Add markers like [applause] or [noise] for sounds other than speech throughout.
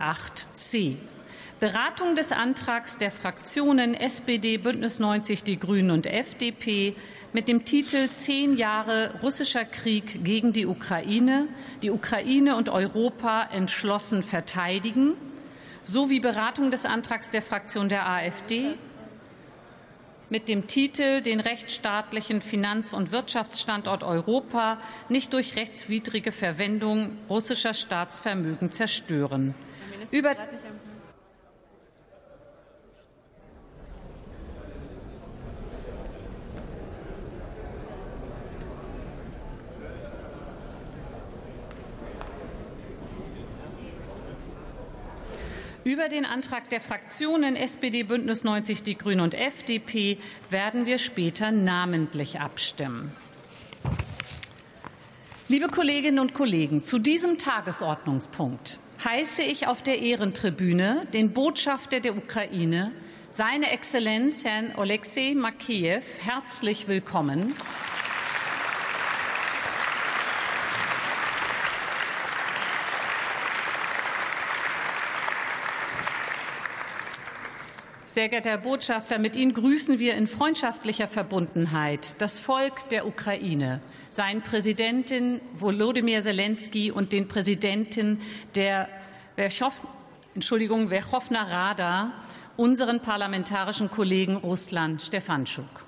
8c. Beratung des Antrags der Fraktionen SPD, Bündnis 90, Die Grünen und FDP mit dem Titel Zehn Jahre russischer Krieg gegen die Ukraine, die Ukraine und Europa entschlossen verteidigen, sowie Beratung des Antrags der Fraktion der AfD mit dem Titel Den rechtsstaatlichen Finanz- und Wirtschaftsstandort Europa nicht durch rechtswidrige Verwendung russischer Staatsvermögen zerstören. Über Über den Antrag der Fraktionen SPD, Bündnis 90, Die Grünen und FDP werden wir später namentlich abstimmen. Liebe Kolleginnen und Kollegen, zu diesem Tagesordnungspunkt heiße ich auf der Ehrentribüne den Botschafter der Ukraine, seine Exzellenz Herrn Oleksiy Makiew, herzlich willkommen. Sehr geehrter Herr Botschafter, mit Ihnen grüßen wir in freundschaftlicher Verbundenheit das Volk der Ukraine, seinen Präsidenten Volodymyr Zelensky und den Präsidenten der Entschuldigung, Werchowna Rada, unseren parlamentarischen Kollegen Ruslan Stefanschuk.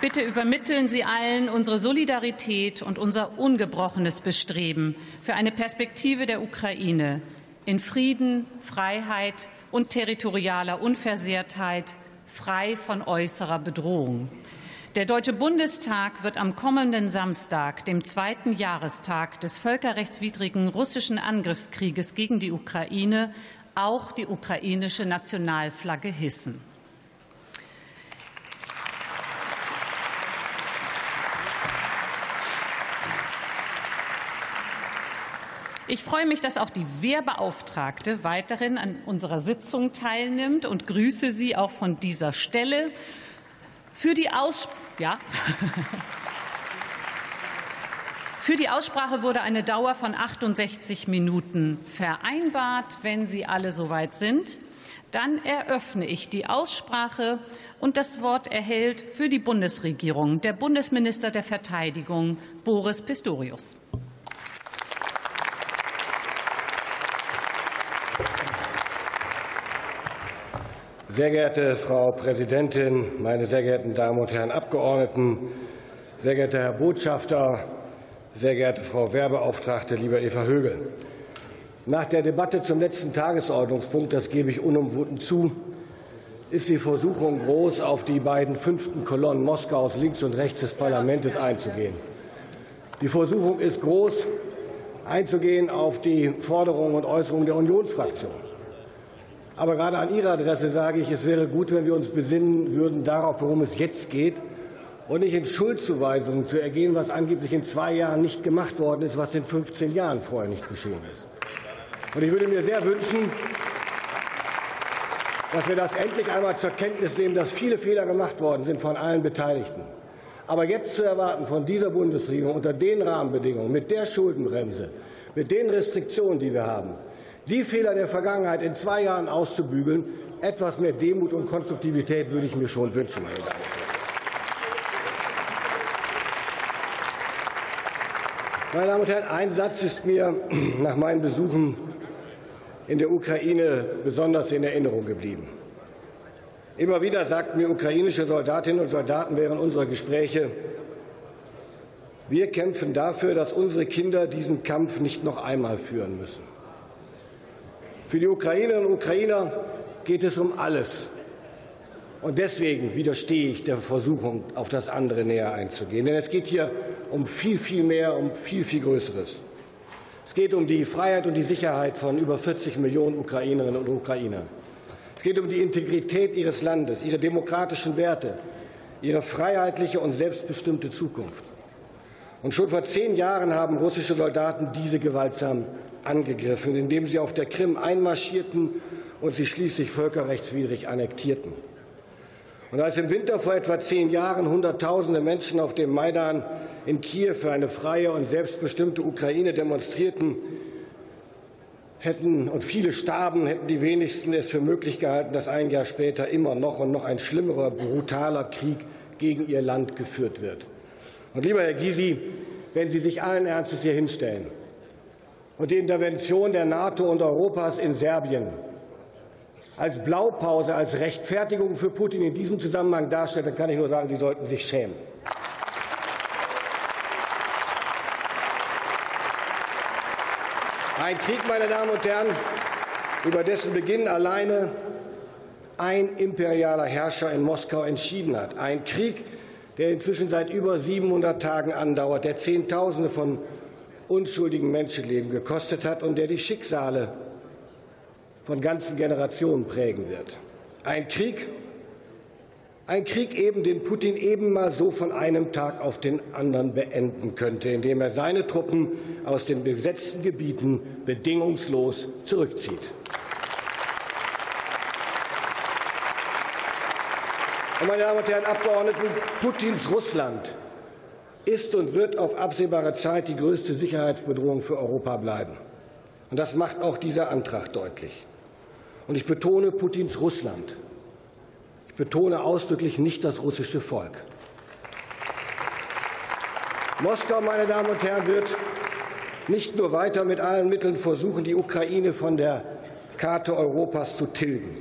Bitte übermitteln Sie allen unsere Solidarität und unser ungebrochenes Bestreben für eine Perspektive der Ukraine in Frieden, Freiheit und territorialer Unversehrtheit, frei von äußerer Bedrohung. Der Deutsche Bundestag wird am kommenden Samstag, dem zweiten Jahrestag des völkerrechtswidrigen russischen Angriffskrieges gegen die Ukraine, auch die ukrainische Nationalflagge hissen. Ich freue mich, dass auch die Wehrbeauftragte weiterhin an unserer Sitzung teilnimmt und grüße sie auch von dieser Stelle. Für die, Aus ja. [laughs] Für die Aussprache wurde eine Dauer von 68 Minuten vereinbart. Wenn Sie alle soweit sind, dann eröffne ich die Aussprache und das Wort erhält für die Bundesregierung der Bundesminister der Verteidigung Boris Pistorius. Sehr geehrte Frau Präsidentin, meine sehr geehrten Damen und Herren Abgeordneten, sehr geehrter Herr Botschafter, sehr geehrte Frau Wehrbeauftragte, lieber Eva Högel. Nach der Debatte zum letzten Tagesordnungspunkt, das gebe ich unumwunden zu, ist die Versuchung groß, auf die beiden fünften Kolonnen Moskaus links und rechts des Parlaments einzugehen. Die Versuchung ist groß, einzugehen auf die Forderungen und Äußerungen der Unionsfraktion. Aber gerade an Ihre Adresse sage ich, es wäre gut, wenn wir uns besinnen würden darauf, worum es jetzt geht und nicht in Schuldzuweisungen zu ergehen, was angeblich in zwei Jahren nicht gemacht worden ist, was in 15 Jahren vorher nicht geschehen ist. Und ich würde mir sehr wünschen, dass wir das endlich einmal zur Kenntnis nehmen, dass viele Fehler gemacht worden sind von allen Beteiligten. Aber jetzt zu erwarten von dieser Bundesregierung unter den Rahmenbedingungen, mit der Schuldenbremse, mit den Restriktionen, die wir haben, die Fehler der Vergangenheit in zwei Jahren auszubügeln, etwas mehr Demut und Konstruktivität würde ich mir schon wünschen, meine Damen und Herren. Meine Damen und Herren, ein Satz ist mir [clears throat] nach meinen Besuchen in der Ukraine besonders in Erinnerung geblieben. Immer wieder sagten mir ukrainische Soldatinnen und Soldaten während unserer Gespräche, wir kämpfen dafür, dass unsere Kinder diesen Kampf nicht noch einmal führen müssen. Für die Ukrainerinnen und Ukrainer geht es um alles. Und deswegen widerstehe ich der Versuchung, auf das andere näher einzugehen. Denn es geht hier um viel, viel mehr, um viel, viel Größeres. Es geht um die Freiheit und die Sicherheit von über 40 Millionen Ukrainerinnen und Ukrainern. Es geht um die Integrität ihres Landes, ihre demokratischen Werte, ihre freiheitliche und selbstbestimmte Zukunft. Und schon vor zehn Jahren haben russische Soldaten diese gewaltsam angegriffen, indem sie auf der Krim einmarschierten und sie schließlich völkerrechtswidrig annektierten. Und als im Winter vor etwa zehn Jahren Hunderttausende Menschen auf dem Maidan in Kiew für eine freie und selbstbestimmte Ukraine demonstrierten, hätten und viele starben, hätten die wenigsten es für möglich gehalten, dass ein Jahr später immer noch und noch ein schlimmerer, brutaler Krieg gegen ihr Land geführt wird. Und lieber Herr Gysi, wenn Sie sich allen Ernstes hier hinstellen und die Intervention der NATO und Europas in Serbien als Blaupause, als Rechtfertigung für Putin in diesem Zusammenhang darstellen, dann kann ich nur sagen, Sie sollten sich schämen. Ein Krieg, meine Damen und Herren, über dessen Beginn alleine ein imperialer Herrscher in Moskau entschieden hat. Ein Krieg, der inzwischen seit über 700 Tagen andauert, der Zehntausende von unschuldigen Menschenleben gekostet hat und der die Schicksale von ganzen Generationen prägen wird. Ein Krieg, ein Krieg eben, den Putin eben mal so von einem Tag auf den anderen beenden könnte, indem er seine Truppen aus den besetzten Gebieten bedingungslos zurückzieht. Und meine Damen und Herren Abgeordneten, Putins Russland ist und wird auf absehbare Zeit die größte Sicherheitsbedrohung für Europa bleiben. Und das macht auch dieser Antrag deutlich. Und ich betone Putins Russland betone ausdrücklich nicht das russische Volk. Moskau, meine Damen und Herren, wird nicht nur weiter mit allen Mitteln versuchen, die Ukraine von der Karte Europas zu tilgen.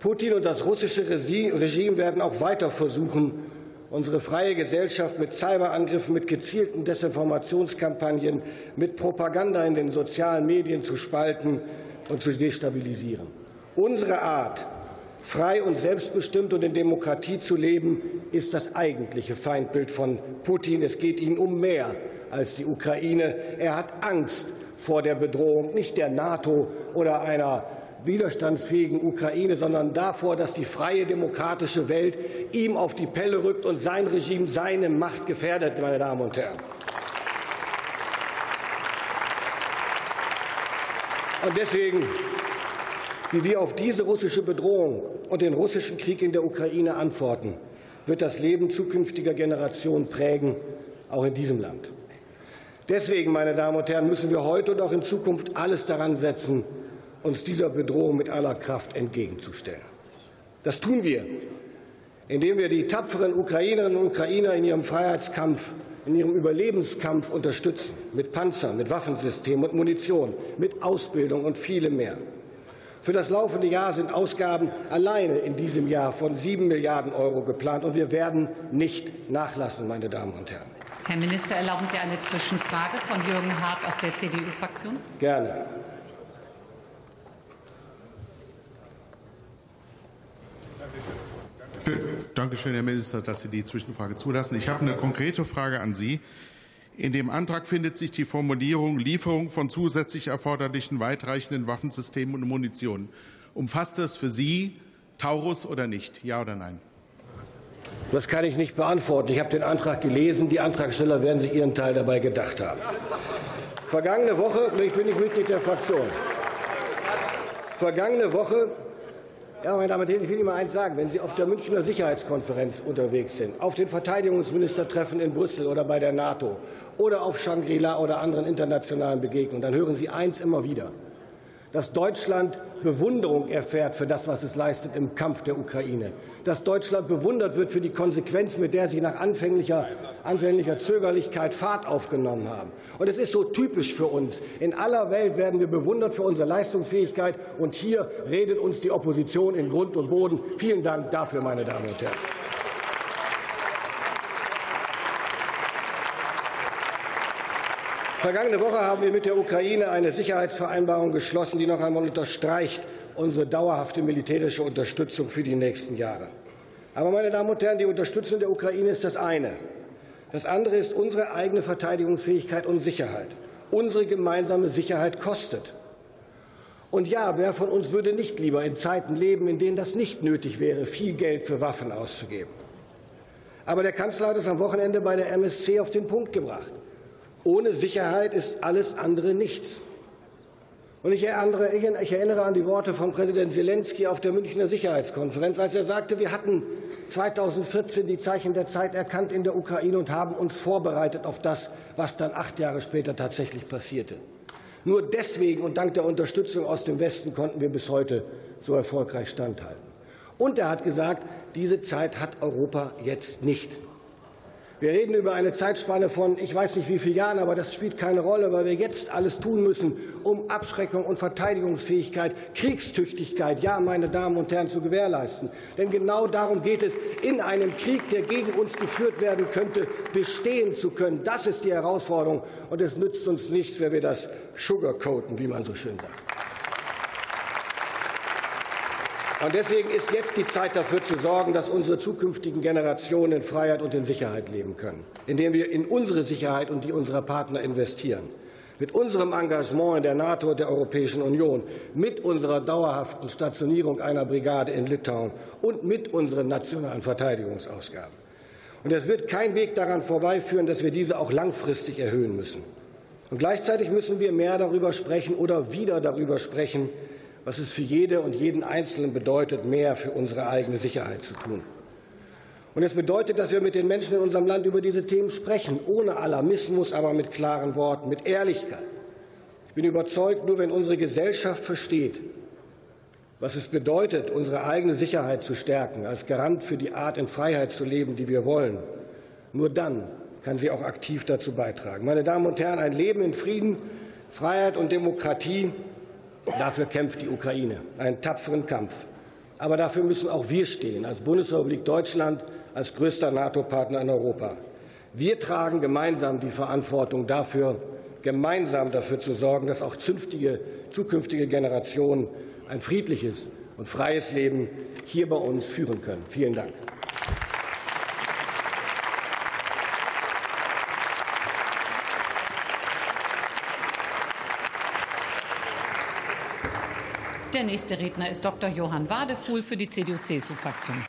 Putin und das russische Regime werden auch weiter versuchen, unsere freie Gesellschaft mit Cyberangriffen, mit gezielten Desinformationskampagnen, mit Propaganda in den sozialen Medien zu spalten und zu destabilisieren. Unsere Art, Frei und selbstbestimmt und in Demokratie zu leben, ist das eigentliche Feindbild von Putin. Es geht ihm um mehr als die Ukraine. Er hat Angst vor der Bedrohung nicht der NATO oder einer widerstandsfähigen Ukraine, sondern davor, dass die freie demokratische Welt ihm auf die Pelle rückt und sein Regime seine Macht gefährdet, meine Damen und Herren. Und deswegen wie wir auf diese russische Bedrohung und den russischen Krieg in der Ukraine antworten, wird das Leben zukünftiger Generationen prägen, auch in diesem Land. Deswegen, meine Damen und Herren, müssen wir heute und auch in Zukunft alles daran setzen, uns dieser Bedrohung mit aller Kraft entgegenzustellen. Das tun wir, indem wir die tapferen Ukrainerinnen und Ukrainer in ihrem Freiheitskampf, in ihrem Überlebenskampf unterstützen, mit Panzern, mit Waffensystemen und Munition, mit Ausbildung und vielem mehr. Für das laufende Jahr sind Ausgaben alleine in diesem Jahr von sieben Milliarden Euro geplant. Und wir werden nicht nachlassen, meine Damen und Herren. Herr Minister, erlauben Sie eine Zwischenfrage von Jürgen Hart aus der CDU-Fraktion? Gerne. Danke schön, Herr Minister, dass Sie die Zwischenfrage zulassen. Ich habe eine konkrete Frage an Sie. In dem Antrag findet sich die Formulierung Lieferung von zusätzlich erforderlichen weitreichenden Waffensystemen und Munition. Umfasst das für Sie Taurus oder nicht? Ja oder nein? Das kann ich nicht beantworten. Ich habe den Antrag gelesen. Die Antragsteller werden sich ihren Teil dabei gedacht haben. Vergangene Woche, ich bin nicht Mitglied der Fraktion. Vergangene Woche ja, meine Damen und Herren, ich will Ihnen mal eins sagen. Wenn Sie auf der Münchner Sicherheitskonferenz unterwegs sind, auf den Verteidigungsministertreffen in Brüssel oder bei der NATO oder auf Shangri-La oder anderen internationalen Begegnungen, dann hören Sie eins immer wieder dass Deutschland Bewunderung erfährt für das, was es leistet im Kampf der Ukraine, dass Deutschland bewundert wird für die Konsequenz, mit der sie nach anfänglicher, anfänglicher Zögerlichkeit Fahrt aufgenommen haben. Und es ist so typisch für uns. In aller Welt werden wir bewundert für unsere Leistungsfähigkeit, und hier redet uns die Opposition in Grund und Boden. Vielen Dank dafür, meine Damen und Herren. Vergangene Woche haben wir mit der Ukraine eine Sicherheitsvereinbarung geschlossen, die noch einmal unterstreicht unsere dauerhafte militärische Unterstützung für die nächsten Jahre. Aber, meine Damen und Herren, die Unterstützung der Ukraine ist das eine. Das andere ist unsere eigene Verteidigungsfähigkeit und Sicherheit. Unsere gemeinsame Sicherheit kostet. Und ja, wer von uns würde nicht lieber in Zeiten leben, in denen das nicht nötig wäre, viel Geld für Waffen auszugeben? Aber der Kanzler hat es am Wochenende bei der MSC auf den Punkt gebracht. Ohne Sicherheit ist alles andere nichts. Und ich erinnere, ich erinnere, an die Worte von Präsident Zelensky auf der Münchner Sicherheitskonferenz, als er sagte, wir hatten 2014 die Zeichen der Zeit erkannt in der Ukraine und haben uns vorbereitet auf das, was dann acht Jahre später tatsächlich passierte. Nur deswegen und dank der Unterstützung aus dem Westen konnten wir bis heute so erfolgreich standhalten. Und er hat gesagt, diese Zeit hat Europa jetzt nicht. Wir reden über eine Zeitspanne von, ich weiß nicht wie vielen Jahren, aber das spielt keine Rolle, weil wir jetzt alles tun müssen, um Abschreckung und Verteidigungsfähigkeit, Kriegstüchtigkeit, ja, meine Damen und Herren, zu gewährleisten. Denn genau darum geht es, in einem Krieg, der gegen uns geführt werden könnte, bestehen zu können. Das ist die Herausforderung. Und es nützt uns nichts, wenn wir das sugarcoaten, wie man so schön sagt. Und deswegen ist jetzt die Zeit dafür zu sorgen, dass unsere zukünftigen Generationen in Freiheit und in Sicherheit leben können, indem wir in unsere Sicherheit und die unserer Partner investieren. Mit unserem Engagement in der NATO und der Europäischen Union, mit unserer dauerhaften Stationierung einer Brigade in Litauen und mit unseren nationalen Verteidigungsausgaben. Und es wird kein Weg daran vorbeiführen, dass wir diese auch langfristig erhöhen müssen. Und gleichzeitig müssen wir mehr darüber sprechen oder wieder darüber sprechen, was es für jede und jeden Einzelnen bedeutet, mehr für unsere eigene Sicherheit zu tun. Und es bedeutet, dass wir mit den Menschen in unserem Land über diese Themen sprechen, ohne Alarmismus, aber mit klaren Worten, mit Ehrlichkeit. Ich bin überzeugt, nur wenn unsere Gesellschaft versteht, was es bedeutet, unsere eigene Sicherheit zu stärken, als Garant für die Art in Freiheit zu leben, die wir wollen, nur dann kann sie auch aktiv dazu beitragen. Meine Damen und Herren, ein Leben in Frieden, Freiheit und Demokratie Dafür kämpft die Ukraine, einen tapferen Kampf. Aber dafür müssen auch wir stehen, als Bundesrepublik Deutschland, als größter NATO-Partner in Europa. Wir tragen gemeinsam die Verantwortung dafür, gemeinsam dafür zu sorgen, dass auch zünftige, zukünftige Generationen ein friedliches und freies Leben hier bei uns führen können. Vielen Dank. Der nächste Redner ist Dr. Johann Wadefuhl für die CDU-CSU-Fraktion.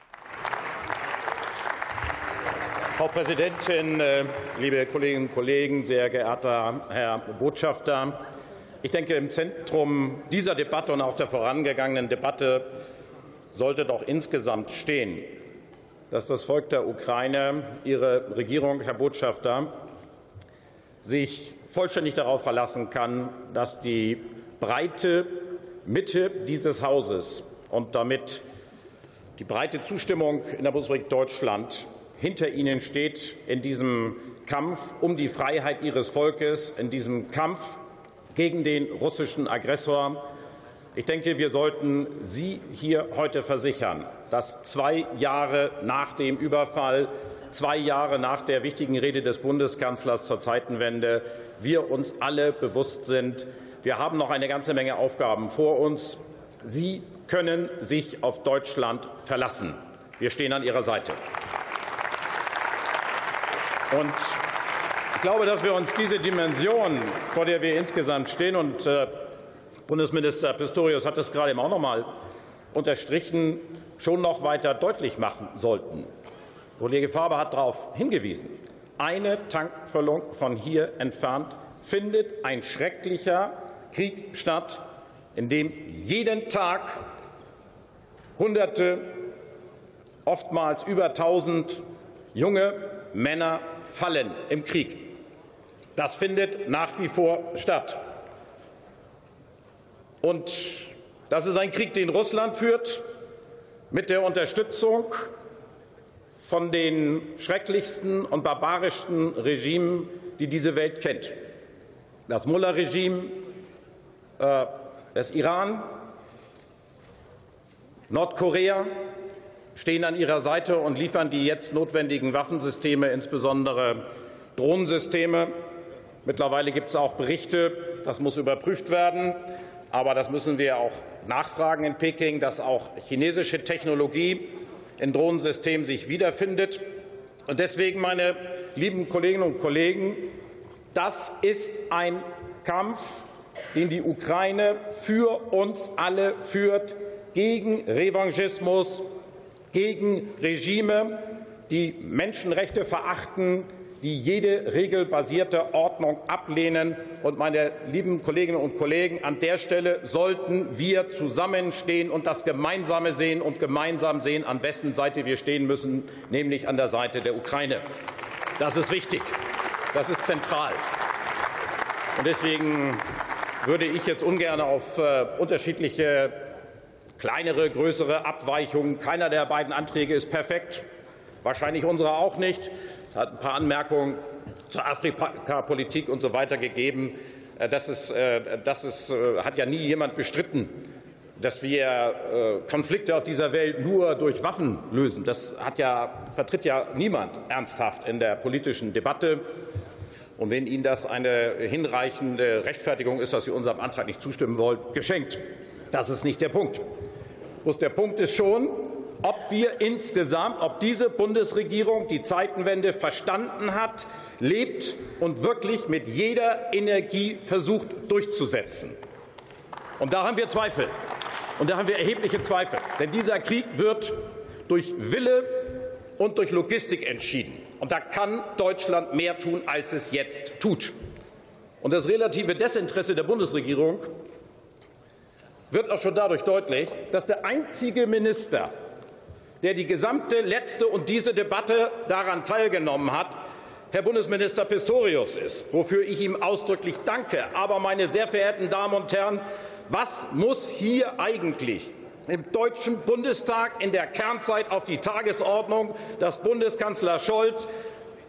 Frau Präsidentin, äh, liebe Kolleginnen und Kollegen, sehr geehrter Herr Botschafter! Ich denke, im Zentrum dieser Debatte und auch der vorangegangenen Debatte sollte doch insgesamt stehen, dass das Volk der Ukraine, Ihre Regierung, Herr Botschafter, sich vollständig darauf verlassen kann, dass die breite Mitte dieses Hauses und damit die breite Zustimmung in der Bundesrepublik Deutschland hinter Ihnen steht in diesem Kampf um die Freiheit Ihres Volkes, in diesem Kampf gegen den russischen Aggressor. Ich denke, wir sollten Sie hier heute versichern, dass zwei Jahre nach dem Überfall, zwei Jahre nach der wichtigen Rede des Bundeskanzlers zur Zeitenwende wir uns alle bewusst sind, wir haben noch eine ganze Menge Aufgaben vor uns. Sie können sich auf Deutschland verlassen. Wir stehen an Ihrer Seite. Und ich glaube, dass wir uns diese Dimension, vor der wir insgesamt stehen, und äh, Bundesminister Pistorius hat es gerade eben auch noch mal unterstrichen, schon noch weiter deutlich machen sollten. Kollege Faber hat darauf hingewiesen. Eine Tankfüllung von hier entfernt findet ein schrecklicher Krieg statt, in dem jeden Tag Hunderte, oftmals über 1000 junge Männer fallen im Krieg. Das findet nach wie vor statt. Und das ist ein Krieg, den Russland führt, mit der Unterstützung von den schrecklichsten und barbarischsten Regimen, die diese Welt kennt. Das Mullah-Regime das Iran, Nordkorea stehen an ihrer Seite und liefern die jetzt notwendigen Waffensysteme, insbesondere Drohnensysteme. Mittlerweile gibt es auch Berichte, das muss überprüft werden, aber das müssen wir auch nachfragen in Peking, dass auch chinesische Technologie in Drohnensystemen sich wiederfindet. Und deswegen, meine lieben Kolleginnen und Kollegen, das ist ein Kampf den die Ukraine für uns alle führt, gegen Revanchismus, gegen Regime, die Menschenrechte verachten, die jede regelbasierte Ordnung ablehnen. Und meine lieben Kolleginnen und Kollegen, an der Stelle sollten wir zusammenstehen und das Gemeinsame sehen und gemeinsam sehen, an wessen Seite wir stehen müssen, nämlich an der Seite der Ukraine. Das ist wichtig. Das ist zentral. Und deswegen würde ich jetzt ungern auf äh, unterschiedliche kleinere, größere Abweichungen. Keiner der beiden Anträge ist perfekt. Wahrscheinlich unsere auch nicht. Es hat ein paar Anmerkungen zur Afrikapolitik und so weiter gegeben. Äh, das, ist, äh, das ist, hat ja nie jemand bestritten, dass wir Konflikte auf dieser Welt nur durch Waffen lösen. Das hat ja, vertritt ja niemand ernsthaft in der politischen Debatte. Und wenn Ihnen das eine hinreichende Rechtfertigung ist, dass Sie unserem Antrag nicht zustimmen wollen, geschenkt. Das ist nicht der Punkt. Der Punkt ist schon, ob wir insgesamt, ob diese Bundesregierung die Zeitenwende verstanden hat, lebt und wirklich mit jeder Energie versucht durchzusetzen. Und da haben wir Zweifel. Und da haben wir erhebliche Zweifel. Denn dieser Krieg wird durch Wille und durch Logistik entschieden. Und da kann Deutschland mehr tun, als es jetzt tut. Und das relative Desinteresse der Bundesregierung wird auch schon dadurch deutlich, dass der einzige Minister, der die gesamte letzte und diese Debatte daran teilgenommen hat, Herr Bundesminister Pistorius ist, wofür ich ihm ausdrücklich danke. Aber, meine sehr verehrten Damen und Herren, was muss hier eigentlich im Deutschen Bundestag in der Kernzeit auf die Tagesordnung, dass Bundeskanzler Scholz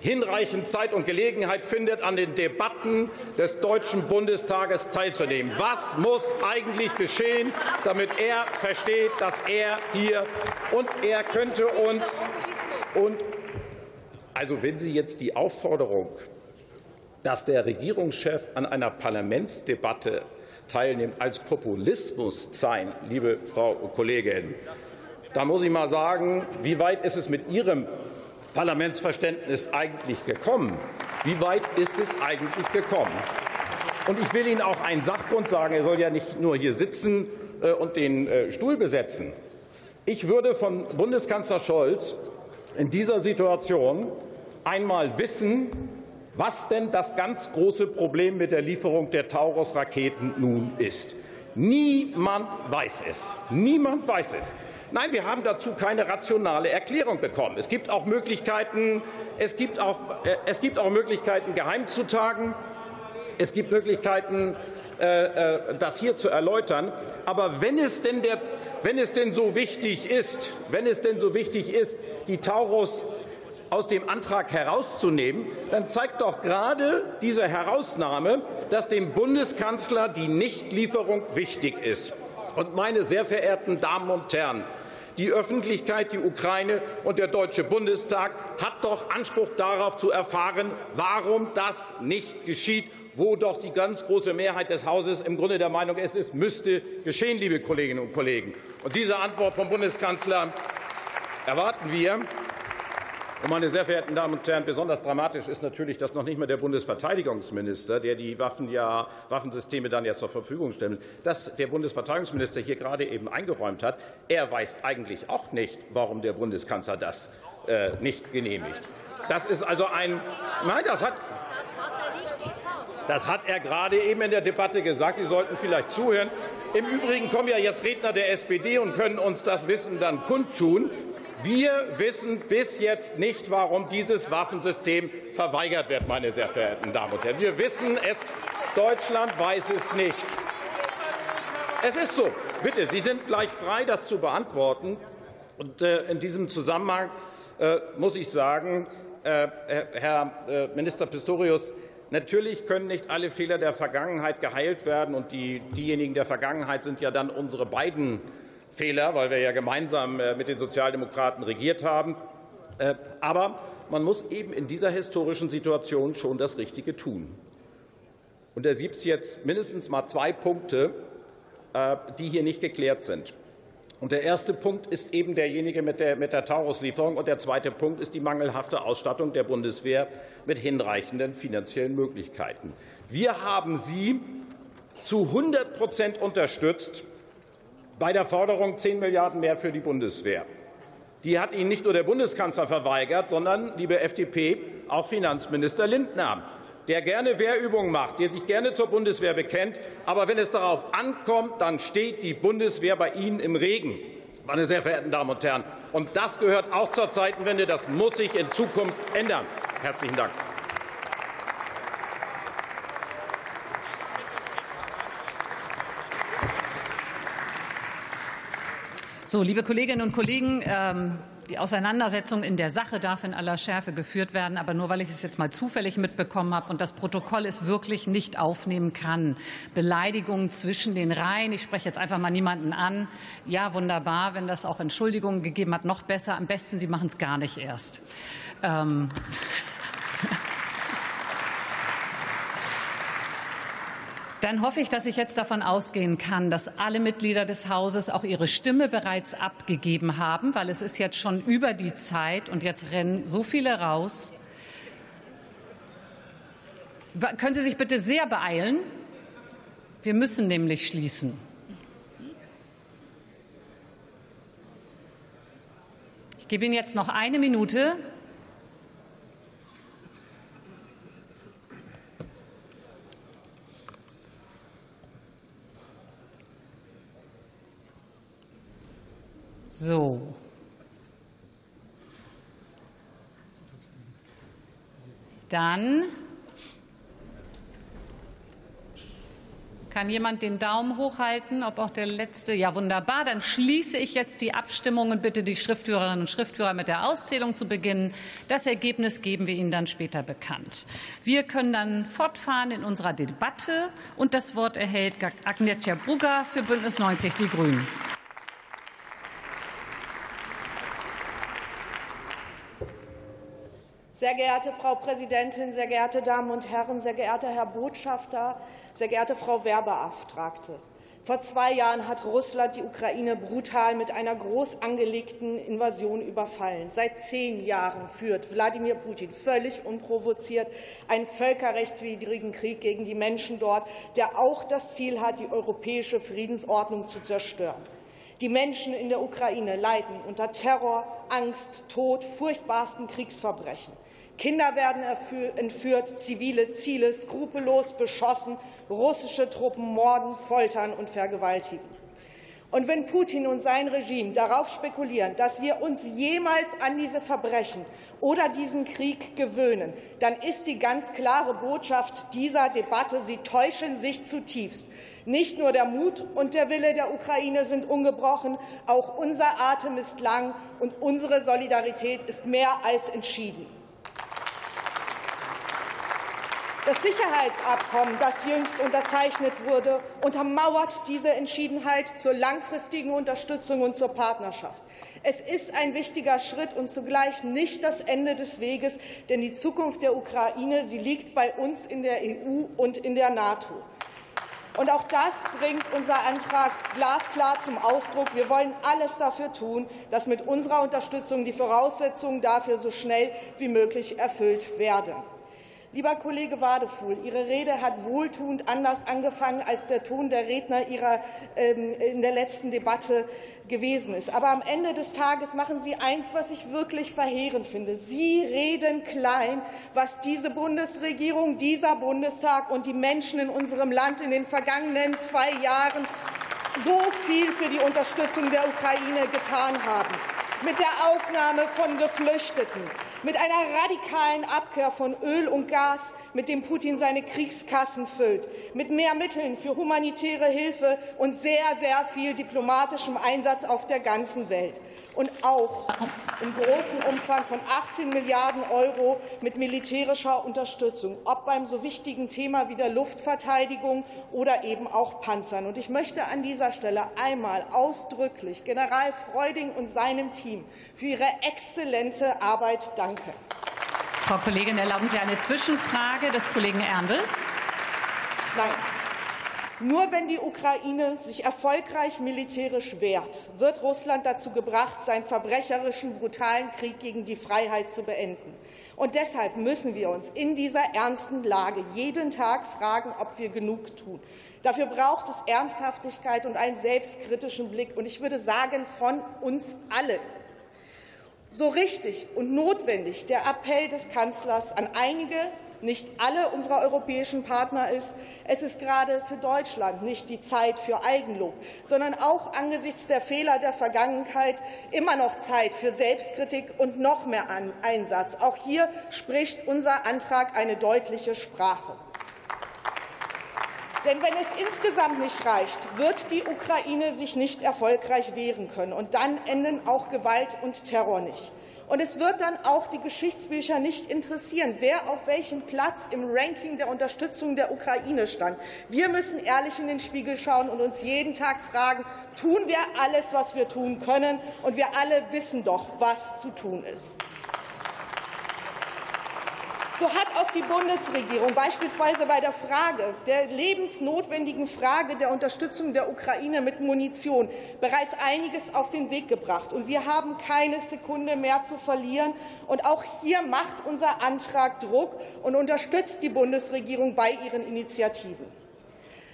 hinreichend Zeit und Gelegenheit findet, an den Debatten des Deutschen Bundestages teilzunehmen. Was muss eigentlich geschehen, damit er versteht, dass er hier und er könnte uns und also wenn Sie jetzt die Aufforderung, dass der Regierungschef an einer Parlamentsdebatte teilnimmt, als Populismus sein, liebe Frau Kollegin, da muss ich mal sagen, wie weit ist es mit Ihrem Parlamentsverständnis eigentlich gekommen? Wie weit ist es eigentlich gekommen? Und ich will Ihnen auch einen Sachgrund sagen. Er soll ja nicht nur hier sitzen äh, und den äh, Stuhl besetzen. Ich würde von Bundeskanzler Scholz in dieser Situation einmal wissen, was denn das ganz große Problem mit der Lieferung der Taurus-Raketen nun ist. Niemand weiß es. Niemand weiß es. Nein, wir haben dazu keine rationale Erklärung bekommen. Es gibt auch Möglichkeiten, es gibt auch, äh, es gibt auch Möglichkeiten geheim zu tagen. Es gibt Möglichkeiten, äh, äh, das hier zu erläutern. Aber wenn es denn, der, wenn es denn so wichtig ist, wenn es denn so wichtig ist, die Taurus aus dem Antrag herauszunehmen, dann zeigt doch gerade diese Herausnahme, dass dem Bundeskanzler die Nichtlieferung wichtig ist. Und meine sehr verehrten Damen und Herren, die Öffentlichkeit, die Ukraine und der Deutsche Bundestag hat doch Anspruch darauf zu erfahren, warum das nicht geschieht, wo doch die ganz große Mehrheit des Hauses im Grunde der Meinung ist, es müsste geschehen, liebe Kolleginnen und Kollegen. Und diese Antwort vom Bundeskanzler erwarten wir. Meine sehr verehrten Damen und Herren, besonders dramatisch ist natürlich, dass noch nicht mehr der Bundesverteidigungsminister, der die Waffen ja, Waffensysteme dann ja zur Verfügung stellt, dass der Bundesverteidigungsminister hier gerade eben eingeräumt hat, er weiß eigentlich auch nicht, warum der Bundeskanzler das äh, nicht genehmigt. Das ist also ein, nein, das hat, das hat er gerade eben in der Debatte gesagt. Sie sollten vielleicht zuhören. Im Übrigen kommen ja jetzt Redner der SPD und können uns das Wissen dann kundtun. Wir wissen bis jetzt nicht, warum dieses Waffensystem verweigert wird, meine sehr verehrten Damen und Herren. Wir wissen es. Deutschland weiß es nicht. Es ist so. Bitte, Sie sind gleich frei, das zu beantworten. Und äh, in diesem Zusammenhang äh, muss ich sagen, äh, Herr Minister Pistorius, Natürlich können nicht alle Fehler der Vergangenheit geheilt werden, und die, diejenigen der Vergangenheit sind ja dann unsere beiden Fehler, weil wir ja gemeinsam äh, mit den Sozialdemokraten regiert haben. Äh, aber man muss eben in dieser historischen Situation schon das Richtige tun. Und da gibt es jetzt mindestens mal zwei Punkte, äh, die hier nicht geklärt sind. Und der erste Punkt ist eben derjenige mit der, mit der Taurus-Lieferung. Und der zweite Punkt ist die mangelhafte Ausstattung der Bundeswehr mit hinreichenden finanziellen Möglichkeiten. Wir haben sie zu 100 Prozent unterstützt bei der Forderung 10 Milliarden mehr für die Bundeswehr. Die hat Ihnen nicht nur der Bundeskanzler verweigert, sondern, liebe FDP, auch Finanzminister Lindner der gerne Wehrübungen macht, der sich gerne zur Bundeswehr bekennt. Aber wenn es darauf ankommt, dann steht die Bundeswehr bei Ihnen im Regen. Meine sehr verehrten Damen und Herren, und das gehört auch zur Zeitenwende. Das muss sich in Zukunft ändern. Herzlichen Dank. So, liebe Kolleginnen und Kollegen, ähm, die Auseinandersetzung in der Sache darf in aller Schärfe geführt werden, aber nur weil ich es jetzt mal zufällig mitbekommen habe und das Protokoll es wirklich nicht aufnehmen kann. Beleidigungen zwischen den Reihen. Ich spreche jetzt einfach mal niemanden an. Ja, wunderbar. Wenn das auch Entschuldigungen gegeben hat, noch besser. Am besten, Sie machen es gar nicht erst. Ähm Dann hoffe ich, dass ich jetzt davon ausgehen kann, dass alle Mitglieder des Hauses auch ihre Stimme bereits abgegeben haben, weil es ist jetzt schon über die Zeit und jetzt rennen so viele raus. Können Sie sich bitte sehr beeilen? Wir müssen nämlich schließen. Ich gebe Ihnen jetzt noch eine Minute. So. Dann kann jemand den Daumen hochhalten, ob auch der letzte. Ja, wunderbar. Dann schließe ich jetzt die Abstimmung und bitte die Schriftführerinnen und Schriftführer mit der Auszählung zu beginnen. Das Ergebnis geben wir Ihnen dann später bekannt. Wir können dann fortfahren in unserer Debatte und das Wort erhält Agnieszka Brugger für Bündnis 90 Die Grünen. Sehr geehrte Frau Präsidentin, sehr geehrte Damen und Herren, sehr geehrter Herr Botschafter, sehr geehrte Frau Wehrbeauftragte! Vor zwei Jahren hat Russland die Ukraine brutal mit einer groß angelegten Invasion überfallen. Seit zehn Jahren führt Wladimir Putin völlig unprovoziert einen völkerrechtswidrigen Krieg gegen die Menschen dort, der auch das Ziel hat, die europäische Friedensordnung zu zerstören. Die Menschen in der Ukraine leiden unter Terror, Angst, Tod, furchtbarsten Kriegsverbrechen. Kinder werden entführt, zivile Ziele skrupellos beschossen, russische Truppen morden, foltern und vergewaltigen. Und wenn Putin und sein Regime darauf spekulieren, dass wir uns jemals an diese Verbrechen oder diesen Krieg gewöhnen, dann ist die ganz klare Botschaft dieser Debatte, sie täuschen sich zutiefst. Nicht nur der Mut und der Wille der Ukraine sind ungebrochen, auch unser Atem ist lang und unsere Solidarität ist mehr als entschieden. Das Sicherheitsabkommen, das jüngst unterzeichnet wurde, untermauert diese Entschiedenheit zur langfristigen Unterstützung und zur Partnerschaft. Es ist ein wichtiger Schritt und zugleich nicht das Ende des Weges, denn die Zukunft der Ukraine sie liegt bei uns in der EU und in der NATO. Und auch das bringt unser Antrag glasklar zum Ausdruck. Wir wollen alles dafür tun, dass mit unserer Unterstützung die Voraussetzungen dafür so schnell wie möglich erfüllt werden. Lieber Kollege Wadefuhl, Ihre Rede hat wohltuend anders angefangen, als der Ton der Redner Ihrer ähm, in der letzten Debatte gewesen ist. Aber am Ende des Tages machen Sie eins, was ich wirklich verheerend finde. Sie reden klein, was diese Bundesregierung, dieser Bundestag und die Menschen in unserem Land in den vergangenen zwei Jahren so viel für die Unterstützung der Ukraine getan haben. Mit der Aufnahme von Geflüchteten, mit einer radikalen Abkehr von Öl und Gas, mit dem Putin seine Kriegskassen füllt, mit mehr Mitteln für humanitäre Hilfe und sehr, sehr viel diplomatischem Einsatz auf der ganzen Welt. Und auch im großen Umfang von 18 Milliarden Euro mit militärischer Unterstützung, ob beim so wichtigen Thema wie der Luftverteidigung oder eben auch Panzern. Und ich möchte an dieser Stelle einmal ausdrücklich General Freuding und seinem Team für ihre exzellente Arbeit danken. Danke. Frau Kollegin, erlauben Sie eine Zwischenfrage des Kollegen Ernbel? Nein. Nur wenn die Ukraine sich erfolgreich militärisch wehrt, wird Russland dazu gebracht, seinen verbrecherischen, brutalen Krieg gegen die Freiheit zu beenden. Und deshalb müssen wir uns in dieser ernsten Lage jeden Tag fragen, ob wir genug tun. Dafür braucht es Ernsthaftigkeit und einen selbstkritischen Blick. Und ich würde sagen, von uns allen. So richtig und notwendig der Appell des Kanzlers an einige nicht alle unserer europäischen Partner ist. Es ist gerade für Deutschland nicht die Zeit für Eigenlob, sondern auch angesichts der Fehler der Vergangenheit immer noch Zeit für Selbstkritik und noch mehr Einsatz. Auch hier spricht unser Antrag eine deutliche Sprache. Denn wenn es insgesamt nicht reicht, wird die Ukraine sich nicht erfolgreich wehren können. Und dann enden auch Gewalt und Terror nicht. Und es wird dann auch die Geschichtsbücher nicht interessieren, wer auf welchem Platz im Ranking der Unterstützung der Ukraine stand. Wir müssen ehrlich in den Spiegel schauen und uns jeden Tag fragen, tun wir alles, was wir tun können? Und wir alle wissen doch, was zu tun ist. So hat auch die Bundesregierung beispielsweise bei der Frage der lebensnotwendigen Frage der Unterstützung der Ukraine mit Munition bereits einiges auf den Weg gebracht. Und wir haben keine Sekunde mehr zu verlieren. Und auch hier macht unser Antrag Druck und unterstützt die Bundesregierung bei ihren Initiativen.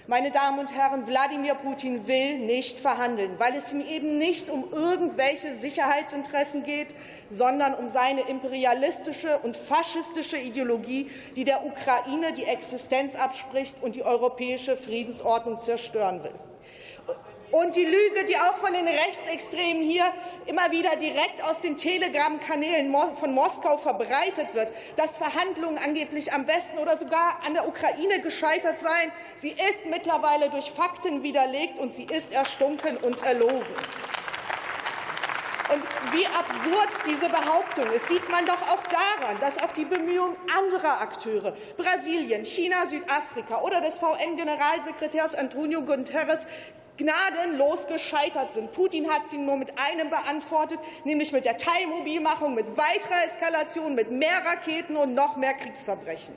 Meine Damen und Herren, Wladimir Putin will nicht verhandeln, weil es ihm eben nicht um irgendwelche Sicherheitsinteressen geht, sondern um seine imperialistische und faschistische Ideologie, die der Ukraine die Existenz abspricht und die europäische Friedensordnung zerstören will. Und die Lüge, die auch von den Rechtsextremen hier immer wieder direkt aus den Telegram-Kanälen von Moskau verbreitet wird, dass Verhandlungen angeblich am Westen oder sogar an der Ukraine gescheitert seien, sie ist mittlerweile durch Fakten widerlegt und sie ist erstunken und erlogen. Und wie absurd diese Behauptung ist, sieht man doch auch daran, dass auch die Bemühungen anderer Akteure, Brasilien, China, Südafrika oder des VN-Generalsekretärs Antonio Guterres, gnadenlos gescheitert sind. Putin hat sie nur mit einem beantwortet, nämlich mit der Teilmobilmachung, mit weiterer Eskalation, mit mehr Raketen und noch mehr Kriegsverbrechen.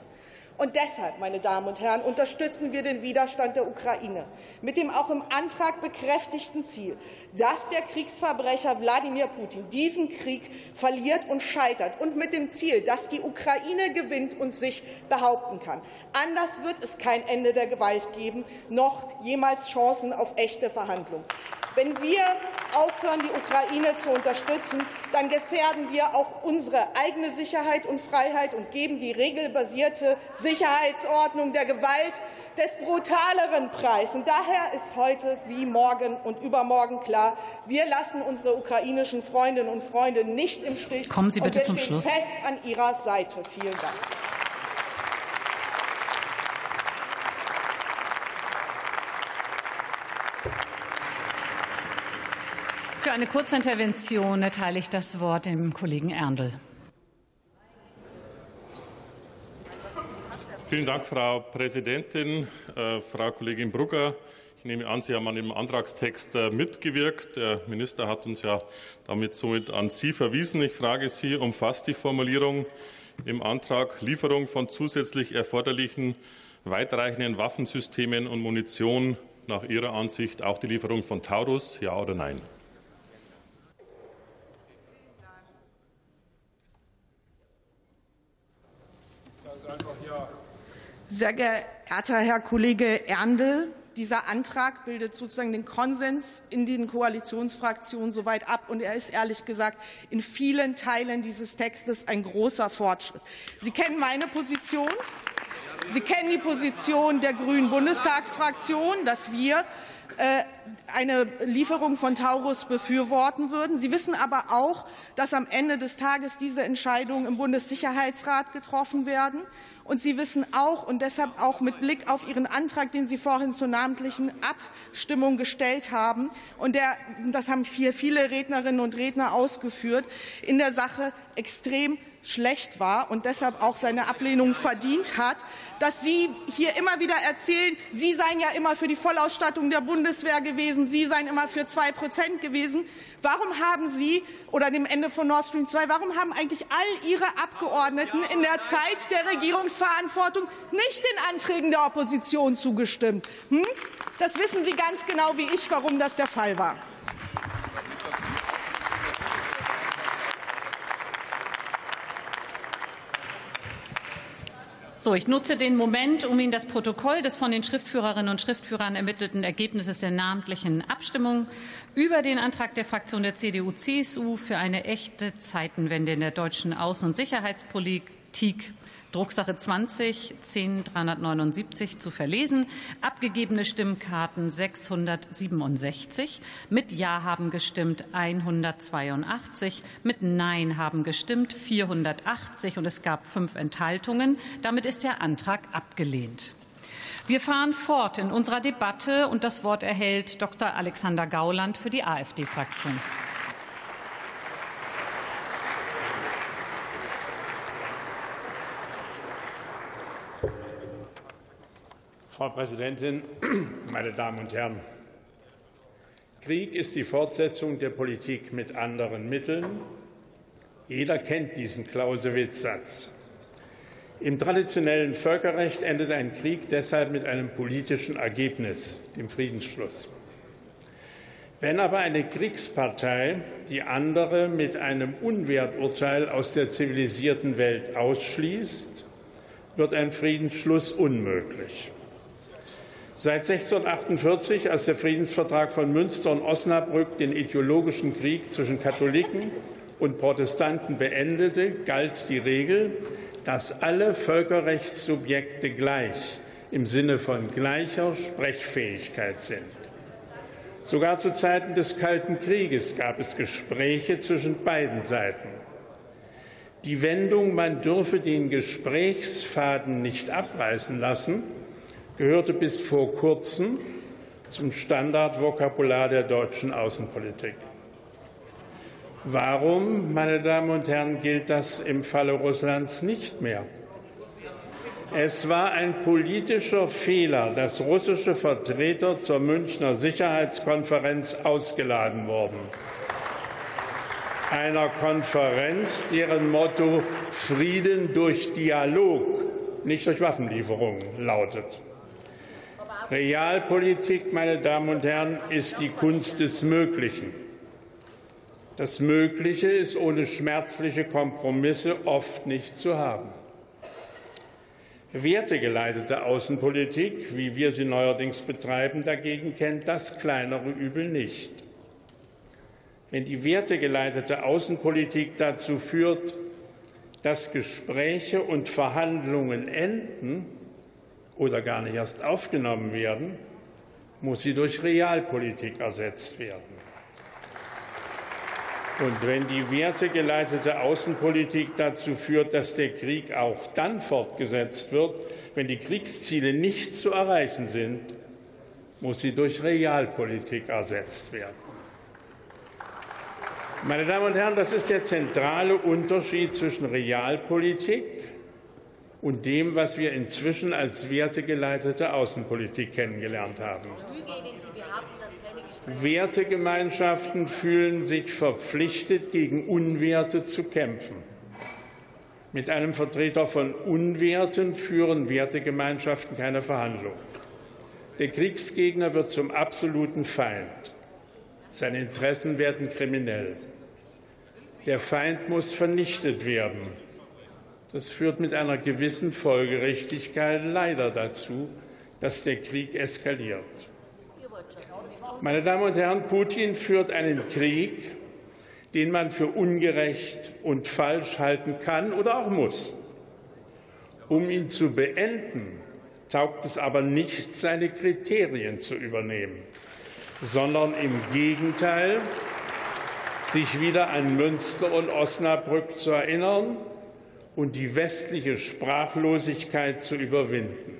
Und deshalb, meine Damen und Herren, unterstützen wir den Widerstand der Ukraine mit dem auch im Antrag bekräftigten Ziel, dass der Kriegsverbrecher Wladimir Putin diesen Krieg verliert und scheitert und mit dem Ziel, dass die Ukraine gewinnt und sich behaupten kann. Anders wird es kein Ende der Gewalt geben, noch jemals Chancen auf echte Verhandlungen. Wenn wir aufhören, die Ukraine zu unterstützen, dann gefährden wir auch unsere eigene Sicherheit und Freiheit und geben die regelbasierte Sicherheitsordnung der Gewalt des brutaleren Preis. Und daher ist heute wie morgen und übermorgen klar, wir lassen unsere ukrainischen Freundinnen und Freunde nicht im Stich. Kommen Sie bitte und wir zum stehen Schluss. fest an Ihrer Seite. Vielen Dank. Eine Kurzintervention erteile ich das Wort dem Kollegen Erndl. Vielen Dank, Frau Präsidentin. Äh, Frau Kollegin Brugger, ich nehme an, Sie haben an dem Antragstext äh, mitgewirkt. Der Minister hat uns ja damit somit an Sie verwiesen. Ich frage Sie, umfasst die Formulierung im Antrag Lieferung von zusätzlich erforderlichen weitreichenden Waffensystemen und Munition nach Ihrer Ansicht auch die Lieferung von Taurus, ja oder nein? Sehr geehrter Herr Kollege Erndl, dieser Antrag bildet sozusagen den Konsens in den Koalitionsfraktionen soweit ab. Und er ist ehrlich gesagt in vielen Teilen dieses Textes ein großer Fortschritt. Sie kennen meine Position. Sie kennen die Position der Grünen Bundestagsfraktion, dass wir eine Lieferung von Taurus befürworten würden. Sie wissen aber auch, dass am Ende des Tages diese Entscheidungen im Bundessicherheitsrat getroffen werden. Und Sie wissen auch, und deshalb auch mit Blick auf Ihren Antrag, den Sie vorhin zur namentlichen Abstimmung gestellt haben, und der, das haben viele Rednerinnen und Redner ausgeführt, in der Sache extrem schlecht war und deshalb auch seine Ablehnung verdient hat, dass Sie hier immer wieder erzählen, Sie seien ja immer für die Vollausstattung der Bundeswehr gewesen, Sie seien immer für zwei Prozent gewesen. Warum haben Sie oder dem Ende von Nord Stream 2, warum haben eigentlich all Ihre Abgeordneten in der Zeit der Regierungsverantwortung nicht den Anträgen der Opposition zugestimmt? Hm? Das wissen Sie ganz genau wie ich, warum das der Fall war. So, ich nutze den Moment, um Ihnen das Protokoll des von den Schriftführerinnen und Schriftführern ermittelten Ergebnisses der namentlichen Abstimmung über den Antrag der Fraktion der CDU-CSU für eine echte Zeitenwende in der deutschen Außen- und Sicherheitspolitik Drucksache 20 10379 zu verlesen. Abgegebene Stimmkarten 667. Mit Ja haben gestimmt 182. Mit Nein haben gestimmt 480 und es gab fünf Enthaltungen. Damit ist der Antrag abgelehnt. Wir fahren fort in unserer Debatte und das Wort erhält Dr. Alexander Gauland für die AfD-Fraktion. Frau Präsidentin, meine Damen und Herren! Krieg ist die Fortsetzung der Politik mit anderen Mitteln. Jeder kennt diesen Clausewitz-Satz. Im traditionellen Völkerrecht endet ein Krieg deshalb mit einem politischen Ergebnis, dem Friedensschluss. Wenn aber eine Kriegspartei die andere mit einem Unwerturteil aus der zivilisierten Welt ausschließt, wird ein Friedensschluss unmöglich. Seit 1648, als der Friedensvertrag von Münster und Osnabrück den ideologischen Krieg zwischen Katholiken und Protestanten beendete, galt die Regel, dass alle Völkerrechtssubjekte gleich im Sinne von gleicher Sprechfähigkeit sind. Sogar zu Zeiten des Kalten Krieges gab es Gespräche zwischen beiden Seiten. Die Wendung, man dürfe den Gesprächsfaden nicht abreißen lassen, gehörte bis vor kurzem zum Standardvokabular der deutschen Außenpolitik. Warum, meine Damen und Herren, gilt das im Falle Russlands nicht mehr? Es war ein politischer Fehler, dass russische Vertreter zur Münchner Sicherheitskonferenz ausgeladen wurden. Einer Konferenz, deren Motto Frieden durch Dialog, nicht durch Waffenlieferungen lautet. Realpolitik, meine Damen und Herren, ist die Kunst des Möglichen. Das Mögliche ist ohne schmerzliche Kompromisse oft nicht zu haben. Wertegeleitete Außenpolitik, wie wir sie neuerdings betreiben, dagegen kennt das kleinere Übel nicht. Wenn die wertegeleitete Außenpolitik dazu führt, dass Gespräche und Verhandlungen enden, oder gar nicht erst aufgenommen werden, muss sie durch Realpolitik ersetzt werden. Und wenn die wertegeleitete Außenpolitik dazu führt, dass der Krieg auch dann fortgesetzt wird, wenn die Kriegsziele nicht zu erreichen sind, muss sie durch Realpolitik ersetzt werden. Meine Damen und Herren, das ist der zentrale Unterschied zwischen Realpolitik und dem, was wir inzwischen als wertegeleitete Außenpolitik kennengelernt haben. Wertegemeinschaften fühlen sich verpflichtet, gegen Unwerte zu kämpfen. Mit einem Vertreter von Unwerten führen Wertegemeinschaften keine Verhandlung. Der Kriegsgegner wird zum absoluten Feind. Seine Interessen werden kriminell. Der Feind muss vernichtet werden. Das führt mit einer gewissen Folgerichtigkeit leider dazu, dass der Krieg eskaliert. Meine Damen und Herren, Putin führt einen Krieg, den man für ungerecht und falsch halten kann oder auch muss. Um ihn zu beenden, taugt es aber nicht, seine Kriterien zu übernehmen, sondern im Gegenteil, sich wieder an Münster und Osnabrück zu erinnern und die westliche Sprachlosigkeit zu überwinden.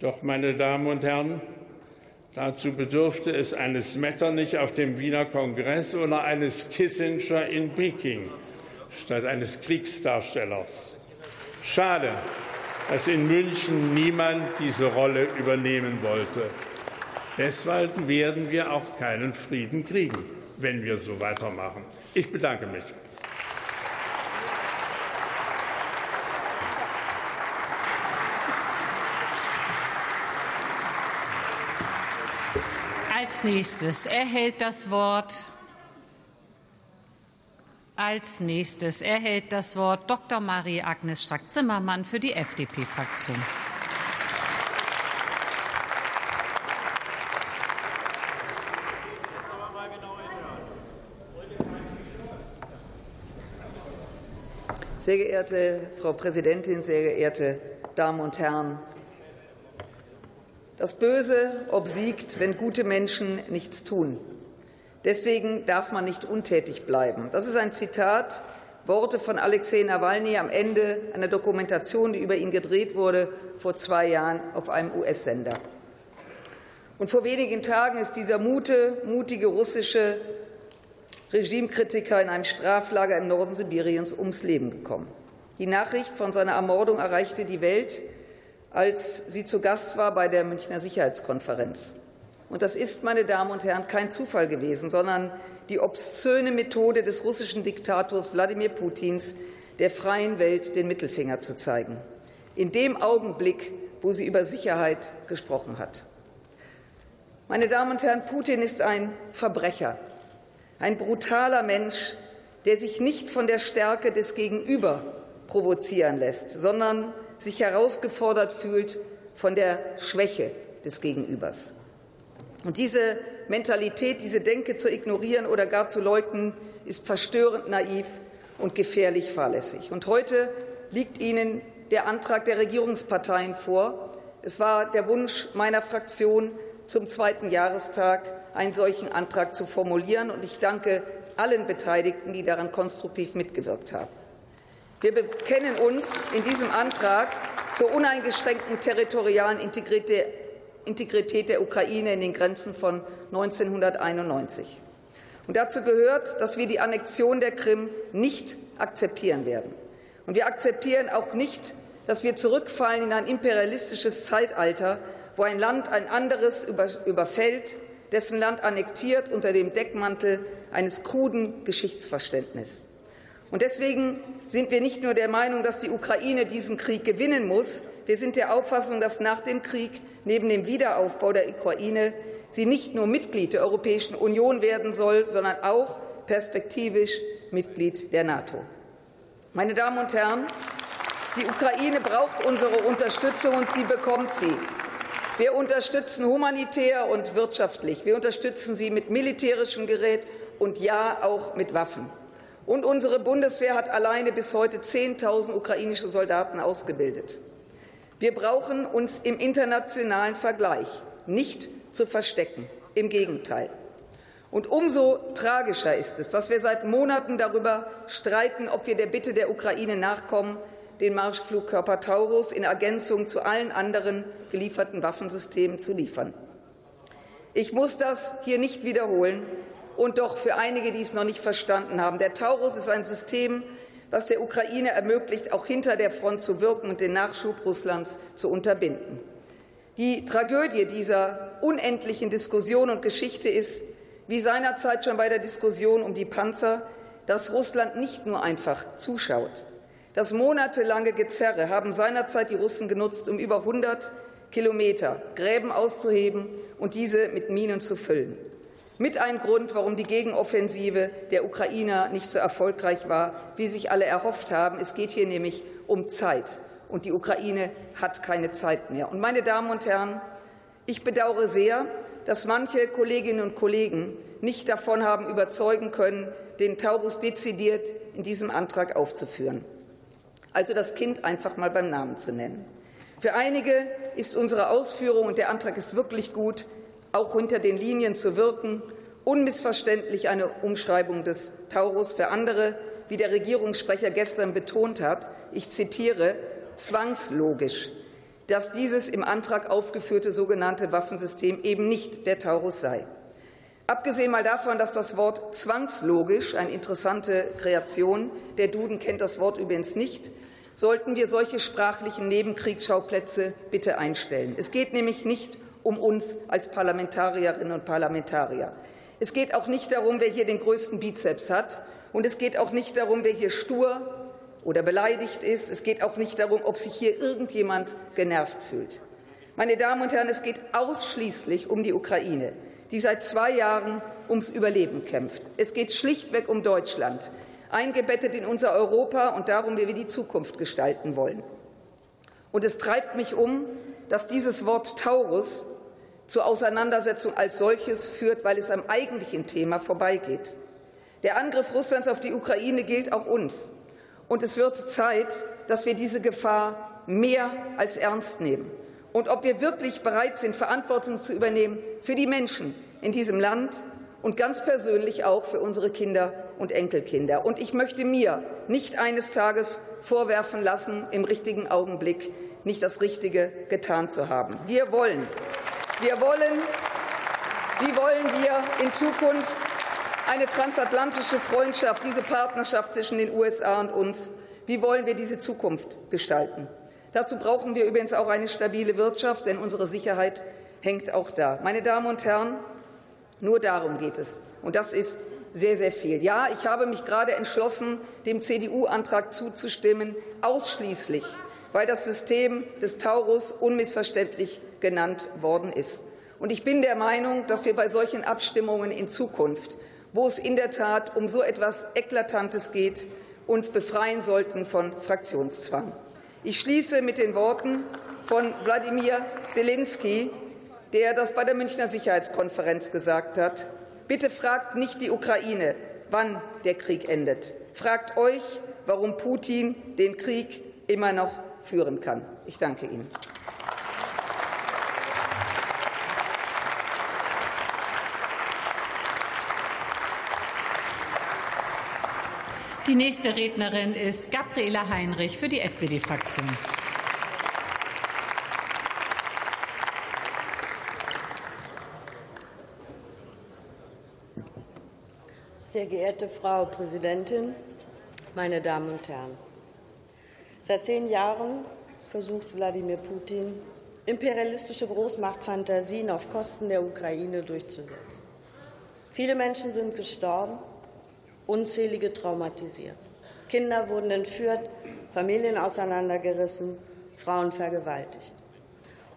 Doch, meine Damen und Herren, dazu bedurfte es eines Metternich auf dem Wiener Kongress oder eines Kissinger in Peking statt eines Kriegsdarstellers. Schade, dass in München niemand diese Rolle übernehmen wollte. Deshalb werden wir auch keinen Frieden kriegen, wenn wir so weitermachen. Ich bedanke mich. Als nächstes erhält das Wort Als nächstes erhält das Wort Dr. Marie-Agnes Strack-Zimmermann für die FDP-Fraktion. Sehr geehrte Frau Präsidentin, sehr geehrte Damen und Herren! Das Böse obsiegt, wenn gute Menschen nichts tun. Deswegen darf man nicht untätig bleiben. Das ist ein Zitat, Worte von Alexei Nawalny am Ende einer Dokumentation, die über ihn gedreht wurde, vor zwei Jahren auf einem US-Sender. Und vor wenigen Tagen ist dieser Mute, mutige russische Regimekritiker in einem Straflager im Norden Sibiriens ums Leben gekommen. Die Nachricht von seiner Ermordung erreichte die Welt, als sie zu Gast war bei der Münchner Sicherheitskonferenz. Und das ist, meine Damen und Herren, kein Zufall gewesen, sondern die obszöne Methode des russischen Diktators Wladimir Putins, der freien Welt den Mittelfinger zu zeigen. In dem Augenblick, wo sie über Sicherheit gesprochen hat. Meine Damen und Herren, Putin ist ein Verbrecher ein brutaler Mensch, der sich nicht von der Stärke des Gegenüber provozieren lässt, sondern sich herausgefordert fühlt von der Schwäche des Gegenübers. Und diese Mentalität, diese Denke zu ignorieren oder gar zu leugnen, ist verstörend naiv und gefährlich fahrlässig. Und heute liegt Ihnen der Antrag der Regierungsparteien vor. Es war der Wunsch meiner Fraktion, zum zweiten Jahrestag einen solchen Antrag zu formulieren. Und ich danke allen Beteiligten, die daran konstruktiv mitgewirkt haben. Wir bekennen uns in diesem Antrag zur uneingeschränkten territorialen Integrität der Ukraine in den Grenzen von 1991. Und dazu gehört, dass wir die Annexion der Krim nicht akzeptieren werden. Und wir akzeptieren auch nicht, dass wir zurückfallen in ein imperialistisches Zeitalter, wo ein Land ein anderes überfällt, dessen Land annektiert unter dem Deckmantel eines kruden Geschichtsverständnisses. Und deswegen sind wir nicht nur der Meinung, dass die Ukraine diesen Krieg gewinnen muss, wir sind der Auffassung, dass nach dem Krieg neben dem Wiederaufbau der Ukraine sie nicht nur Mitglied der Europäischen Union werden soll, sondern auch perspektivisch Mitglied der NATO. Meine Damen und Herren, die Ukraine braucht unsere Unterstützung und sie bekommt sie. Wir unterstützen humanitär und wirtschaftlich. Wir unterstützen sie mit militärischem Gerät und ja auch mit Waffen. Und unsere Bundeswehr hat alleine bis heute 10.000 ukrainische Soldaten ausgebildet. Wir brauchen uns im internationalen Vergleich nicht zu verstecken. Im Gegenteil. Und umso tragischer ist es, dass wir seit Monaten darüber streiten, ob wir der Bitte der Ukraine nachkommen, den Marschflugkörper Taurus in Ergänzung zu allen anderen gelieferten Waffensystemen zu liefern. Ich muss das hier nicht wiederholen und doch für einige, die es noch nicht verstanden haben. Der Taurus ist ein System, was der Ukraine ermöglicht, auch hinter der Front zu wirken und den Nachschub Russlands zu unterbinden. Die Tragödie dieser unendlichen Diskussion und Geschichte ist, wie seinerzeit schon bei der Diskussion um die Panzer, dass Russland nicht nur einfach zuschaut, das monatelange Gezerre haben seinerzeit die Russen genutzt, um über 100 Kilometer Gräben auszuheben und diese mit Minen zu füllen. Mit ein Grund, warum die Gegenoffensive der Ukrainer nicht so erfolgreich war, wie sich alle erhofft haben. Es geht hier nämlich um Zeit. Und die Ukraine hat keine Zeit mehr. Und meine Damen und Herren, ich bedauere sehr, dass manche Kolleginnen und Kollegen nicht davon haben überzeugen können, den Taurus dezidiert in diesem Antrag aufzuführen also das Kind einfach mal beim Namen zu nennen. Für einige ist unsere Ausführung, und der Antrag ist wirklich gut, auch hinter den Linien zu wirken, unmissverständlich eine Umschreibung des Taurus. Für andere, wie der Regierungssprecher gestern betont hat, ich zitiere, zwangslogisch, dass dieses im Antrag aufgeführte sogenannte Waffensystem eben nicht der Taurus sei. Abgesehen mal davon, dass das Wort zwangslogisch eine interessante Kreation, der Duden kennt das Wort übrigens nicht, sollten wir solche sprachlichen Nebenkriegsschauplätze bitte einstellen. Es geht nämlich nicht um uns als Parlamentarierinnen und Parlamentarier. Es geht auch nicht darum, wer hier den größten Bizeps hat. Und es geht auch nicht darum, wer hier stur oder beleidigt ist. Es geht auch nicht darum, ob sich hier irgendjemand genervt fühlt. Meine Damen und Herren, es geht ausschließlich um die Ukraine die seit zwei Jahren ums Überleben kämpft. Es geht schlichtweg um Deutschland, eingebettet in unser Europa und darum, wie wir die Zukunft gestalten wollen. Und es treibt mich um, dass dieses Wort Taurus zur Auseinandersetzung als solches führt, weil es am eigentlichen Thema vorbeigeht. Der Angriff Russlands auf die Ukraine gilt auch uns. Und es wird Zeit, dass wir diese Gefahr mehr als ernst nehmen. Und ob wir wirklich bereit sind, Verantwortung zu übernehmen für die Menschen in diesem Land und ganz persönlich auch für unsere Kinder und Enkelkinder. Und ich möchte mir nicht eines Tages vorwerfen lassen, im richtigen Augenblick nicht das Richtige getan zu haben. Wir wollen, wir wollen, wie wollen wir in Zukunft eine transatlantische Freundschaft, diese Partnerschaft zwischen den USA und uns, wie wollen wir diese Zukunft gestalten? Dazu brauchen wir übrigens auch eine stabile Wirtschaft, denn unsere Sicherheit hängt auch da. Meine Damen und Herren, nur darum geht es. Und das ist sehr, sehr viel. Ja, ich habe mich gerade entschlossen, dem CDU-Antrag zuzustimmen, ausschließlich, weil das System des Taurus unmissverständlich genannt worden ist. Und ich bin der Meinung, dass wir bei solchen Abstimmungen in Zukunft, wo es in der Tat um so etwas Eklatantes geht, uns befreien sollten von Fraktionszwang. Ich schließe mit den Worten von Wladimir Zelensky, der das bei der Münchner Sicherheitskonferenz gesagt hat. Bitte fragt nicht die Ukraine, wann der Krieg endet. Fragt euch, warum Putin den Krieg immer noch führen kann. Ich danke Ihnen. Die nächste Rednerin ist Gabriela Heinrich für die SPD-Fraktion. Sehr geehrte Frau Präsidentin, meine Damen und Herren! Seit zehn Jahren versucht Wladimir Putin, imperialistische Großmachtfantasien auf Kosten der Ukraine durchzusetzen. Viele Menschen sind gestorben, unzählige traumatisiert. Kinder wurden entführt, Familien auseinandergerissen, Frauen vergewaltigt.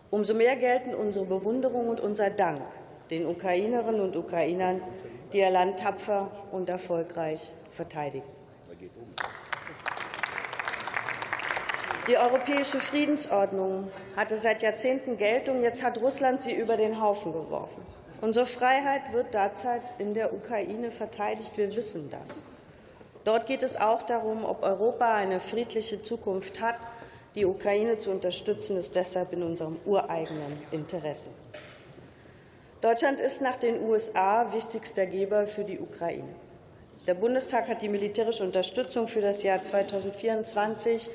Umso mehr gelten unsere Bewunderung und unser Dank den Ukrainerinnen und Ukrainern, die ihr Land tapfer und erfolgreich verteidigen. Die europäische Friedensordnung hatte seit Jahrzehnten Geltung. Jetzt hat Russland sie über den Haufen geworfen. Unsere Freiheit wird derzeit in der Ukraine verteidigt. Wir wissen das. Dort geht es auch darum, ob Europa eine friedliche Zukunft hat. Die Ukraine zu unterstützen, ist deshalb in unserem ureigenen Interesse. Deutschland ist nach den USA wichtigster Geber für die Ukraine. Der Bundestag hat die militärische Unterstützung für das Jahr 2024,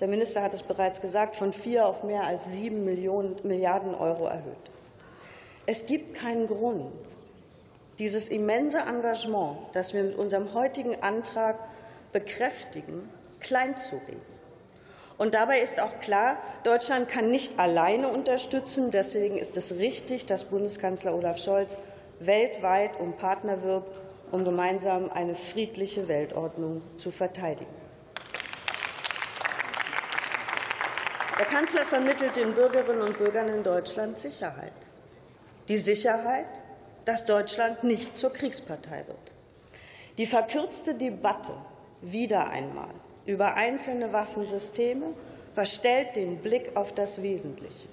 der Minister hat es bereits gesagt, von vier auf mehr als sieben Millionen, Milliarden Euro erhöht. Es gibt keinen Grund, dieses immense Engagement, das wir mit unserem heutigen Antrag bekräftigen, kleinzureden. Und dabei ist auch klar, Deutschland kann nicht alleine unterstützen. Deswegen ist es richtig, dass Bundeskanzler Olaf Scholz weltweit um Partner wirbt, um gemeinsam eine friedliche Weltordnung zu verteidigen. Der Kanzler vermittelt den Bürgerinnen und Bürgern in Deutschland Sicherheit die Sicherheit, dass Deutschland nicht zur Kriegspartei wird. Die verkürzte Debatte wieder einmal über einzelne Waffensysteme verstellt den Blick auf das Wesentliche.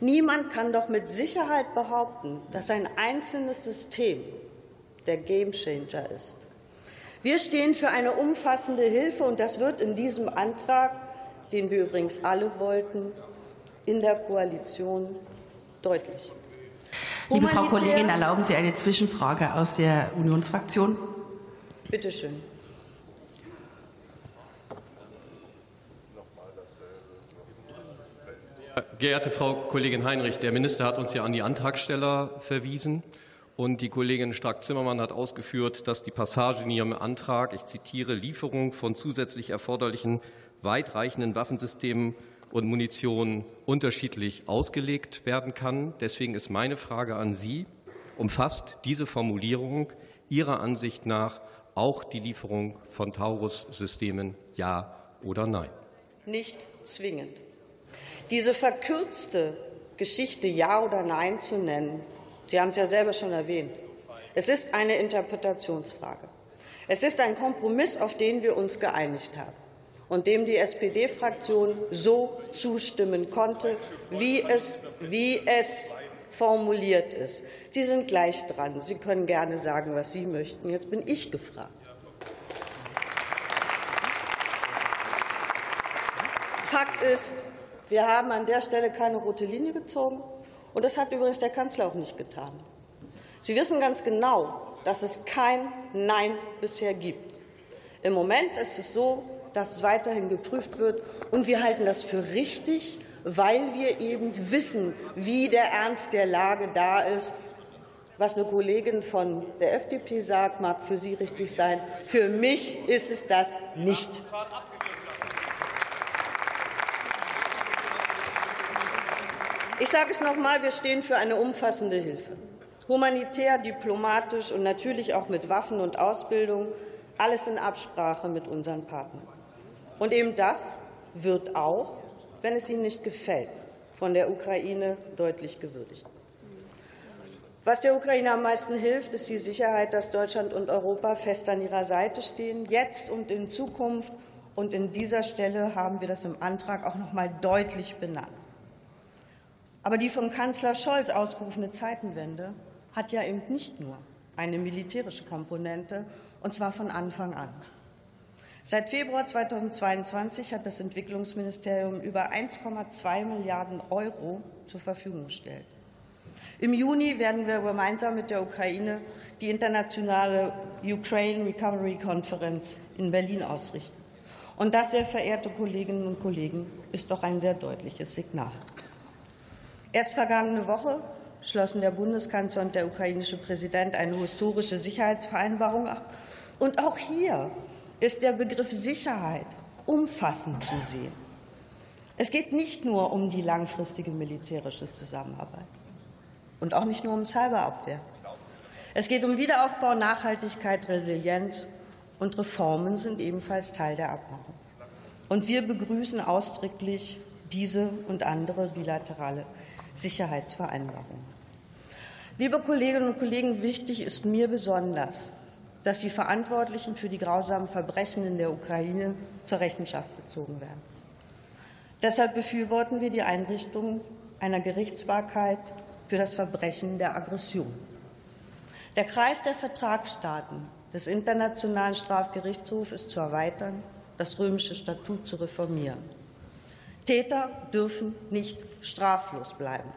Niemand kann doch mit Sicherheit behaupten, dass ein einzelnes System der Gamechanger ist. Wir stehen für eine umfassende Hilfe, und das wird in diesem Antrag, den wir übrigens alle wollten, in der Koalition deutlich. Liebe Frau Kollegin, erlauben Sie eine Zwischenfrage aus der Unionsfraktion? Bitte schön. Geehrte Frau Kollegin Heinrich, der Minister hat uns ja an die Antragsteller verwiesen. Und die Kollegin Stark-Zimmermann hat ausgeführt, dass die Passage in ihrem Antrag, ich zitiere, Lieferung von zusätzlich erforderlichen weitreichenden Waffensystemen und Munition unterschiedlich ausgelegt werden kann. Deswegen ist meine Frage an Sie, umfasst diese Formulierung Ihrer Ansicht nach auch die Lieferung von Taurus-Systemen, ja oder nein? Nicht zwingend. Diese verkürzte Geschichte Ja oder Nein zu nennen, Sie haben es ja selber schon erwähnt, es ist eine Interpretationsfrage. Es ist ein Kompromiss, auf den wir uns geeinigt haben und dem die SPD-Fraktion so zustimmen konnte, wie es, wie es formuliert ist. Sie sind gleich dran. Sie können gerne sagen, was Sie möchten. Jetzt bin ich gefragt. Fakt ist, wir haben an der Stelle keine rote Linie gezogen. Und das hat übrigens der Kanzler auch nicht getan. Sie wissen ganz genau, dass es kein Nein bisher gibt. Im Moment ist es so, dass es weiterhin geprüft wird. Und wir halten das für richtig, weil wir eben wissen, wie der Ernst der Lage da ist. Was eine Kollegin von der FDP sagt, mag für Sie richtig sein. Für mich ist es das nicht. Ich sage es noch einmal, wir stehen für eine umfassende Hilfe. Humanitär, diplomatisch und natürlich auch mit Waffen und Ausbildung, alles in Absprache mit unseren Partnern. Und eben das wird auch, wenn es Ihnen nicht gefällt, von der Ukraine deutlich gewürdigt. Was der Ukraine am meisten hilft, ist die Sicherheit, dass Deutschland und Europa fest an ihrer Seite stehen, jetzt und in Zukunft. Und in dieser Stelle haben wir das im Antrag auch noch mal deutlich benannt. Aber die von Kanzler Scholz ausgerufene Zeitenwende hat ja eben nicht nur eine militärische Komponente, und zwar von Anfang an. Seit Februar 2022 hat das Entwicklungsministerium über 1,2 Milliarden Euro zur Verfügung gestellt. Im Juni werden wir gemeinsam mit der Ukraine die internationale Ukraine Recovery Konferenz in Berlin ausrichten. Und das, sehr verehrte Kolleginnen und Kollegen, ist doch ein sehr deutliches Signal. Erst vergangene Woche schlossen der Bundeskanzler und der ukrainische Präsident eine historische Sicherheitsvereinbarung ab. Und auch hier ist der Begriff Sicherheit umfassend zu sehen. Es geht nicht nur um die langfristige militärische Zusammenarbeit und auch nicht nur um Cyberabwehr. Es geht um Wiederaufbau, Nachhaltigkeit, Resilienz und Reformen sind ebenfalls Teil der Abmachung. Und wir begrüßen ausdrücklich diese und andere bilaterale Sicherheitsvereinbarungen. Liebe Kolleginnen und Kollegen, wichtig ist mir besonders, dass die Verantwortlichen für die grausamen Verbrechen in der Ukraine zur Rechenschaft gezogen werden. Deshalb befürworten wir die Einrichtung einer Gerichtsbarkeit für das Verbrechen der Aggression. Der Kreis der Vertragsstaaten des Internationalen Strafgerichtshofs ist zu erweitern, das römische Statut zu reformieren. Täter dürfen nicht straflos bleiben.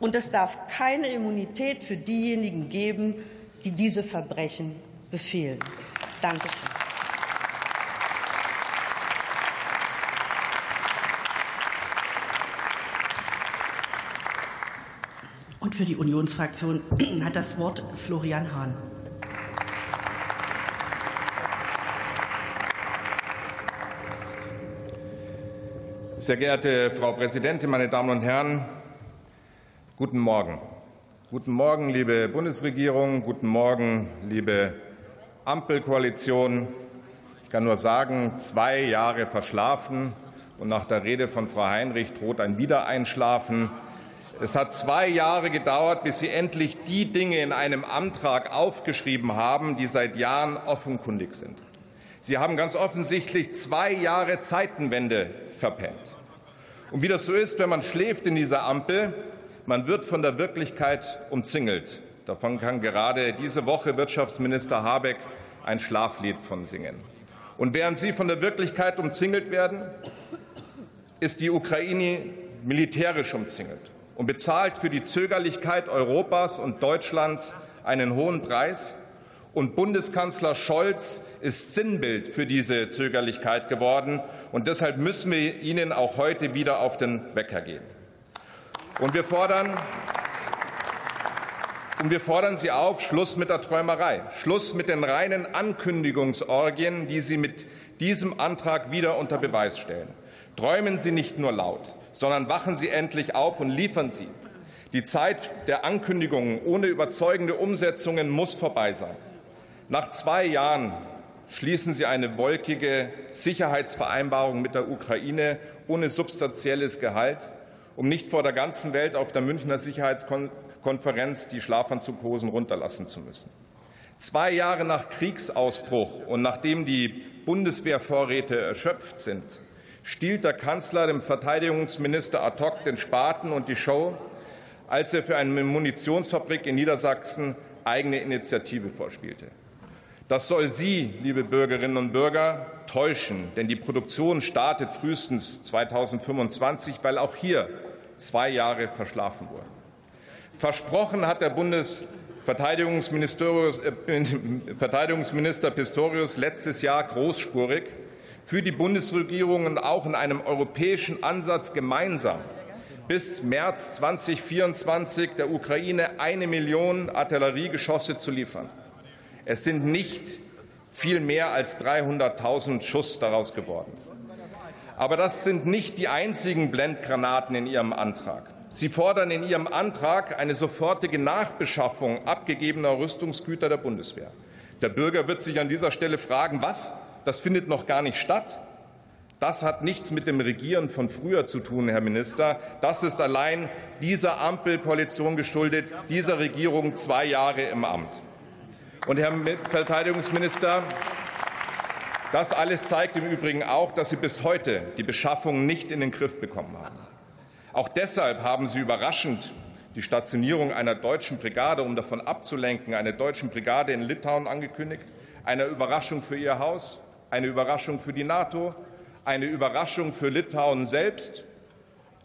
Und es darf keine Immunität für diejenigen geben, die diese Verbrechen befehlen. Danke schön. Und für die Unionsfraktion [clears throat] hat das Wort Florian Hahn. Sehr geehrte Frau Präsidentin, meine Damen und Herren, guten Morgen. Guten Morgen, liebe Bundesregierung, guten Morgen, liebe Ampelkoalition. Ich kann nur sagen, zwei Jahre verschlafen und nach der Rede von Frau Heinrich droht ein Wiedereinschlafen. Es hat zwei Jahre gedauert, bis Sie endlich die Dinge in einem Antrag aufgeschrieben haben, die seit Jahren offenkundig sind. Sie haben ganz offensichtlich zwei Jahre Zeitenwende verpennt. Und wie das so ist, wenn man schläft in dieser Ampel, man wird von der Wirklichkeit umzingelt. Davon kann gerade diese Woche Wirtschaftsminister Habeck ein Schlaflied von singen. Und während Sie von der Wirklichkeit umzingelt werden, ist die Ukraine militärisch umzingelt und bezahlt für die Zögerlichkeit Europas und Deutschlands einen hohen Preis. Und Bundeskanzler Scholz ist Sinnbild für diese Zögerlichkeit geworden. Und deshalb müssen wir Ihnen auch heute wieder auf den Wecker gehen. Und wir fordern, und wir fordern Sie auf, Schluss mit der Träumerei, Schluss mit den reinen Ankündigungsorgien, die Sie mit diesem Antrag wieder unter Beweis stellen. Träumen Sie nicht nur laut, sondern wachen Sie endlich auf und liefern Sie. Die Zeit der Ankündigungen ohne überzeugende Umsetzungen muss vorbei sein. Nach zwei Jahren schließen Sie eine wolkige Sicherheitsvereinbarung mit der Ukraine ohne substanzielles Gehalt, um nicht vor der ganzen Welt auf der Münchner Sicherheitskonferenz Konferenz die Schlafanzughosen runterlassen zu müssen. Zwei Jahre nach Kriegsausbruch und nachdem die Bundeswehrvorräte erschöpft sind, stiehlt der Kanzler dem Verteidigungsminister ad hoc den Spaten und die Show, als er für eine Munitionsfabrik in Niedersachsen eigene Initiative vorspielte. Das soll Sie, liebe Bürgerinnen und Bürger, täuschen, denn die Produktion startet frühestens 2025, weil auch hier zwei Jahre verschlafen wurden. Versprochen hat der Bundesverteidigungsminister äh, [laughs] Pistorius letztes Jahr großspurig, für die Bundesregierung und auch in einem europäischen Ansatz gemeinsam bis März 2024 der Ukraine eine Million Artilleriegeschosse zu liefern. Es sind nicht viel mehr als 300.000 Schuss daraus geworden. Aber das sind nicht die einzigen Blendgranaten in Ihrem Antrag. Sie fordern in Ihrem Antrag eine sofortige Nachbeschaffung abgegebener Rüstungsgüter der Bundeswehr. Der Bürger wird sich an dieser Stelle fragen, was? Das findet noch gar nicht statt. Das hat nichts mit dem Regieren von früher zu tun, Herr Minister. Das ist allein dieser Ampelkoalition geschuldet, dieser Regierung zwei Jahre im Amt. Und Herr Verteidigungsminister, das alles zeigt im Übrigen auch, dass Sie bis heute die Beschaffung nicht in den Griff bekommen haben. Auch deshalb haben Sie überraschend die Stationierung einer deutschen Brigade, um davon abzulenken, eine deutsche Brigade in Litauen angekündigt. Eine Überraschung für Ihr Haus, eine Überraschung für die NATO, eine Überraschung für Litauen selbst.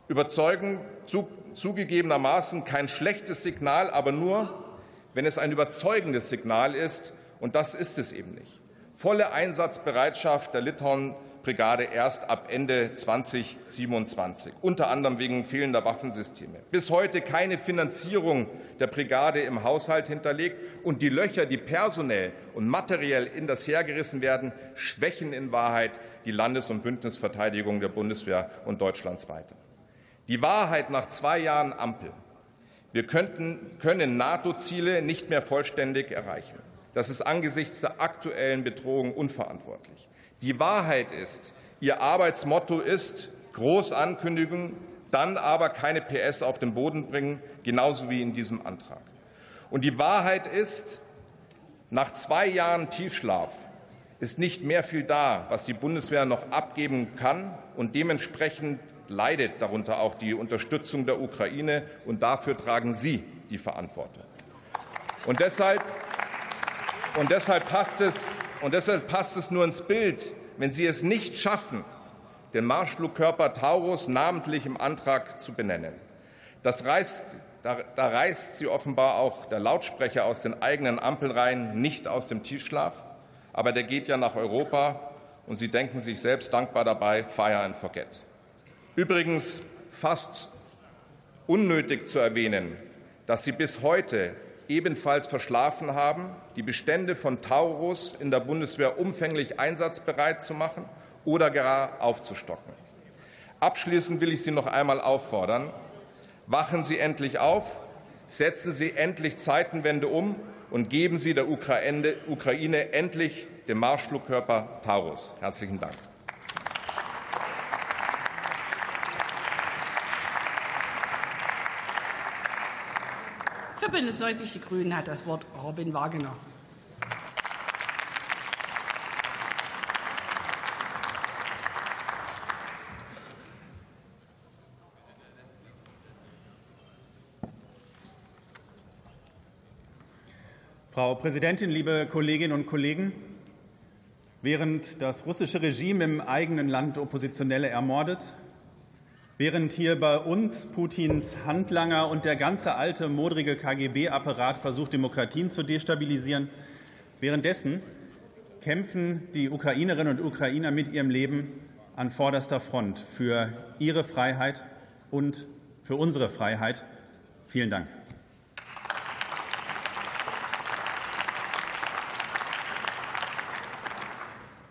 Überzeugen zu, zugegebenermaßen kein schlechtes Signal, aber nur, wenn es ein überzeugendes Signal ist, und das ist es eben nicht. Volle Einsatzbereitschaft der Litauen-Brigade erst ab Ende 2027, unter anderem wegen fehlender Waffensysteme. Bis heute keine Finanzierung der Brigade im Haushalt hinterlegt, und die Löcher, die personell und materiell in das Heer gerissen werden, schwächen in Wahrheit die Landes- und Bündnisverteidigung der Bundeswehr und Deutschlands weiter. Die Wahrheit nach zwei Jahren Ampel wir könnten, können NATO-Ziele nicht mehr vollständig erreichen. Das ist angesichts der aktuellen Bedrohung unverantwortlich. Die Wahrheit ist, Ihr Arbeitsmotto ist groß ankündigen, dann aber keine PS auf den Boden bringen, genauso wie in diesem Antrag. Und die Wahrheit ist, nach zwei Jahren Tiefschlaf ist nicht mehr viel da, was die Bundeswehr noch abgeben kann, und dementsprechend leidet darunter auch die Unterstützung der Ukraine, und dafür tragen Sie die Verantwortung. Und deshalb, und deshalb, passt es, und deshalb passt es nur ins Bild, wenn Sie es nicht schaffen, den Marschflugkörper Taurus namentlich im Antrag zu benennen. Das reißt, da, da reißt Sie offenbar auch der Lautsprecher aus den eigenen Ampelreihen nicht aus dem Tiefschlaf. Aber der geht ja nach Europa, und Sie denken sich selbst dankbar dabei, fire and forget. Übrigens fast unnötig zu erwähnen, dass Sie bis heute ebenfalls verschlafen haben, die Bestände von Taurus in der Bundeswehr umfänglich einsatzbereit zu machen oder gar aufzustocken. Abschließend will ich Sie noch einmal auffordern, wachen Sie endlich auf, setzen Sie endlich Zeitenwende um und geben Sie der Ukraine, endlich den Marschflugkörper Taurus. Herzlichen Dank. Für Bündnis 90 Die Grünen hat das Wort Robin Wagner. Frau Präsidentin, liebe Kolleginnen und Kollegen! Während das russische Regime im eigenen Land Oppositionelle ermordet, Während hier bei uns Putins Handlanger und der ganze alte, modrige KGB-Apparat versucht, Demokratien zu destabilisieren, währenddessen kämpfen die Ukrainerinnen und Ukrainer mit ihrem Leben an vorderster Front für ihre Freiheit und für unsere Freiheit. Vielen Dank.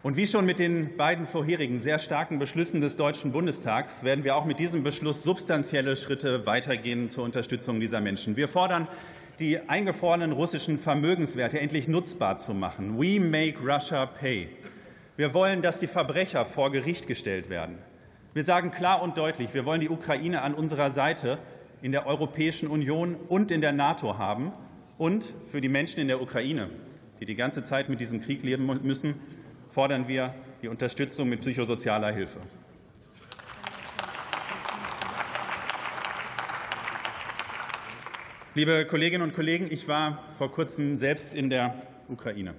Und wie schon mit den beiden vorherigen sehr starken Beschlüssen des Deutschen Bundestags werden wir auch mit diesem Beschluss substanzielle Schritte weitergehen zur Unterstützung dieser Menschen. Wir fordern, die eingefrorenen russischen Vermögenswerte endlich nutzbar zu machen. We make Russia pay. Wir wollen, dass die Verbrecher vor Gericht gestellt werden. Wir sagen klar und deutlich, wir wollen die Ukraine an unserer Seite in der Europäischen Union und in der NATO haben und für die Menschen in der Ukraine die die ganze Zeit mit diesem Krieg leben müssen, fordern wir die Unterstützung mit psychosozialer Hilfe. Liebe Kolleginnen und Kollegen, ich war vor kurzem selbst in der Ukraine.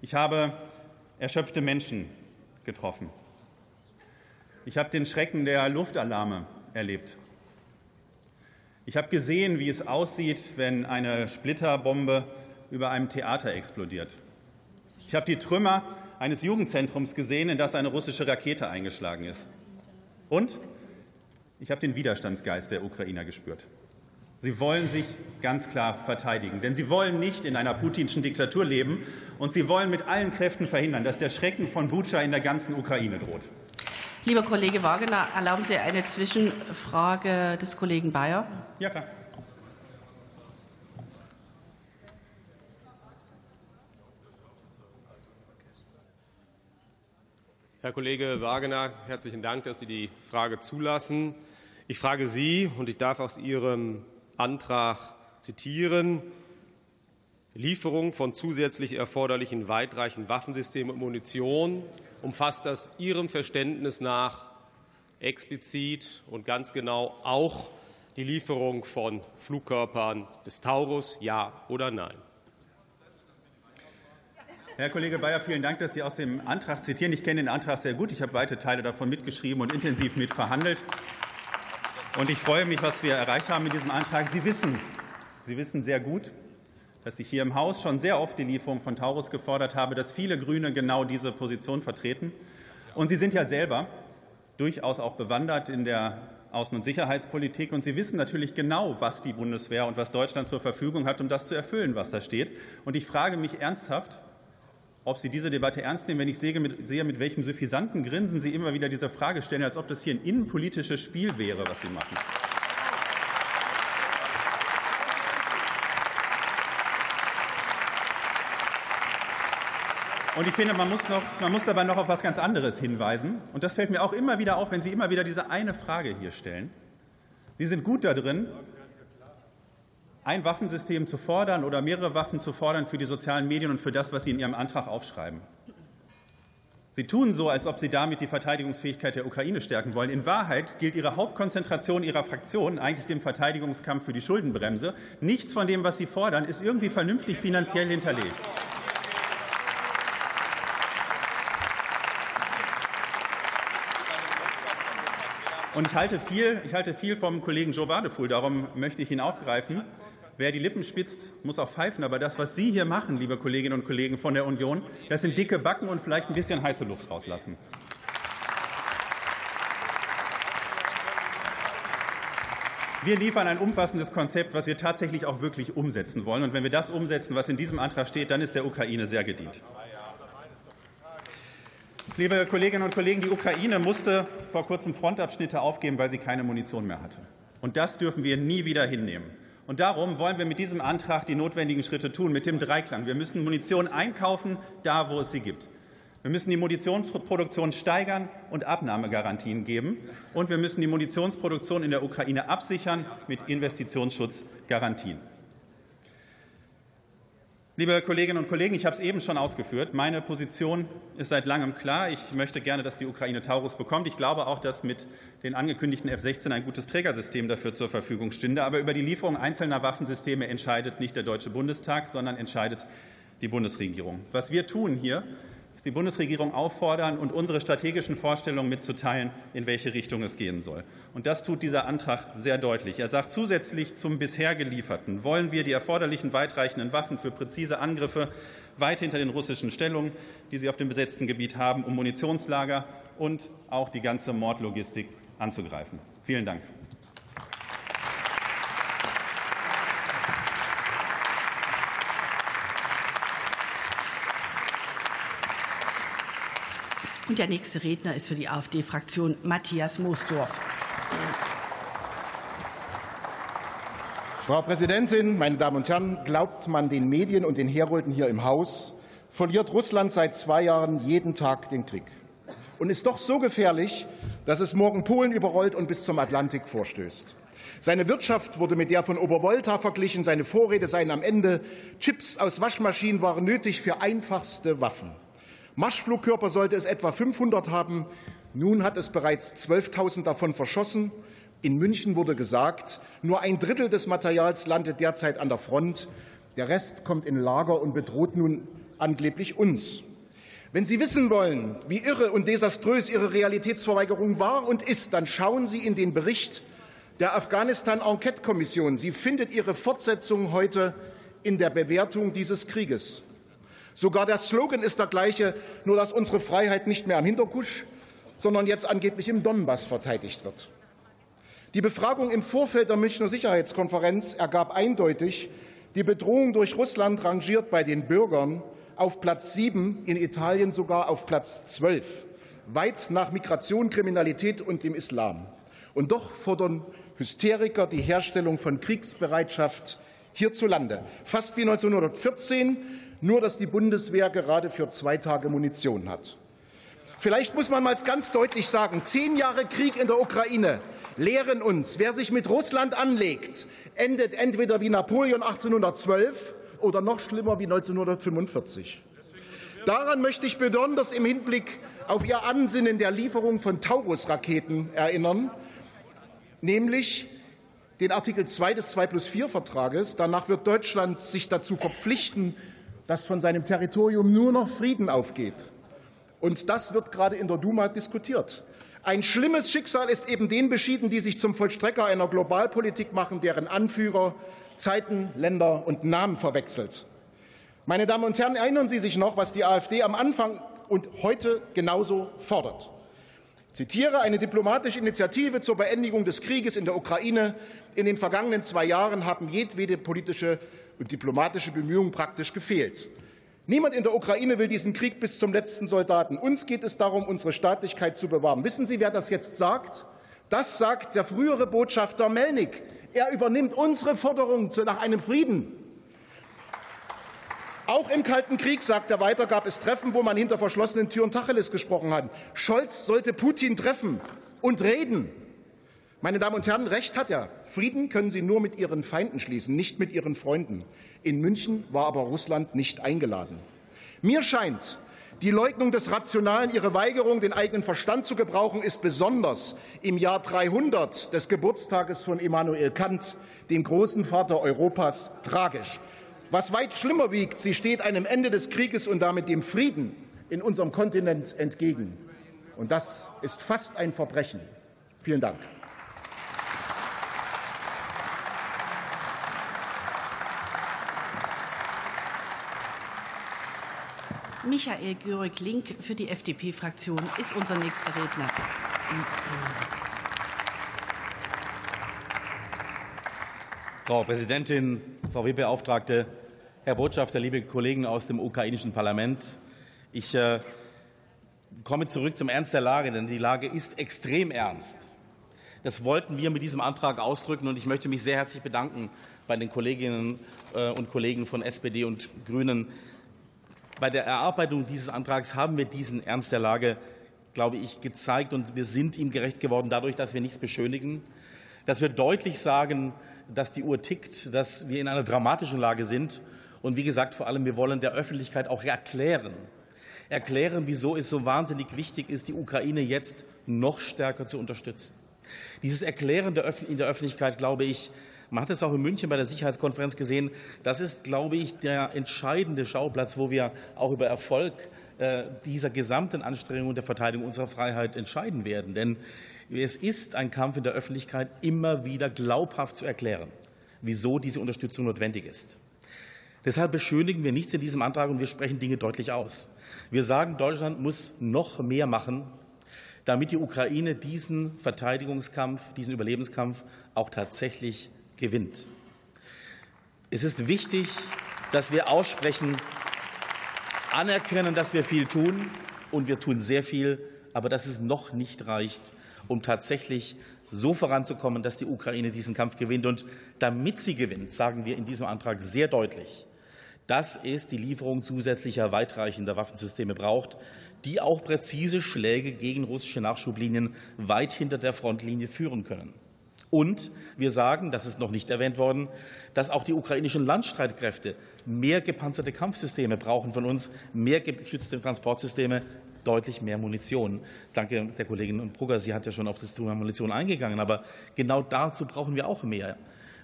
Ich habe erschöpfte Menschen getroffen. Ich habe den Schrecken der Luftalarme erlebt. Ich habe gesehen, wie es aussieht, wenn eine Splitterbombe über einem Theater explodiert. Ich habe die Trümmer eines Jugendzentrums gesehen, in das eine russische Rakete eingeschlagen ist. Und ich habe den Widerstandsgeist der Ukrainer gespürt. Sie wollen sich ganz klar verteidigen, denn sie wollen nicht in einer putinschen Diktatur leben und sie wollen mit allen Kräften verhindern, dass der Schrecken von Butscha in der ganzen Ukraine droht. Lieber Kollege Wagener, erlauben Sie eine Zwischenfrage des Kollegen Bayer? Ja, klar. Herr Kollege Wagener, herzlichen Dank, dass Sie die Frage zulassen. Ich frage Sie, und ich darf aus Ihrem Antrag zitieren. Lieferung von zusätzlich erforderlichen weitreichenden Waffensystemen und Munition umfasst das Ihrem Verständnis nach explizit und ganz genau auch die Lieferung von Flugkörpern des Taurus, ja oder nein? Herr Kollege Bayer, vielen Dank, dass Sie aus dem Antrag zitieren. Ich kenne den Antrag sehr gut. Ich habe weite Teile davon mitgeschrieben und intensiv mitverhandelt. Und ich freue mich, was wir erreicht haben mit diesem Antrag. Sie wissen, Sie wissen sehr gut, dass ich hier im Haus schon sehr oft die Lieferung von Taurus gefordert habe, dass viele Grüne genau diese Position vertreten. Und Sie sind ja selber durchaus auch bewandert in der Außen- und Sicherheitspolitik. Und Sie wissen natürlich genau, was die Bundeswehr und was Deutschland zur Verfügung hat, um das zu erfüllen, was da steht. Und ich frage mich ernsthaft, ob Sie diese Debatte ernst nehmen, wenn ich sehe mit, sehe, mit welchem suffisanten Grinsen Sie immer wieder diese Frage stellen, als ob das hier ein innenpolitisches Spiel wäre, was Sie machen. Und ich finde, man muss, noch, man muss dabei noch auf etwas ganz anderes hinweisen. Und das fällt mir auch immer wieder auf, wenn Sie immer wieder diese eine Frage hier stellen. Sie sind gut da drin, ein Waffensystem zu fordern oder mehrere Waffen zu fordern für die sozialen Medien und für das, was Sie in Ihrem Antrag aufschreiben. Sie tun so, als ob Sie damit die Verteidigungsfähigkeit der Ukraine stärken wollen. In Wahrheit gilt Ihre Hauptkonzentration Ihrer Fraktion eigentlich dem Verteidigungskampf für die Schuldenbremse. Nichts von dem, was Sie fordern, ist irgendwie vernünftig finanziell hinterlegt. Und ich halte viel, ich halte viel vom Kollegen Joe Wadepool, darum möchte ich ihn aufgreifen. Wer die Lippen spitzt, muss auch pfeifen. Aber das, was Sie hier machen, liebe Kolleginnen und Kollegen von der Union, das sind dicke Backen und vielleicht ein bisschen heiße Luft rauslassen. Wir liefern ein umfassendes Konzept, was wir tatsächlich auch wirklich umsetzen wollen. Und wenn wir das umsetzen, was in diesem Antrag steht, dann ist der Ukraine sehr gedient. Liebe Kolleginnen und Kollegen, die Ukraine musste vor kurzem Frontabschnitte aufgeben, weil sie keine Munition mehr hatte. Und das dürfen wir nie wieder hinnehmen. Und darum wollen wir mit diesem Antrag die notwendigen Schritte tun, mit dem Dreiklang. Wir müssen Munition einkaufen, da wo es sie gibt. Wir müssen die Munitionsproduktion steigern und Abnahmegarantien geben. Und wir müssen die Munitionsproduktion in der Ukraine absichern mit Investitionsschutzgarantien. Liebe Kolleginnen und Kollegen, ich habe es eben schon ausgeführt. Meine Position ist seit langem klar. Ich möchte gerne, dass die Ukraine Taurus bekommt. Ich glaube auch, dass mit den angekündigten F-16 ein gutes Trägersystem dafür zur Verfügung stünde. Aber über die Lieferung einzelner Waffensysteme entscheidet nicht der Deutsche Bundestag, sondern entscheidet die Bundesregierung. Was wir tun hier, die Bundesregierung auffordern und unsere strategischen Vorstellungen mitzuteilen, in welche Richtung es gehen soll. Und das tut dieser Antrag sehr deutlich. Er sagt, zusätzlich zum bisher gelieferten wollen wir die erforderlichen weitreichenden Waffen für präzise Angriffe weit hinter den russischen Stellungen, die sie auf dem besetzten Gebiet haben, um Munitionslager und auch die ganze Mordlogistik anzugreifen. Vielen Dank. Und der nächste Redner ist für die AfD-Fraktion Matthias Moosdorf. Frau Präsidentin, meine Damen und Herren! Glaubt man den Medien und den Herolden hier im Haus, verliert Russland seit zwei Jahren jeden Tag den Krieg und ist doch so gefährlich, dass es morgen Polen überrollt und bis zum Atlantik vorstößt. Seine Wirtschaft wurde mit der von Obervolta verglichen, seine Vorräte seien am Ende. Chips aus Waschmaschinen waren nötig für einfachste Waffen. Marschflugkörper sollte es etwa 500 haben. Nun hat es bereits 12.000 davon verschossen. In München wurde gesagt, nur ein Drittel des Materials landet derzeit an der Front. Der Rest kommt in Lager und bedroht nun angeblich uns. Wenn Sie wissen wollen, wie irre und desaströs Ihre Realitätsverweigerung war und ist, dann schauen Sie in den Bericht der Afghanistan-Enquete-Kommission. Sie findet ihre Fortsetzung heute in der Bewertung dieses Krieges. Sogar der Slogan ist der gleiche, nur dass unsere Freiheit nicht mehr am Hinterkusch, sondern jetzt angeblich im Donbass verteidigt wird. Die Befragung im Vorfeld der Münchner Sicherheitskonferenz ergab eindeutig, die Bedrohung durch Russland rangiert bei den Bürgern auf Platz sieben, in Italien sogar auf Platz zwölf, weit nach Migration, Kriminalität und dem Islam. Und doch fordern Hysteriker die Herstellung von Kriegsbereitschaft hierzulande. Fast wie 1914, nur dass die Bundeswehr gerade für zwei Tage Munition hat. Vielleicht muss man mal ganz deutlich sagen, zehn Jahre Krieg in der Ukraine lehren uns, wer sich mit Russland anlegt, endet entweder wie Napoleon 1812 oder noch schlimmer wie 1945. Daran möchte ich besonders im Hinblick auf Ihr Ansinnen der Lieferung von Taurus-Raketen erinnern, nämlich den Artikel 2 des 2 plus 4 Vertrages. Danach wird Deutschland sich dazu verpflichten, dass von seinem Territorium nur noch Frieden aufgeht. Und das wird gerade in der Duma diskutiert. Ein schlimmes Schicksal ist eben den beschieden, die sich zum Vollstrecker einer Globalpolitik machen, deren Anführer Zeiten, Länder und Namen verwechselt. Meine Damen und Herren, erinnern Sie sich noch, was die AfD am Anfang und heute genauso fordert. Ich zitiere eine diplomatische Initiative zur Beendigung des Krieges in der Ukraine. In den vergangenen zwei Jahren haben jedwede politische und diplomatische Bemühungen praktisch gefehlt. Niemand in der Ukraine will diesen Krieg bis zum letzten Soldaten. Uns geht es darum, unsere Staatlichkeit zu bewahren. Wissen Sie, wer das jetzt sagt? Das sagt der frühere Botschafter Melnik. Er übernimmt unsere Forderung nach einem Frieden. Auch im Kalten Krieg, sagt er weiter, gab es Treffen, wo man hinter verschlossenen Türen Tacheles gesprochen hat. Scholz sollte Putin treffen und reden. Meine Damen und Herren, Recht hat er. Frieden können Sie nur mit Ihren Feinden schließen, nicht mit Ihren Freunden. In München war aber Russland nicht eingeladen. Mir scheint, die Leugnung des Rationalen, ihre Weigerung, den eigenen Verstand zu gebrauchen, ist besonders im Jahr 300 des Geburtstages von Immanuel Kant, dem großen Vater Europas, tragisch. Was weit schlimmer wiegt, sie steht einem Ende des Krieges und damit dem Frieden in unserem Kontinent entgegen. Und das ist fast ein Verbrechen. Vielen Dank. Michael Görig-Link für die FDP-Fraktion ist unser nächster Redner. Frau Präsidentin, Frau WP-Beauftragte, Herr Botschafter, liebe Kollegen aus dem ukrainischen Parlament, ich äh, komme zurück zum Ernst der Lage, denn die Lage ist extrem ernst. Das wollten wir mit diesem Antrag ausdrücken und ich möchte mich sehr herzlich bedanken bei den Kolleginnen äh, und Kollegen von SPD und Grünen, bei der Erarbeitung dieses Antrags haben wir diesen Ernst der Lage, glaube ich, gezeigt und wir sind ihm gerecht geworden dadurch, dass wir nichts beschönigen, dass wir deutlich sagen, dass die Uhr tickt, dass wir in einer dramatischen Lage sind und wie gesagt, vor allem, wir wollen der Öffentlichkeit auch erklären, erklären, wieso es so wahnsinnig wichtig ist, die Ukraine jetzt noch stärker zu unterstützen. Dieses Erklären in der Öffentlichkeit, glaube ich, man hat es auch in München bei der Sicherheitskonferenz gesehen. Das ist, glaube ich, der entscheidende Schauplatz, wo wir auch über Erfolg äh, dieser gesamten Anstrengung der Verteidigung unserer Freiheit entscheiden werden. Denn es ist ein Kampf in der Öffentlichkeit, immer wieder glaubhaft zu erklären, wieso diese Unterstützung notwendig ist. Deshalb beschönigen wir nichts in diesem Antrag und wir sprechen Dinge deutlich aus. Wir sagen, Deutschland muss noch mehr machen, damit die Ukraine diesen Verteidigungskampf, diesen Überlebenskampf auch tatsächlich gewinnt. Es ist wichtig, dass wir aussprechen, anerkennen, dass wir viel tun und wir tun sehr viel, aber dass es noch nicht reicht, um tatsächlich so voranzukommen, dass die Ukraine diesen Kampf gewinnt. Und damit sie gewinnt, sagen wir in diesem Antrag sehr deutlich, dass es die Lieferung zusätzlicher weitreichender Waffensysteme braucht, die auch präzise Schläge gegen russische Nachschublinien weit hinter der Frontlinie führen können. Und wir sagen, das ist noch nicht erwähnt worden, dass auch die ukrainischen Landstreitkräfte mehr gepanzerte Kampfsysteme brauchen von uns, mehr geschützte Transportsysteme, deutlich mehr Munition. Danke der Kollegin Brugger, sie hat ja schon auf das Thema Munition eingegangen, aber genau dazu brauchen wir auch mehr.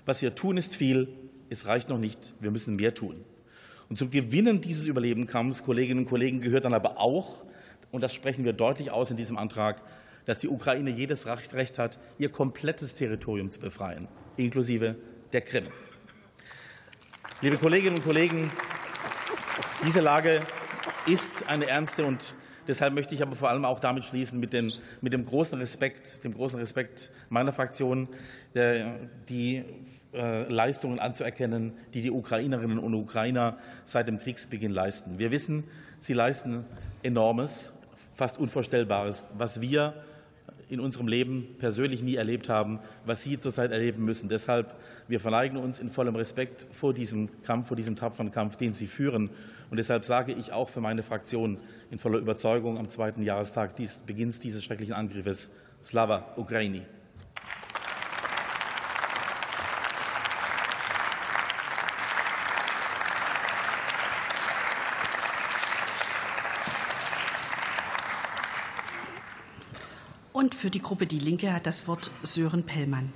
Was wir tun, ist viel, es reicht noch nicht, wir müssen mehr tun. Und zum Gewinnen dieses Überlebenskampfs, Kolleginnen und Kollegen, gehört dann aber auch, und das sprechen wir deutlich aus in diesem Antrag, dass die Ukraine jedes Recht hat, ihr komplettes Territorium zu befreien, inklusive der Krim. Liebe Kolleginnen und Kollegen, diese Lage ist eine ernste und deshalb möchte ich aber vor allem auch damit schließen mit, den, mit dem großen Respekt, dem großen Respekt meiner Fraktion, der, die äh, Leistungen anzuerkennen, die die Ukrainerinnen und Ukrainer seit dem Kriegsbeginn leisten. Wir wissen, sie leisten enormes, fast Unvorstellbares, was wir in unserem Leben persönlich nie erlebt haben, was Sie zurzeit erleben müssen. Deshalb, wir verneigen uns in vollem Respekt vor diesem Kampf, vor diesem tapferen Kampf, den Sie führen. Und deshalb sage ich auch für meine Fraktion in voller Überzeugung am zweiten Jahrestag des Beginns dieses schrecklichen Angriffes Slava Ukraini. Und für die Gruppe Die Linke hat das Wort Sören Pellmann.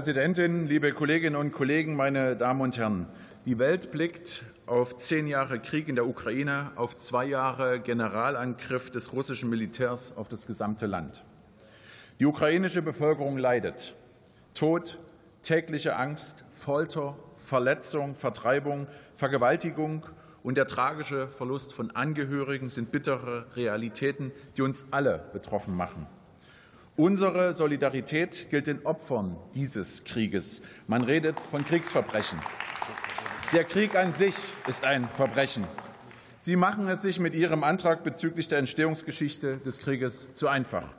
Präsidentin, liebe Kolleginnen und Kollegen, meine Damen und Herren! Die Welt blickt auf zehn Jahre Krieg in der Ukraine, auf zwei Jahre Generalangriff des russischen Militärs auf das gesamte Land. Die ukrainische Bevölkerung leidet. Tod, tägliche Angst, Folter, Verletzung, Vertreibung, Vergewaltigung und der tragische Verlust von Angehörigen sind bittere Realitäten, die uns alle betroffen machen. Unsere Solidarität gilt den Opfern dieses Krieges. Man redet von Kriegsverbrechen. Der Krieg an sich ist ein Verbrechen. Sie machen es sich mit Ihrem Antrag bezüglich der Entstehungsgeschichte des Krieges zu einfach.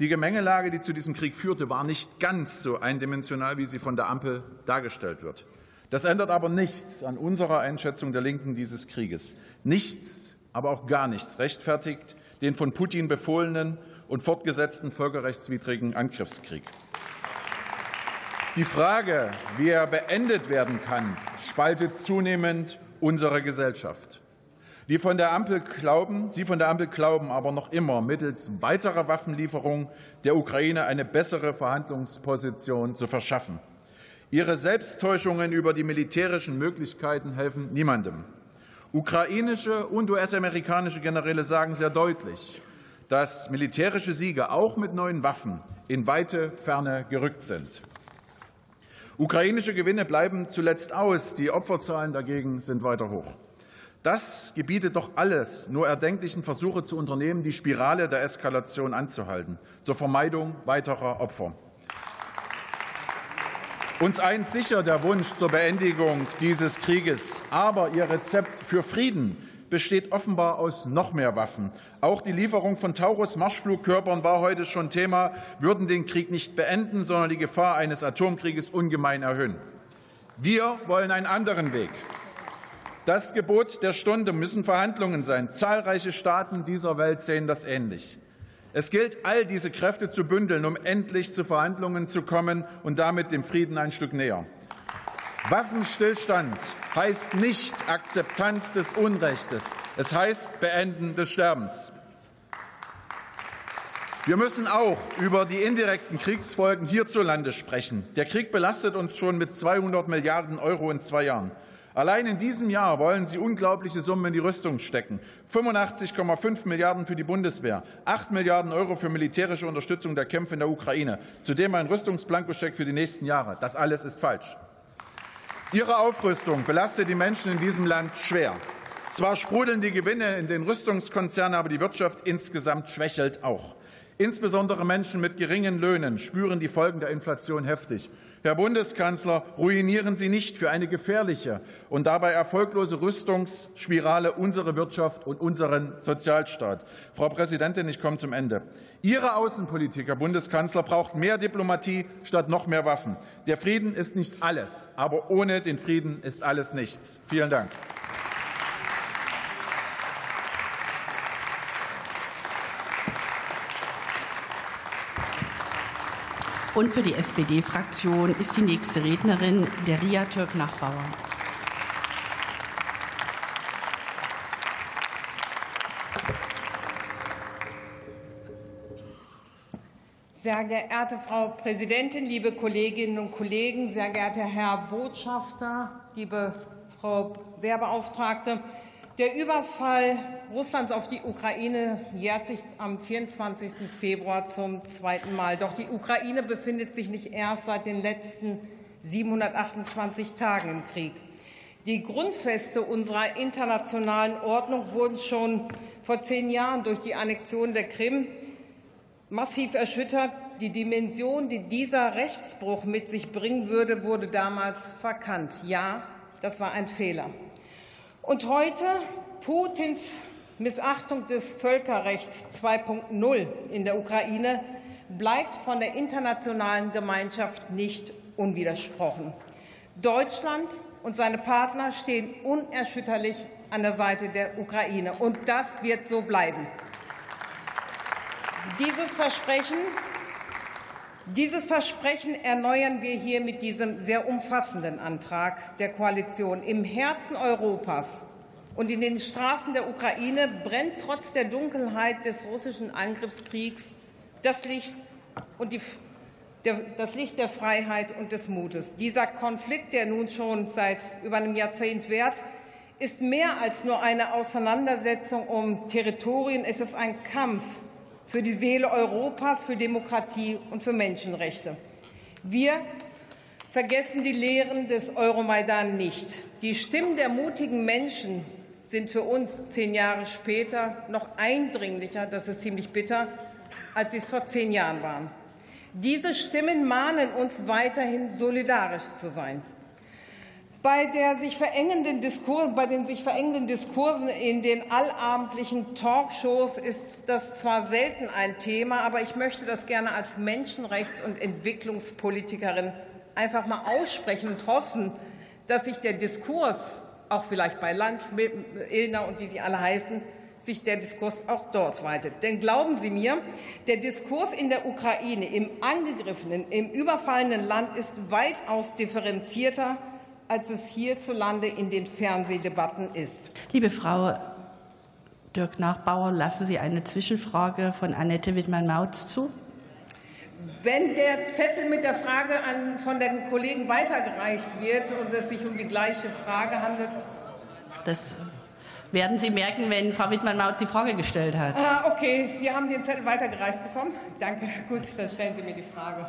Die Gemengelage, die zu diesem Krieg führte, war nicht ganz so eindimensional, wie sie von der Ampel dargestellt wird. Das ändert aber nichts an unserer Einschätzung der Linken dieses Krieges. Nichts, aber auch gar nichts rechtfertigt den von Putin befohlenen und fortgesetzten völkerrechtswidrigen Angriffskrieg. Die Frage, wie er beendet werden kann, spaltet zunehmend unsere Gesellschaft. Die von der Ampel glauben, Sie von der Ampel glauben aber noch immer, mittels weiterer Waffenlieferungen der Ukraine eine bessere Verhandlungsposition zu verschaffen. Ihre Selbsttäuschungen über die militärischen Möglichkeiten helfen niemandem. Ukrainische und US-amerikanische Generäle sagen sehr deutlich, dass militärische Siege auch mit neuen Waffen in weite Ferne gerückt sind. Ukrainische Gewinne bleiben zuletzt aus, die Opferzahlen dagegen sind weiter hoch. Das gebietet doch alles nur erdenklichen Versuche zu unternehmen, die Spirale der Eskalation anzuhalten, zur Vermeidung weiterer Opfer. Uns eint sicher der Wunsch zur Beendigung dieses Krieges, aber Ihr Rezept für Frieden besteht offenbar aus noch mehr Waffen. Auch die Lieferung von Taurus-Marschflugkörpern war heute schon Thema, würden den Krieg nicht beenden, sondern die Gefahr eines Atomkrieges ungemein erhöhen. Wir wollen einen anderen Weg. Das Gebot der Stunde müssen Verhandlungen sein. Zahlreiche Staaten dieser Welt sehen das ähnlich. Es gilt, all diese Kräfte zu bündeln, um endlich zu Verhandlungen zu kommen und damit dem Frieden ein Stück näher. Waffenstillstand heißt nicht Akzeptanz des Unrechtes. Es heißt Beenden des Sterbens. Wir müssen auch über die indirekten Kriegsfolgen hierzulande sprechen. Der Krieg belastet uns schon mit 200 Milliarden Euro in zwei Jahren. Allein in diesem Jahr wollen Sie unglaubliche Summen in die Rüstung stecken. 85,5 Milliarden für die Bundeswehr, 8 Milliarden Euro für militärische Unterstützung der Kämpfe in der Ukraine, zudem ein Rüstungsblankoscheck für die nächsten Jahre. Das alles ist falsch. Ihre Aufrüstung belastet die Menschen in diesem Land schwer. Zwar sprudeln die Gewinne in den Rüstungskonzernen, aber die Wirtschaft insgesamt schwächelt auch. Insbesondere Menschen mit geringen Löhnen spüren die Folgen der Inflation heftig. Herr Bundeskanzler, ruinieren Sie nicht für eine gefährliche und dabei erfolglose Rüstungsspirale unsere Wirtschaft und unseren Sozialstaat. Frau Präsidentin, ich komme zum Ende. Ihre Außenpolitik, Herr Bundeskanzler, braucht mehr Diplomatie statt noch mehr Waffen. Der Frieden ist nicht alles, aber ohne den Frieden ist alles nichts. Vielen Dank. Und für die SPD-Fraktion ist die nächste Rednerin der Ria Türk-Nachbauer. Sehr geehrte Frau Präsidentin, liebe Kolleginnen und Kollegen, sehr geehrter Herr Botschafter, liebe Frau Wehrbeauftragte! Der Überfall Russlands auf die Ukraine jährt sich am 24. Februar zum zweiten Mal. Doch die Ukraine befindet sich nicht erst seit den letzten 728 Tagen im Krieg. Die Grundfeste unserer internationalen Ordnung wurden schon vor zehn Jahren durch die Annexion der Krim massiv erschüttert. Die Dimension, die dieser Rechtsbruch mit sich bringen würde, wurde damals verkannt. Ja, das war ein Fehler. Und heute Putins Missachtung des Völkerrechts 2.0 in der Ukraine bleibt von der internationalen Gemeinschaft nicht unwidersprochen. Deutschland und seine Partner stehen unerschütterlich an der Seite der Ukraine, und das wird so bleiben. Dieses Versprechen, dieses Versprechen erneuern wir hier mit diesem sehr umfassenden Antrag der Koalition. Im Herzen Europas und in den Straßen der Ukraine brennt trotz der Dunkelheit des russischen Angriffskriegs das Licht, und die, der, das Licht der Freiheit und des Mutes. Dieser Konflikt, der nun schon seit über einem Jahrzehnt währt, ist mehr als nur eine Auseinandersetzung um Territorien. Es ist ein Kampf für die Seele Europas, für Demokratie und für Menschenrechte. Wir vergessen die Lehren des Euromaidan nicht. Die Stimmen der mutigen Menschen sind für uns zehn Jahre später noch eindringlicher, das ist ziemlich bitter, als sie es vor zehn Jahren waren. Diese Stimmen mahnen uns weiterhin solidarisch zu sein. Bei, der sich verengenden Diskur bei den sich verengenden Diskursen in den allabendlichen Talkshows ist das zwar selten ein Thema, aber ich möchte das gerne als Menschenrechts- und Entwicklungspolitikerin einfach mal aussprechen und hoffen, dass sich der Diskurs auch vielleicht bei Lanz, Illner und wie sie alle heißen, sich der Diskurs auch dort weitet. Denn glauben Sie mir, der Diskurs in der Ukraine, im angegriffenen, im überfallenen Land ist weitaus differenzierter, als es hierzulande in den Fernsehdebatten ist. Liebe Frau Dirk-Nachbauer, lassen Sie eine Zwischenfrage von Annette Wittmann-Mautz zu? Wenn der Zettel mit der Frage an, von den Kollegen weitergereicht wird und es sich um die gleiche Frage handelt. Das werden Sie merken, wenn Frau Wittmann-Mautz die Frage gestellt hat. Ah, okay, Sie haben den Zettel weitergereicht bekommen. Danke. Gut, dann stellen Sie mir die Frage.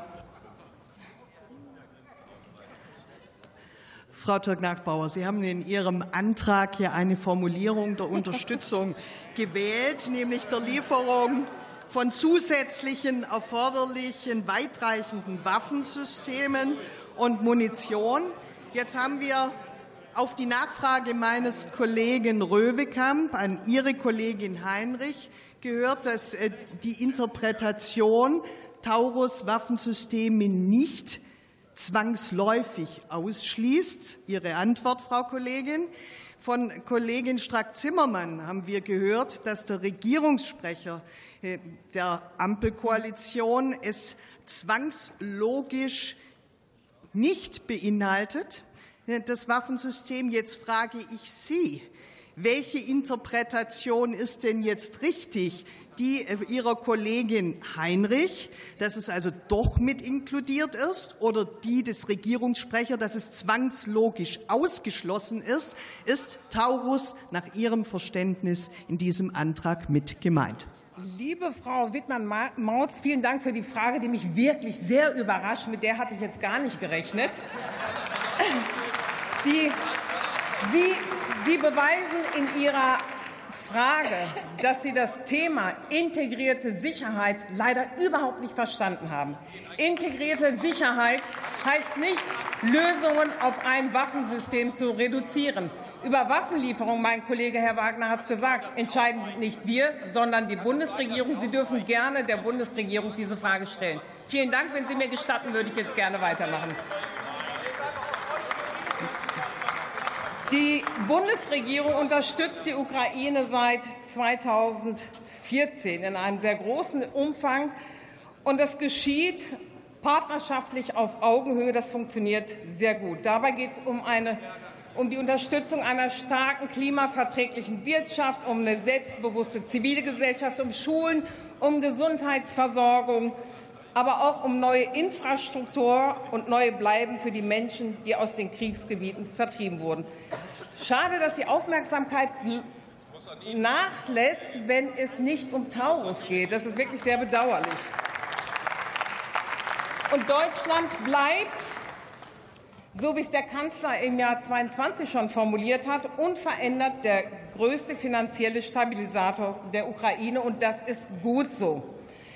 Frau Türk-Nachbauer, Sie haben in Ihrem Antrag hier eine Formulierung der Unterstützung [laughs] gewählt, nämlich der Lieferung von zusätzlichen erforderlichen weitreichenden Waffensystemen und Munition. Jetzt haben wir auf die Nachfrage meines Kollegen Röwekamp an Ihre Kollegin Heinrich gehört, dass äh, die Interpretation Taurus-Waffensysteme nicht zwangsläufig ausschließt. Ihre Antwort, Frau Kollegin. Von Kollegin Strack-Zimmermann haben wir gehört, dass der Regierungssprecher äh, der Ampelkoalition es zwangslogisch nicht beinhaltet, äh, das Waffensystem. Jetzt frage ich Sie, welche Interpretation ist denn jetzt richtig? Die äh, Ihrer Kollegin Heinrich, dass es also doch mit inkludiert ist, oder die des Regierungssprechers, dass es zwangslogisch ausgeschlossen ist, ist Taurus nach Ihrem Verständnis in diesem Antrag mit gemeint? Liebe Frau Wittmann-Mautz, vielen Dank für die Frage, die mich wirklich sehr überrascht. Mit der hatte ich jetzt gar nicht gerechnet. [laughs] Sie, Sie, Sie beweisen in Ihrer Frage, dass Sie das Thema integrierte Sicherheit leider überhaupt nicht verstanden haben. Integrierte Sicherheit heißt nicht, Lösungen auf ein Waffensystem zu reduzieren. Über Waffenlieferung, mein Kollege Herr Wagner hat es gesagt, entscheiden nicht wir, sondern die Bundesregierung. Sie dürfen gerne der Bundesregierung diese Frage stellen. Vielen Dank. Wenn Sie mir gestatten, würde ich jetzt gerne weitermachen. Die Bundesregierung unterstützt die Ukraine seit 2014 in einem sehr großen Umfang. Und das geschieht partnerschaftlich auf Augenhöhe. Das funktioniert sehr gut. Dabei geht es um, um die Unterstützung einer starken klimaverträglichen Wirtschaft, um eine selbstbewusste zivile Gesellschaft, um Schulen, um Gesundheitsversorgung, aber auch um neue Infrastruktur und neue Bleiben für die Menschen, die aus den Kriegsgebieten vertrieben wurden. Schade, dass die Aufmerksamkeit nachlässt, wenn es nicht um Taurus geht. Das ist wirklich sehr bedauerlich. Und Deutschland bleibt, so wie es der Kanzler im Jahr 22 schon formuliert hat, unverändert der größte finanzielle Stabilisator der Ukraine. Und das ist gut so.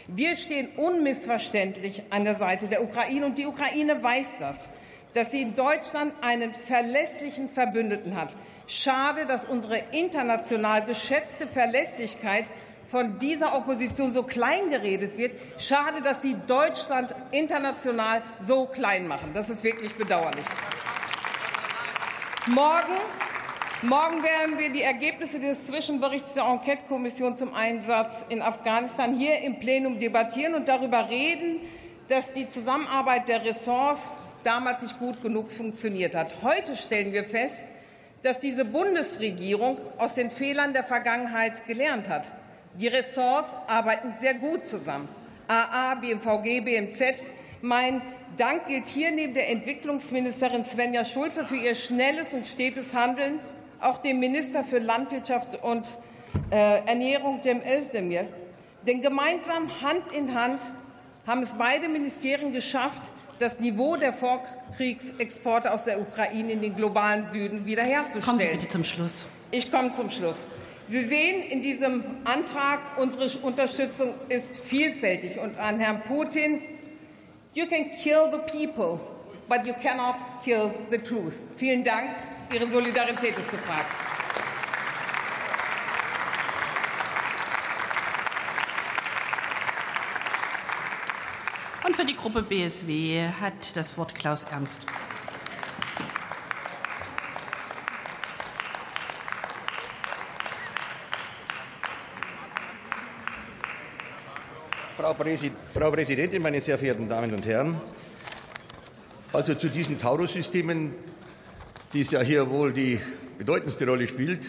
Wir stehen unmissverständlich an der Seite der Ukraine, und die Ukraine weiß das, dass sie in Deutschland einen verlässlichen Verbündeten hat. Schade, dass unsere international geschätzte Verlässlichkeit von dieser Opposition so klein geredet wird. Schade, dass Sie Deutschland international so klein machen. Das ist wirklich bedauerlich. Morgen Morgen werden wir die Ergebnisse des Zwischenberichts der Enquetekommission zum Einsatz in Afghanistan hier im Plenum debattieren und darüber reden, dass die Zusammenarbeit der Ressorts damals nicht gut genug funktioniert hat. Heute stellen wir fest, dass diese Bundesregierung aus den Fehlern der Vergangenheit gelernt hat. Die Ressorts arbeiten sehr gut zusammen. AA, BMVG, BMZ. Mein Dank gilt hier neben der Entwicklungsministerin Svenja Schulze für ihr schnelles und stetes Handeln auch dem Minister für Landwirtschaft und äh, Ernährung, dem Özdemir. Denn gemeinsam Hand in Hand haben es beide Ministerien geschafft, das Niveau der Vorkriegsexporte aus der Ukraine in den globalen Süden wiederherzustellen. Kommen Sie bitte zum Schluss. Ich komme zum Schluss. Sie sehen in diesem Antrag, unsere Unterstützung ist vielfältig. Und an Herrn Putin, you can kill the people, but you cannot kill the truth. Vielen Dank. Ihre Solidarität ist gefragt. Und für die Gruppe BSW hat das Wort Klaus Ernst. Frau Präsidentin, meine sehr verehrten Damen und Herren! Also zu diesen Taurus-Systemen die ja hier wohl die bedeutendste Rolle spielt,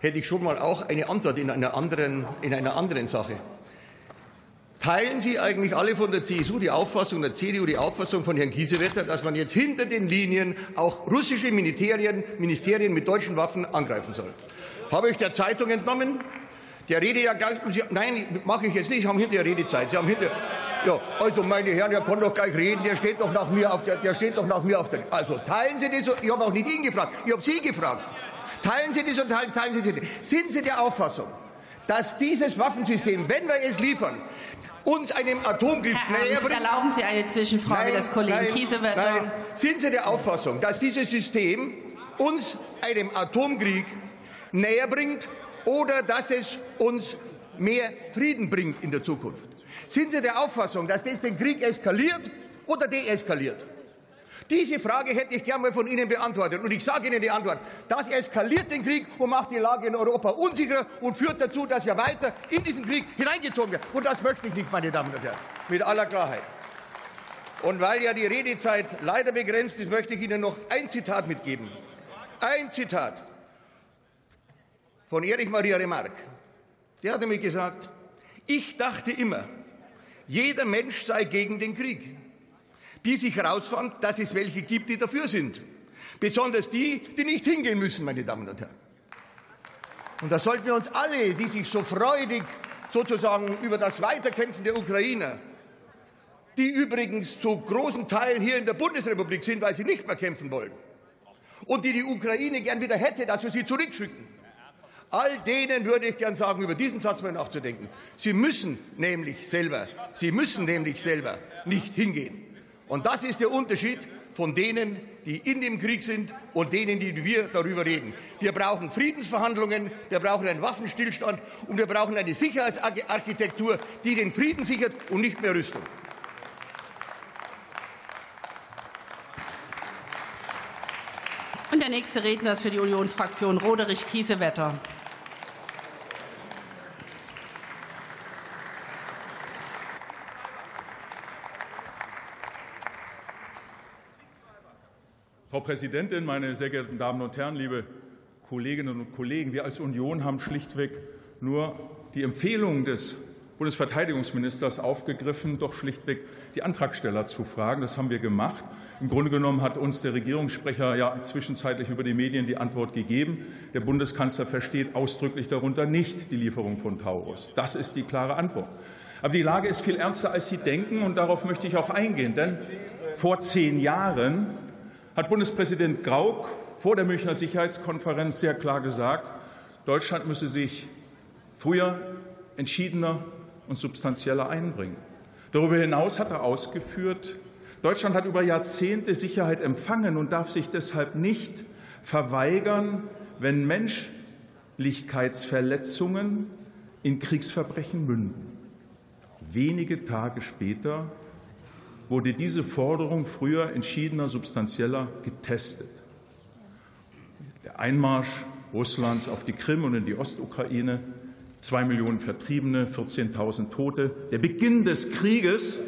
hätte ich schon mal auch eine Antwort in einer anderen, in einer anderen Sache. Teilen Sie eigentlich alle von der CSU die Auffassung, der CDU die Auffassung von Herrn Kiesewetter, dass man jetzt hinter den Linien auch russische Ministerien, Ministerien mit deutschen Waffen angreifen soll? Habe ich der Zeitung entnommen? Der Rede ja ganz, nein, mache ich jetzt nicht, Sie haben hinterher Redezeit. Sie haben hinterher, ja, also meine Herren, der kann doch gleich reden, der steht doch nach mir auf der, der steht doch nach mir auf der. Also teilen Sie das, ich habe auch nicht ihn gefragt, ich habe Sie gefragt. Teilen Sie das und teilen, teilen Sie das. Sind Sie der Auffassung, dass dieses Waffensystem, wenn wir es liefern, uns einem Atomkrieg näher bringt? Erlauben Sie eine Zwischenfrage nein, des Kollegen nein, Kiesewetter. Nein. Sind Sie der Auffassung, dass dieses System uns einem Atomkrieg näher bringt oder dass es uns mehr Frieden bringt in der Zukunft? Sind Sie der Auffassung, dass das den Krieg eskaliert oder deeskaliert? Diese Frage hätte ich gerne mal von Ihnen beantwortet. Und ich sage Ihnen die Antwort. Das eskaliert den Krieg und macht die Lage in Europa unsicherer und führt dazu, dass wir weiter in diesen Krieg hineingezogen werden. Und das möchte ich nicht, meine Damen und Herren, mit aller Klarheit. Und weil ja die Redezeit leider begrenzt ist, möchte ich Ihnen noch ein Zitat mitgeben. Ein Zitat von Erich Maria Remarque. Der hat nämlich gesagt, ich dachte immer, jeder Mensch sei gegen den Krieg, bis ich herausfand, dass es welche gibt, die dafür sind. Besonders die, die nicht hingehen müssen, meine Damen und Herren. Und da sollten wir uns alle, die sich so freudig sozusagen über das Weiterkämpfen der Ukrainer, die übrigens zu großen Teilen hier in der Bundesrepublik sind, weil sie nicht mehr kämpfen wollen, und die die Ukraine gern wieder hätte, dass wir sie zurückschicken. All denen würde ich gern sagen, über diesen Satz mal nachzudenken. Sie müssen nämlich selber, sie müssen nämlich selber nicht hingehen. Und das ist der Unterschied von denen, die in dem Krieg sind und denen, die wir darüber reden. Wir brauchen Friedensverhandlungen, wir brauchen einen Waffenstillstand und wir brauchen eine Sicherheitsarchitektur, die den Frieden sichert und nicht mehr Rüstung. Und der nächste Redner ist für die Unionsfraktion Roderich Kiesewetter. Frau Präsidentin, meine sehr geehrten Damen und Herren, liebe Kolleginnen und Kollegen! Wir als Union haben schlichtweg nur die Empfehlung des Bundesverteidigungsministers aufgegriffen, doch schlichtweg die Antragsteller zu fragen. Das haben wir gemacht. Im Grunde genommen hat uns der Regierungssprecher ja zwischenzeitlich über die Medien die Antwort gegeben. Der Bundeskanzler versteht ausdrücklich darunter nicht die Lieferung von Taurus. Das ist die klare Antwort. Aber die Lage ist viel ernster, als Sie denken, und darauf möchte ich auch eingehen. Denn vor zehn Jahren hat Bundespräsident Gauck vor der Münchner Sicherheitskonferenz sehr klar gesagt, Deutschland müsse sich früher, entschiedener und substanzieller einbringen. Darüber hinaus hat er ausgeführt, Deutschland hat über Jahrzehnte Sicherheit empfangen und darf sich deshalb nicht verweigern, wenn Menschlichkeitsverletzungen in Kriegsverbrechen münden. Wenige Tage später wurde diese Forderung früher entschiedener, substanzieller getestet. Der Einmarsch Russlands auf die Krim und in die Ostukraine, zwei Millionen Vertriebene, 14.000 Tote, der Beginn des Krieges,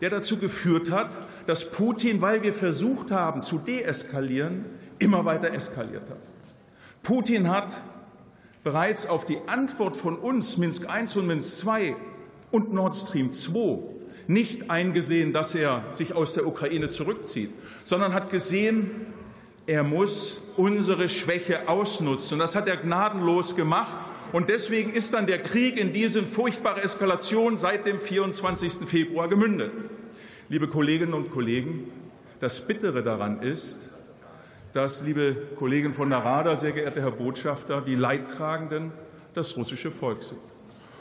der dazu geführt hat, dass Putin, weil wir versucht haben zu deeskalieren, immer weiter eskaliert hat. Putin hat bereits auf die Antwort von uns, Minsk I und Minsk II und Nord Stream 2, nicht eingesehen, dass er sich aus der Ukraine zurückzieht, sondern hat gesehen, er muss unsere Schwäche ausnutzen. Und das hat er gnadenlos gemacht. Und deswegen ist dann der Krieg in diese furchtbare Eskalation seit dem 24. Februar gemündet. Liebe Kolleginnen und Kollegen, das Bittere daran ist, dass, liebe Kollegen von der Rada, sehr geehrter Herr Botschafter, die Leidtragenden das russische Volk sind.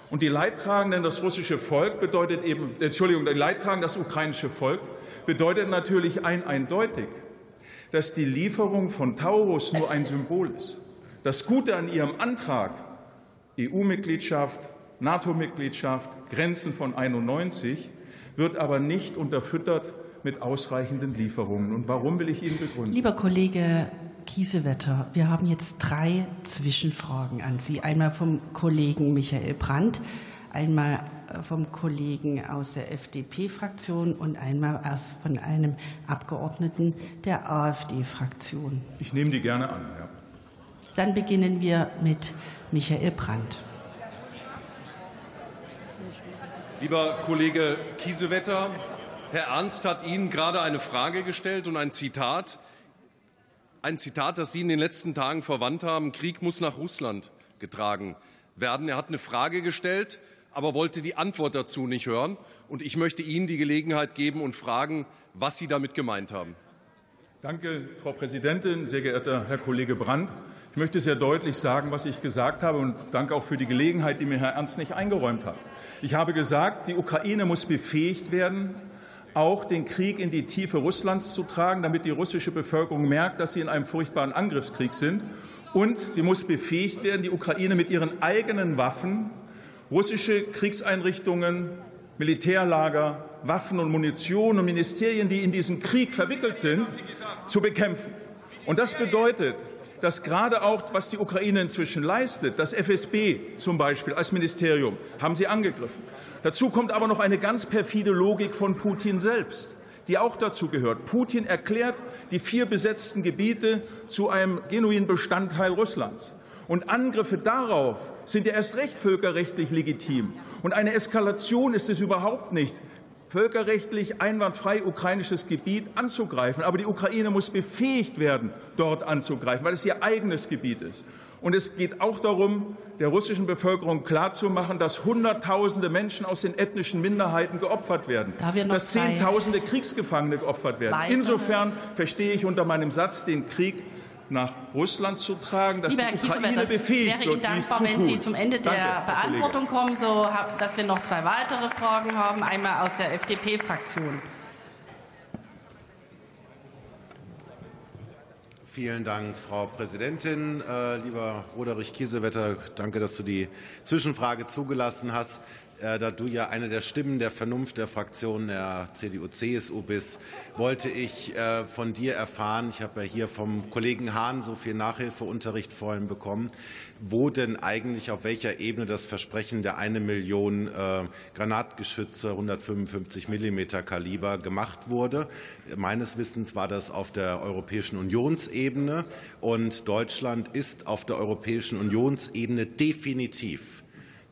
Und die Leidtragenden, das russische Volk bedeutet eben, Entschuldigung, die Leidtragenden, das ukrainische Volk bedeutet natürlich ein eindeutig, dass die Lieferung von Taurus nur ein Symbol ist. Das Gute an Ihrem Antrag, EU-Mitgliedschaft, NATO-Mitgliedschaft, Grenzen von 91, wird aber nicht unterfüttert mit ausreichenden Lieferungen. Und warum will ich Ihnen begründen? Lieber Kollege Kiesewetter, wir haben jetzt drei Zwischenfragen an Sie. Einmal vom Kollegen Michael Brandt, einmal äh, vom Kollegen aus der FDP-Fraktion und einmal von einem Abgeordneten der AfD-Fraktion. Ich nehme die gerne an. Ja. Dann beginnen wir mit Michael Brandt. Lieber Kollege Kiesewetter, Herr Ernst hat Ihnen gerade eine Frage gestellt und ein Zitat ein Zitat, das Sie in den letzten Tagen verwandt haben. Krieg muss nach Russland getragen werden. Er hat eine Frage gestellt, aber wollte die Antwort dazu nicht hören. Und ich möchte Ihnen die Gelegenheit geben und fragen, was Sie damit gemeint haben. Danke, Frau Präsidentin, sehr geehrter Herr Kollege Brandt. Ich möchte sehr deutlich sagen, was ich gesagt habe, und danke auch für die Gelegenheit, die mir Herr Ernst nicht eingeräumt hat. Ich habe gesagt, die Ukraine muss befähigt werden, auch den Krieg in die Tiefe Russlands zu tragen, damit die russische Bevölkerung merkt, dass sie in einem furchtbaren Angriffskrieg sind. Und sie muss befähigt werden, die Ukraine mit ihren eigenen Waffen russische Kriegseinrichtungen, Militärlager, Waffen und Munition und Ministerien, die in diesen Krieg verwickelt sind, zu bekämpfen. Und das bedeutet, dass gerade auch, was die Ukraine inzwischen leistet, das FSB zum Beispiel als Ministerium, haben sie angegriffen. Dazu kommt aber noch eine ganz perfide Logik von Putin selbst die auch dazu gehört. Putin erklärt die vier besetzten Gebiete zu einem genuinen Bestandteil Russlands. Und Angriffe darauf sind ja erst recht völkerrechtlich legitim. Und eine Eskalation ist es überhaupt nicht, völkerrechtlich einwandfrei ukrainisches Gebiet anzugreifen. Aber die Ukraine muss befähigt werden, dort anzugreifen, weil es ihr eigenes Gebiet ist. Und es geht auch darum, der russischen Bevölkerung klarzumachen, dass Hunderttausende Menschen aus den ethnischen Minderheiten geopfert werden, da dass Zehntausende Kriegsgefangene geopfert werden. Insofern verstehe ich unter meinem Satz den Krieg nach Russland zu tragen, dass Lieber die Ukraine das befähigt wäre Ihnen dankbar, zu wenn. Sie zum Ende der Danke. Beantwortung kommen, so dass wir noch zwei weitere Fragen haben. Einmal aus der FDP-Fraktion. Vielen Dank, Frau Präsidentin. Äh, lieber Roderich Kiesewetter, danke, dass du die Zwischenfrage zugelassen hast. Äh, da du ja eine der Stimmen der Vernunft der Fraktion der CDU-CSU bist, wollte ich äh, von dir erfahren, ich habe ja hier vom Kollegen Hahn so viel Nachhilfeunterricht vorhin bekommen, wo denn eigentlich auf welcher Ebene das Versprechen der eine Million äh, Granatgeschütze 155 Millimeter Kaliber gemacht wurde. Meines Wissens war das auf der Europäischen Unionsebene und Deutschland ist auf der Europäischen Unionsebene definitiv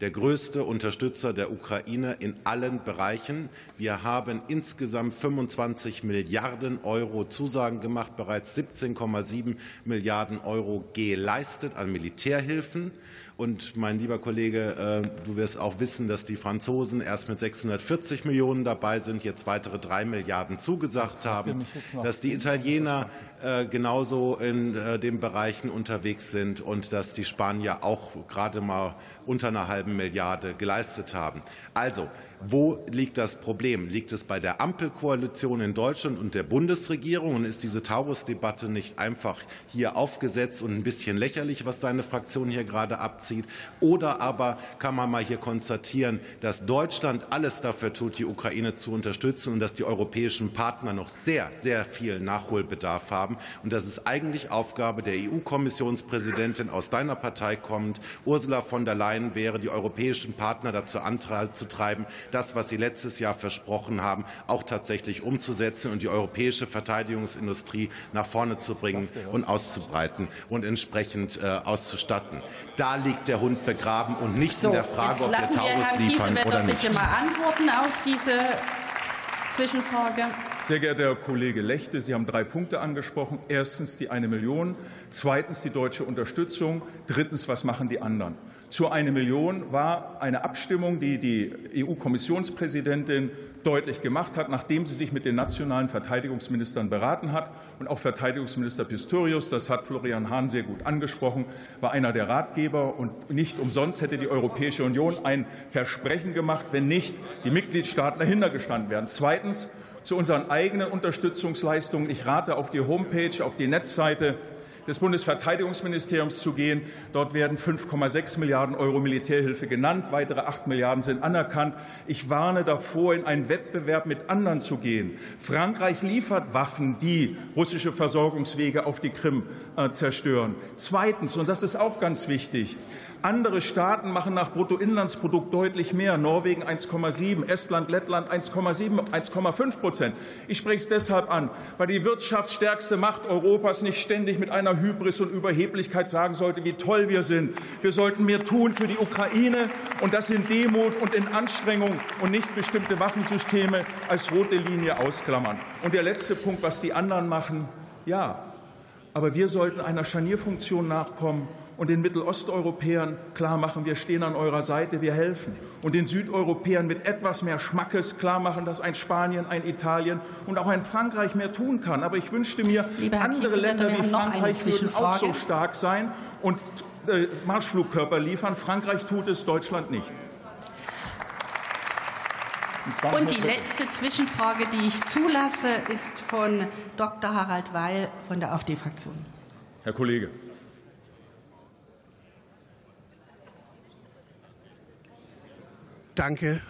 der größte Unterstützer der Ukraine in allen Bereichen. Wir haben insgesamt 25 Milliarden Euro Zusagen gemacht, bereits 17,7 Milliarden Euro geleistet an Militärhilfen. Und mein lieber Kollege, äh, du wirst auch wissen, dass die Franzosen erst mit 640 Millionen dabei sind, jetzt weitere drei Milliarden zugesagt haben, dass die Italiener äh, genauso in äh, den Bereichen unterwegs sind und dass die Spanier auch gerade mal unter einer halben Milliarde geleistet haben. Also, wo liegt das Problem? Liegt es bei der Ampelkoalition in Deutschland und der Bundesregierung? Und ist diese Taurus-Debatte nicht einfach hier aufgesetzt und ein bisschen lächerlich, was deine Fraktion hier gerade abzieht? Oder aber kann man mal hier konstatieren, dass Deutschland alles dafür tut, die Ukraine zu unterstützen und dass die europäischen Partner noch sehr, sehr viel Nachholbedarf haben und dass es eigentlich Aufgabe der EU-Kommissionspräsidentin aus deiner Partei kommt, Ursula von der Leyen wäre, die europäischen Partner dazu anzutreiben, das, was Sie letztes Jahr versprochen haben, auch tatsächlich umzusetzen und die europäische Verteidigungsindustrie nach vorne zu bringen und auszubreiten und entsprechend äh, auszustatten. Da liegt der Hund begraben und nicht So, in der Frage, ob wir Taurus liefern oder bitte nicht. mal antworten auf diese Zwischenfrage. Sehr geehrter Herr Kollege Lechte, Sie haben drei Punkte angesprochen. Erstens die eine Million, zweitens die deutsche Unterstützung, drittens, was machen die anderen? Zur eine Million war eine Abstimmung, die die EU-Kommissionspräsidentin deutlich gemacht hat, nachdem sie sich mit den nationalen Verteidigungsministern beraten hat. Und auch Verteidigungsminister Pistorius, das hat Florian Hahn sehr gut angesprochen, war einer der Ratgeber. Und nicht umsonst hätte die Europäische Union ein Versprechen gemacht, wenn nicht die Mitgliedstaaten dahinter gestanden wären. Zweitens zu unseren eigenen Unterstützungsleistungen. Ich rate auf die Homepage, auf die Netzseite des Bundesverteidigungsministeriums zu gehen. Dort werden 5,6 Milliarden Euro Militärhilfe genannt. Weitere 8 Milliarden sind anerkannt. Ich warne davor, in einen Wettbewerb mit anderen zu gehen. Frankreich liefert Waffen, die russische Versorgungswege auf die Krim äh, zerstören. Zweitens, und das ist auch ganz wichtig, andere Staaten machen nach Bruttoinlandsprodukt deutlich mehr. Norwegen 1,7, Estland, Lettland 1,7, 1,5 Prozent. Ich spreche es deshalb an, weil die wirtschaftsstärkste Macht Europas nicht ständig mit einer Hybris und Überheblichkeit sagen sollte, wie toll wir sind. Wir sollten mehr tun für die Ukraine und das in Demut und in Anstrengung und nicht bestimmte Waffensysteme als rote Linie ausklammern. Und der letzte Punkt, was die anderen machen, ja, aber wir sollten einer Scharnierfunktion nachkommen und den Mittelosteuropäern klar machen, wir stehen an eurer Seite, wir helfen. Und den Südeuropäern mit etwas mehr Schmackes klar machen, dass ein Spanien, ein Italien und auch ein Frankreich mehr tun kann. Aber ich wünschte mir, andere Länder wie Frankreich würden auch so stark sein und äh, Marschflugkörper liefern. Frankreich tut es, Deutschland nicht. Und die letzte Zwischenfrage, die ich zulasse, ist von Dr. Harald Weil von der AfD-Fraktion. Herr Kollege. Danke.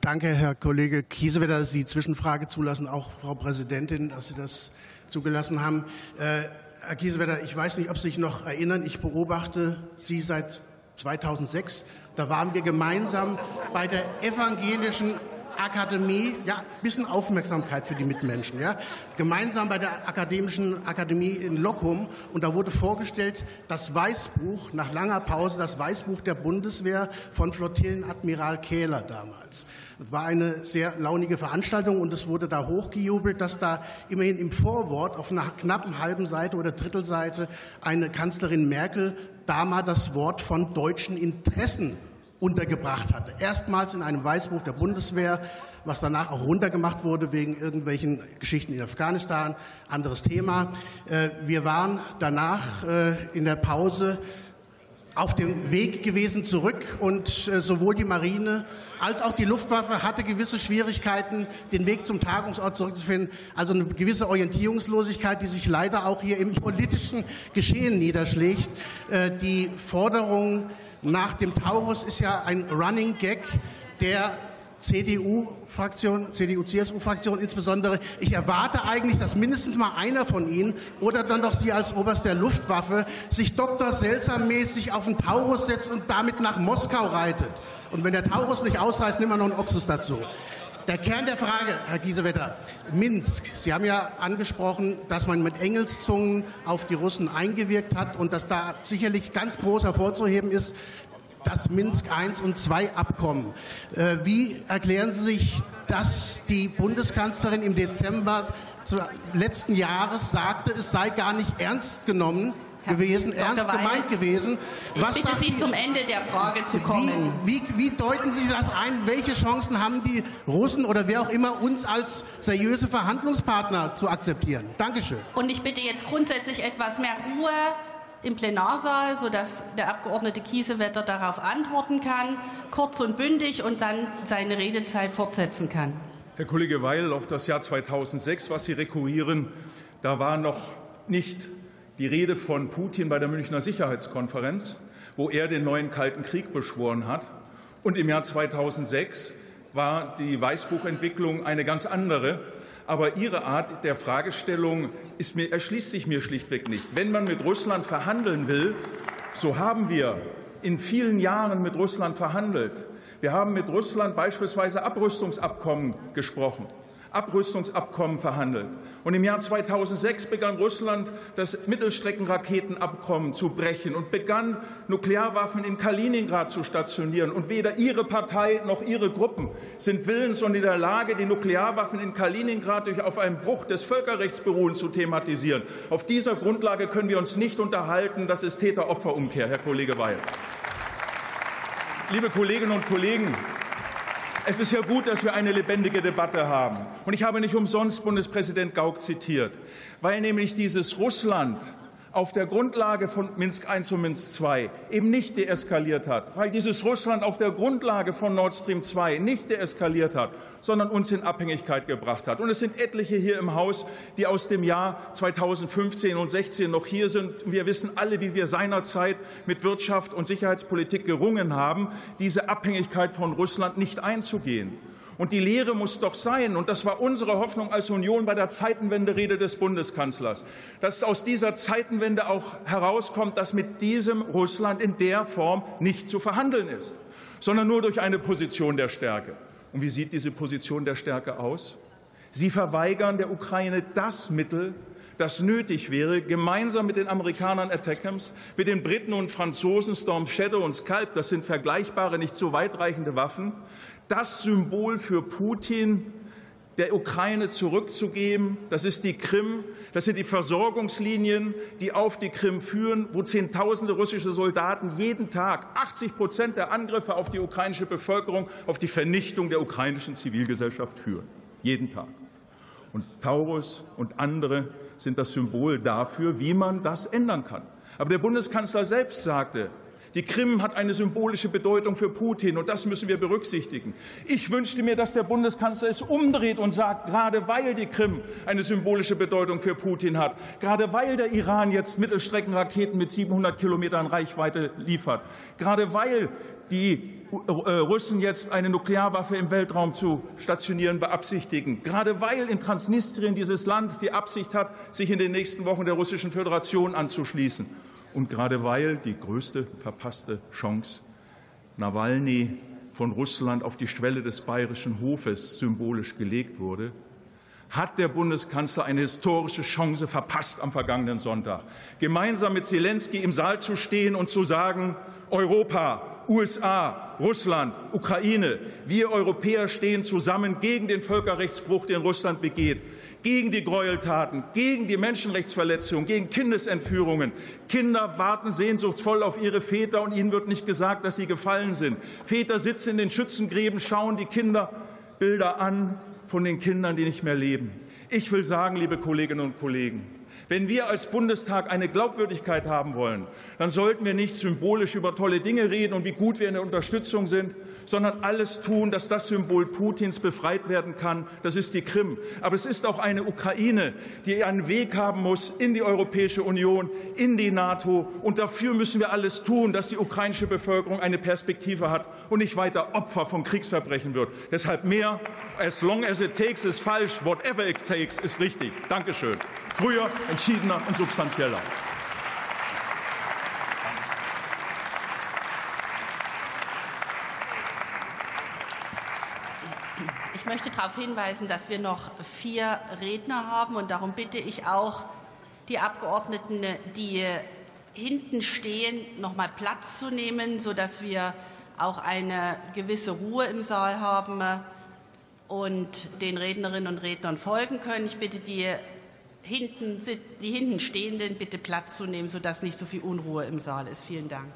Danke, Herr Kollege Kiesewetter, dass Sie die Zwischenfrage zulassen, auch Frau Präsidentin, dass Sie das zugelassen haben. Äh, Herr Kiesewetter, ich weiß nicht, ob Sie sich noch erinnern, ich beobachte Sie seit 2006. Da waren wir gemeinsam bei der evangelischen Akademie, ja, ein bisschen Aufmerksamkeit für die Mitmenschen, ja, gemeinsam bei der Akademischen Akademie in Lockum und da wurde vorgestellt das Weißbuch, nach langer Pause, das Weißbuch der Bundeswehr von Flottillenadmiral Kähler damals. Es war eine sehr launige Veranstaltung und es wurde da hochgejubelt, dass da immerhin im Vorwort auf einer knappen halben Seite oder Drittelseite eine Kanzlerin Merkel damals das Wort von deutschen Interessen untergebracht hatte. Erstmals in einem Weißbuch der Bundeswehr was danach auch runtergemacht wurde wegen irgendwelchen Geschichten in Afghanistan. Anderes Thema. Äh, wir waren danach äh, in der Pause auf dem Weg gewesen zurück und äh, sowohl die Marine als auch die Luftwaffe hatte gewisse Schwierigkeiten, den Weg zum Tagungsort zurückzufinden. Also eine gewisse Orientierungslosigkeit, die sich leider auch hier im politischen Geschehen niederschlägt. Äh, die Forderung nach dem Taurus ist ja ein Running Gag, der CDU-Fraktion, CDU-CSU-Fraktion insbesondere. Ich erwarte eigentlich, dass mindestens mal einer von Ihnen oder dann doch Sie als Oberst der Luftwaffe sich Dr. Seltsam-mäßig auf den Taurus setzt und damit nach Moskau reitet. Und wenn der Taurus nicht ausreißt, nehmen wir noch einen Oxus dazu. Der Kern der Frage, Herr Giesewetter, Minsk. Sie haben ja angesprochen, dass man mit Engelszungen auf die Russen eingewirkt hat und dass da sicherlich ganz groß hervorzuheben ist, das Minsk I und II Abkommen. Äh, wie erklären Sie sich, dass die Bundeskanzlerin im Dezember letzten Jahres sagte, es sei gar nicht ernst genommen gewesen, Herr ernst Weil, gemeint gewesen. Was ich bitte Sie, zum Ende der Frage zu kommen. Wie, wie, wie, deuten Sie das ein? Welche Chancen haben die Russen oder wer auch immer, uns als seriöse Verhandlungspartner zu akzeptieren? Dankeschön. Und ich bitte jetzt grundsätzlich etwas mehr Ruhe im Plenarsaal, sodass der Abgeordnete Kiesewetter darauf antworten kann, kurz und bündig und dann seine Redezeit fortsetzen kann. Herr Kollege Weil, auf das Jahr 2006, was Sie rekurrieren, da war noch nicht die Rede von Putin bei der Münchner Sicherheitskonferenz, wo er den neuen Kalten Krieg beschworen hat. Und im Jahr 2006 war die Weißbuchentwicklung eine ganz andere. Aber Ihre Art der Fragestellung ist mir, erschließt sich mir schlichtweg nicht. Wenn man mit Russland verhandeln will, so haben wir in vielen Jahren mit Russland verhandelt. Wir haben mit Russland beispielsweise Abrüstungsabkommen gesprochen. Abrüstungsabkommen verhandelt. Und im Jahr 2006 begann Russland, das Mittelstreckenraketenabkommen zu brechen und begann, Nuklearwaffen in Kaliningrad zu stationieren. Und weder Ihre Partei noch Ihre Gruppen sind willens und in der Lage, die Nuklearwaffen in Kaliningrad durch auf einen Bruch des Völkerrechts beruhen zu thematisieren. Auf dieser Grundlage können wir uns nicht unterhalten. Das ist Täter-Opfer-Umkehr, Herr Kollege Weil. Liebe Kolleginnen und Kollegen, es ist ja gut, dass wir eine lebendige Debatte haben. Und ich habe nicht umsonst Bundespräsident Gauck zitiert, weil nämlich dieses Russland auf der Grundlage von Minsk I und Minsk II eben nicht deeskaliert hat, weil dieses Russland auf der Grundlage von Nord Stream 2 nicht deeskaliert hat, sondern uns in Abhängigkeit gebracht hat. Und es sind etliche hier im Haus, die aus dem Jahr 2015 und 16 noch hier sind. Wir wissen alle, wie wir seinerzeit mit Wirtschaft und Sicherheitspolitik gerungen haben, diese Abhängigkeit von Russland nicht einzugehen. Und die Lehre muss doch sein, und das war unsere Hoffnung als Union bei der Zeitenwende-Rede des Bundeskanzlers, dass aus dieser Zeitenwende auch herauskommt, dass mit diesem Russland in der Form nicht zu verhandeln ist, sondern nur durch eine Position der Stärke. Und wie sieht diese Position der Stärke aus? Sie verweigern der Ukraine das Mittel, das nötig wäre, gemeinsam mit den Amerikanern Attackams, mit den Briten und Franzosen Storm Shadow und Scalp, das sind vergleichbare, nicht so weitreichende Waffen, das Symbol für Putin der Ukraine zurückzugeben. Das ist die Krim, das sind die Versorgungslinien, die auf die Krim führen, wo Zehntausende russische Soldaten jeden Tag 80 Prozent der Angriffe auf die ukrainische Bevölkerung, auf die Vernichtung der ukrainischen Zivilgesellschaft führen. Jeden Tag. Und Taurus und andere sind das Symbol dafür, wie man das ändern kann. Aber der Bundeskanzler selbst sagte, die Krim hat eine symbolische Bedeutung für Putin, und das müssen wir berücksichtigen. Ich wünschte mir, dass der Bundeskanzler es umdreht und sagt, gerade weil die Krim eine symbolische Bedeutung für Putin hat, gerade weil der Iran jetzt Mittelstreckenraketen mit 700 Kilometern Reichweite liefert, gerade weil die äh, Russen jetzt eine Nuklearwaffe im Weltraum zu stationieren beabsichtigen, gerade weil in Transnistrien dieses Land die Absicht hat, sich in den nächsten Wochen der Russischen Föderation anzuschließen. Und gerade weil die größte verpasste Chance, Nawalny von Russland auf die Schwelle des bayerischen Hofes symbolisch gelegt wurde, hat der Bundeskanzler eine historische Chance verpasst am vergangenen Sonntag, gemeinsam mit Zelensky im Saal zu stehen und zu sagen, Europa, USA, Russland, Ukraine, wir Europäer stehen zusammen gegen den Völkerrechtsbruch, den Russland begeht gegen die Gräueltaten, gegen die Menschenrechtsverletzungen, gegen Kindesentführungen. Kinder warten sehnsuchtsvoll auf ihre Väter und ihnen wird nicht gesagt, dass sie gefallen sind. Väter sitzen in den Schützengräben, schauen die Kinder Bilder an von den Kindern, die nicht mehr leben. Ich will sagen, liebe Kolleginnen und Kollegen, wenn wir als Bundestag eine Glaubwürdigkeit haben wollen, dann sollten wir nicht symbolisch über tolle Dinge reden und wie gut wir in der Unterstützung sind, sondern alles tun, dass das Symbol Putins befreit werden kann. Das ist die Krim. Aber es ist auch eine Ukraine, die einen Weg haben muss in die Europäische Union, in die NATO. Und dafür müssen wir alles tun, dass die ukrainische Bevölkerung eine Perspektive hat und nicht weiter Opfer von Kriegsverbrechen wird. Deshalb mehr, as long as it takes ist falsch, whatever it takes ist richtig. Dankeschön. Früher, entschiedener und substanzieller. Ich möchte darauf hinweisen, dass wir noch vier Redner haben und darum bitte ich auch die Abgeordneten, die hinten stehen, noch mal Platz zu nehmen, sodass wir auch eine gewisse Ruhe im Saal haben und den Rednerinnen und Rednern folgen können. Ich bitte die hinten, die hinten Stehenden bitte Platz zu nehmen, sodass nicht so viel Unruhe im Saal ist. Vielen Dank.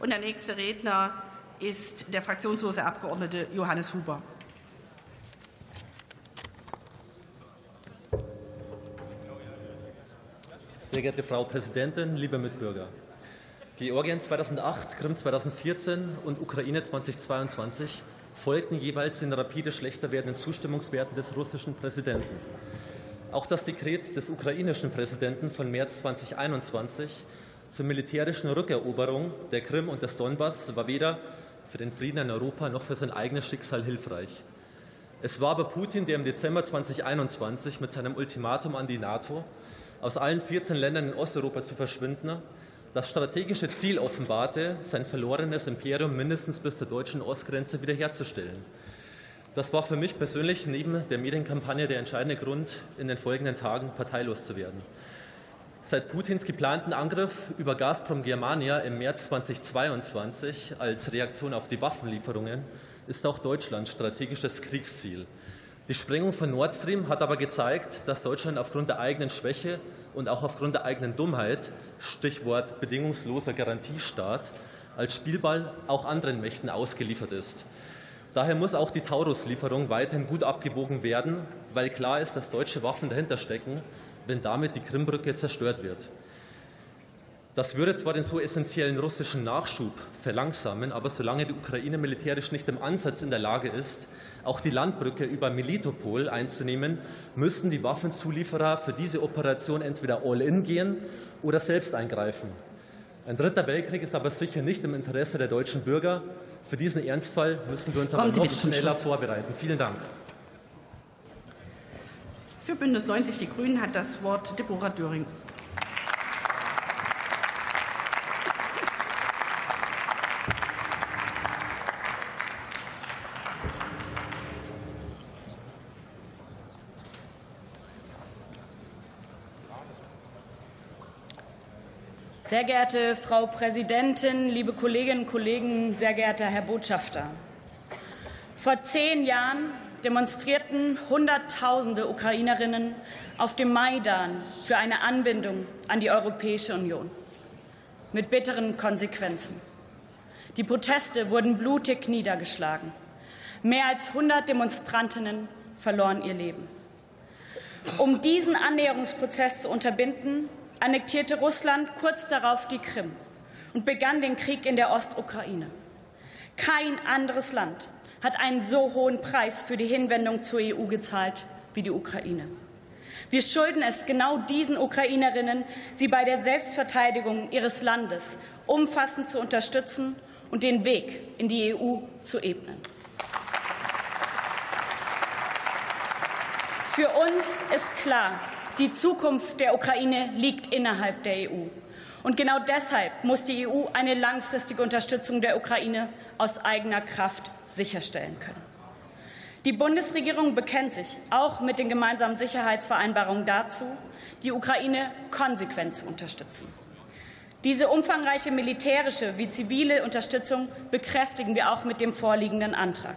Und der nächste Redner ist der fraktionslose Abgeordnete Johannes Huber. Sehr geehrte Frau Präsidentin, liebe Mitbürger! Georgien 2008, Krim 2014 und Ukraine 2022 folgten jeweils den rapide schlechter werdenden Zustimmungswerten des russischen Präsidenten. Auch das Dekret des ukrainischen Präsidenten von März 2021 zur militärischen Rückeroberung der Krim und des Donbass war weder für den Frieden in Europa noch für sein eigenes Schicksal hilfreich. Es war aber Putin, der im Dezember 2021 mit seinem Ultimatum an die NATO, aus allen 14 Ländern in Osteuropa zu verschwinden, das strategische Ziel offenbarte, sein verlorenes Imperium mindestens bis zur deutschen Ostgrenze wiederherzustellen. Das war für mich persönlich neben der Medienkampagne der entscheidende Grund, in den folgenden Tagen parteilos zu werden. Seit Putins geplanten Angriff über Gazprom Germania im März 2022 als Reaktion auf die Waffenlieferungen ist auch Deutschland strategisches Kriegsziel. Die Sprengung von Nord Stream hat aber gezeigt, dass Deutschland aufgrund der eigenen Schwäche und auch aufgrund der eigenen Dummheit, Stichwort bedingungsloser Garantiestaat, als Spielball auch anderen Mächten ausgeliefert ist. Daher muss auch die Taurus-Lieferung weiterhin gut abgewogen werden, weil klar ist, dass deutsche Waffen dahinter stecken, wenn damit die Krimbrücke zerstört wird. Das würde zwar den so essentiellen russischen Nachschub verlangsamen, aber solange die Ukraine militärisch nicht im Ansatz in der Lage ist, auch die Landbrücke über Melitopol einzunehmen, müssen die Waffenzulieferer für diese Operation entweder all-in gehen oder selbst eingreifen. Ein dritter Weltkrieg ist aber sicher nicht im Interesse der deutschen Bürger. Für diesen Ernstfall müssen wir uns aber noch schneller vorbereiten. Vielen Dank. Für Bündnis 90 Die Grünen hat das Wort Deborah Döring. Sehr geehrte Frau Präsidentin, liebe Kolleginnen und Kollegen, sehr geehrter Herr Botschafter! Vor zehn Jahren demonstrierten Hunderttausende Ukrainerinnen auf dem Maidan für eine Anbindung an die Europäische Union mit bitteren Konsequenzen. Die Proteste wurden blutig niedergeschlagen. Mehr als 100 Demonstrantinnen verloren ihr Leben. Um diesen Annäherungsprozess zu unterbinden, annektierte Russland kurz darauf die Krim und begann den Krieg in der Ostukraine. Kein anderes Land hat einen so hohen Preis für die Hinwendung zur EU gezahlt wie die Ukraine. Wir schulden es genau diesen Ukrainerinnen, sie bei der Selbstverteidigung ihres Landes umfassend zu unterstützen und den Weg in die EU zu ebnen. Für uns ist klar, die Zukunft der Ukraine liegt innerhalb der EU. Und genau deshalb muss die EU eine langfristige Unterstützung der Ukraine aus eigener Kraft sicherstellen können. Die Bundesregierung bekennt sich auch mit den gemeinsamen Sicherheitsvereinbarungen dazu, die Ukraine konsequent zu unterstützen. Diese umfangreiche militärische wie zivile Unterstützung bekräftigen wir auch mit dem vorliegenden Antrag.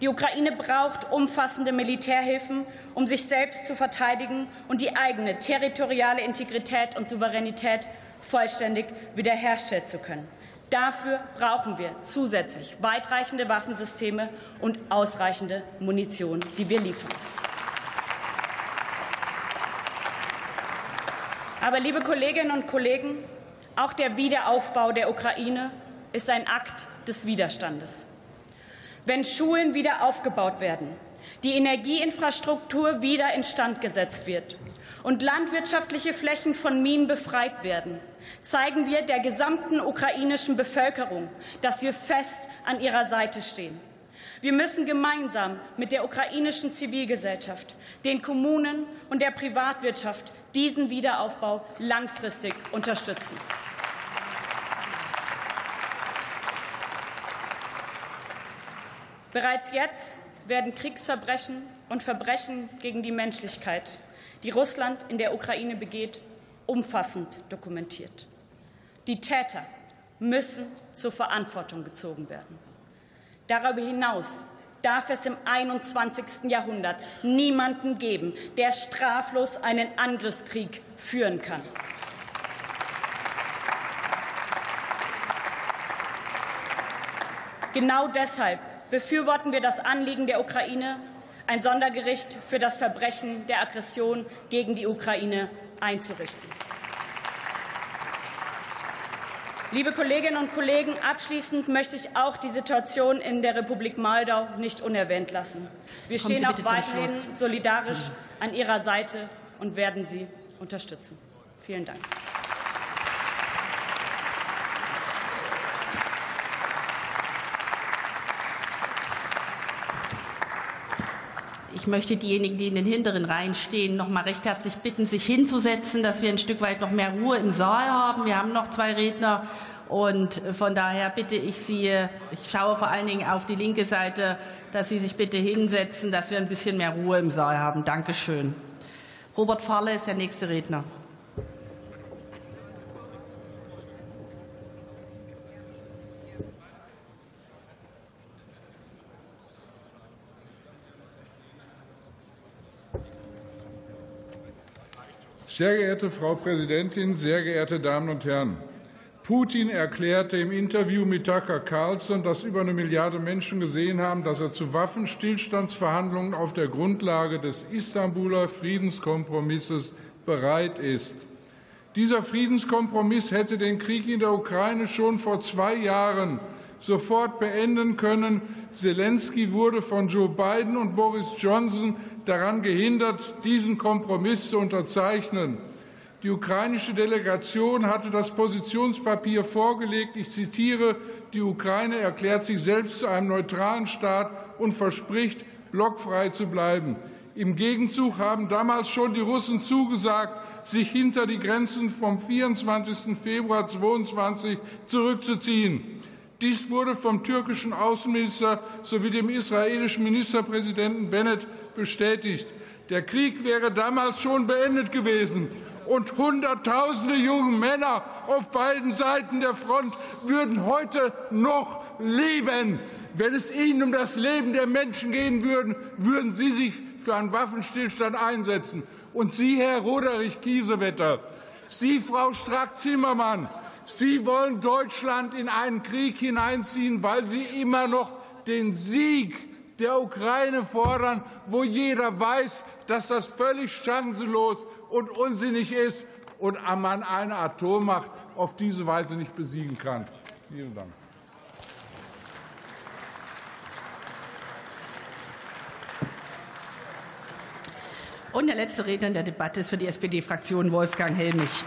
Die Ukraine braucht umfassende Militärhilfen, um sich selbst zu verteidigen und die eigene territoriale Integrität und Souveränität vollständig wiederherstellen zu können. Dafür brauchen wir zusätzlich weitreichende Waffensysteme und ausreichende Munition, die wir liefern. Aber, liebe Kolleginnen und Kollegen, auch der Wiederaufbau der Ukraine ist ein Akt des Widerstandes. Wenn Schulen wieder aufgebaut werden, die Energieinfrastruktur wieder instand gesetzt wird und landwirtschaftliche Flächen von Minen befreit werden, zeigen wir der gesamten ukrainischen Bevölkerung, dass wir fest an ihrer Seite stehen. Wir müssen gemeinsam mit der ukrainischen Zivilgesellschaft, den Kommunen und der Privatwirtschaft diesen Wiederaufbau langfristig unterstützen. Bereits jetzt werden Kriegsverbrechen und Verbrechen gegen die Menschlichkeit, die Russland in der Ukraine begeht, umfassend dokumentiert. Die Täter müssen zur Verantwortung gezogen werden. Darüber hinaus darf es im 21. Jahrhundert niemanden geben, der straflos einen Angriffskrieg führen kann. Genau deshalb befürworten wir das Anliegen der Ukraine, ein Sondergericht für das Verbrechen der Aggression gegen die Ukraine einzurichten. Liebe Kolleginnen und Kollegen, abschließend möchte ich auch die Situation in der Republik Moldau nicht unerwähnt lassen. Wir stehen auch weiterhin solidarisch an Ihrer Seite und werden Sie unterstützen. Vielen Dank. Ich möchte diejenigen, die in den hinteren Reihen stehen, noch mal recht herzlich bitten, sich hinzusetzen, dass wir ein Stück weit noch mehr Ruhe im Saal haben. Wir haben noch zwei Redner und von daher bitte ich Sie, ich schaue vor allen Dingen auf die linke Seite, dass Sie sich bitte hinsetzen, dass wir ein bisschen mehr Ruhe im Saal haben. Dankeschön. Robert Fahle ist der nächste Redner. Sehr geehrte Frau Präsidentin, sehr geehrte Damen und Herren! Putin erklärte im Interview mit Tucker Carlson, dass über eine Milliarde Menschen gesehen haben, dass er zu Waffenstillstandsverhandlungen auf der Grundlage des Istanbuler Friedenskompromisses bereit ist. Dieser Friedenskompromiss hätte den Krieg in der Ukraine schon vor zwei Jahren sofort beenden können. Zelensky wurde von Joe Biden und Boris Johnson daran gehindert, diesen Kompromiss zu unterzeichnen. Die ukrainische Delegation hatte das Positionspapier vorgelegt. Ich zitiere, die Ukraine erklärt sich selbst zu einem neutralen Staat und verspricht, blockfrei zu bleiben. Im Gegenzug haben damals schon die Russen zugesagt, sich hinter die Grenzen vom 24. Februar 2022 zurückzuziehen. Dies wurde vom türkischen Außenminister sowie dem israelischen Ministerpräsidenten Bennett bestätigt. Der Krieg wäre damals schon beendet gewesen und Hunderttausende junge Männer auf beiden Seiten der Front würden heute noch leben. Wenn es ihnen um das Leben der Menschen gehen würde, würden sie sich für einen Waffenstillstand einsetzen. Und Sie, Herr Roderich Kiesewetter, Sie, Frau Strack-Zimmermann, Sie wollen Deutschland in einen Krieg hineinziehen, weil Sie immer noch den Sieg der Ukraine fordern, wo jeder weiß, dass das völlig chancenlos und unsinnig ist und man eine Atommacht auf diese Weise nicht besiegen kann. Vielen Dank. Und der letzte Redner in der Debatte ist für die SPD-Fraktion Wolfgang Helmich.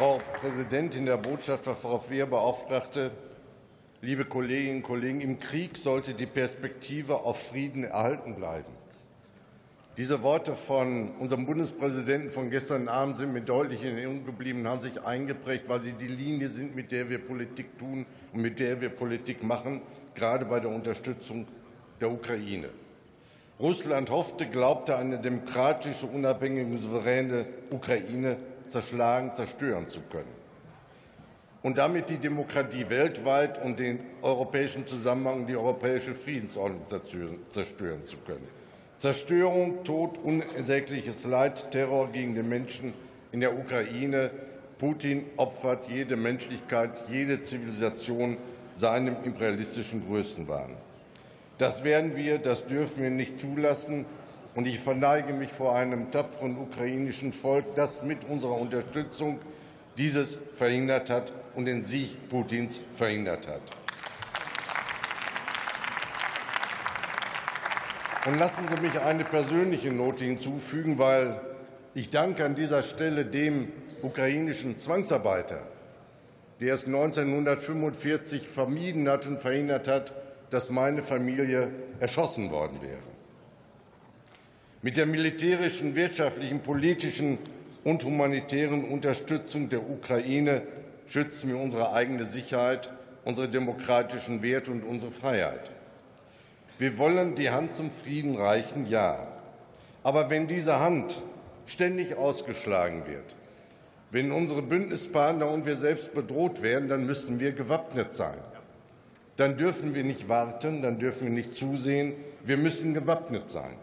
Frau Präsidentin, Herr Botschafter, Frau Wehrbeauftragte, liebe Kolleginnen und Kollegen! Im Krieg sollte die Perspektive auf Frieden erhalten bleiben. Diese Worte von unserem Bundespräsidenten von gestern Abend sind mir deutlich in Erinnerung geblieben und haben sich eingeprägt, weil sie die Linie sind, mit der wir Politik tun und mit der wir Politik machen, gerade bei der Unterstützung der Ukraine. Russland hoffte, glaubte, eine demokratische, unabhängige, souveräne Ukraine zerschlagen, zerstören zu können und damit die Demokratie weltweit und den europäischen Zusammenhang, die europäische Friedensordnung zerstören zu können. Zerstörung, Tod, unsägliches Leid, Terror gegen die Menschen in der Ukraine. Putin opfert jede Menschlichkeit, jede Zivilisation seinem imperialistischen Größenwahn. Das werden wir, das dürfen wir nicht zulassen. Und ich verneige mich vor einem tapferen ukrainischen Volk, das mit unserer Unterstützung dieses verhindert hat und den Sieg Putins verhindert hat. Und lassen Sie mich eine persönliche Note hinzufügen, weil ich danke an dieser Stelle dem ukrainischen Zwangsarbeiter, der es 1945 vermieden hat und verhindert hat, dass meine Familie erschossen worden wäre. Mit der militärischen, wirtschaftlichen, politischen und humanitären Unterstützung der Ukraine schützen wir unsere eigene Sicherheit, unsere demokratischen Werte und unsere Freiheit. Wir wollen die Hand zum Frieden reichen, ja. Aber wenn diese Hand ständig ausgeschlagen wird, wenn unsere Bündnispartner und wir selbst bedroht werden, dann müssen wir gewappnet sein. Dann dürfen wir nicht warten, dann dürfen wir nicht zusehen. Wir müssen gewappnet sein.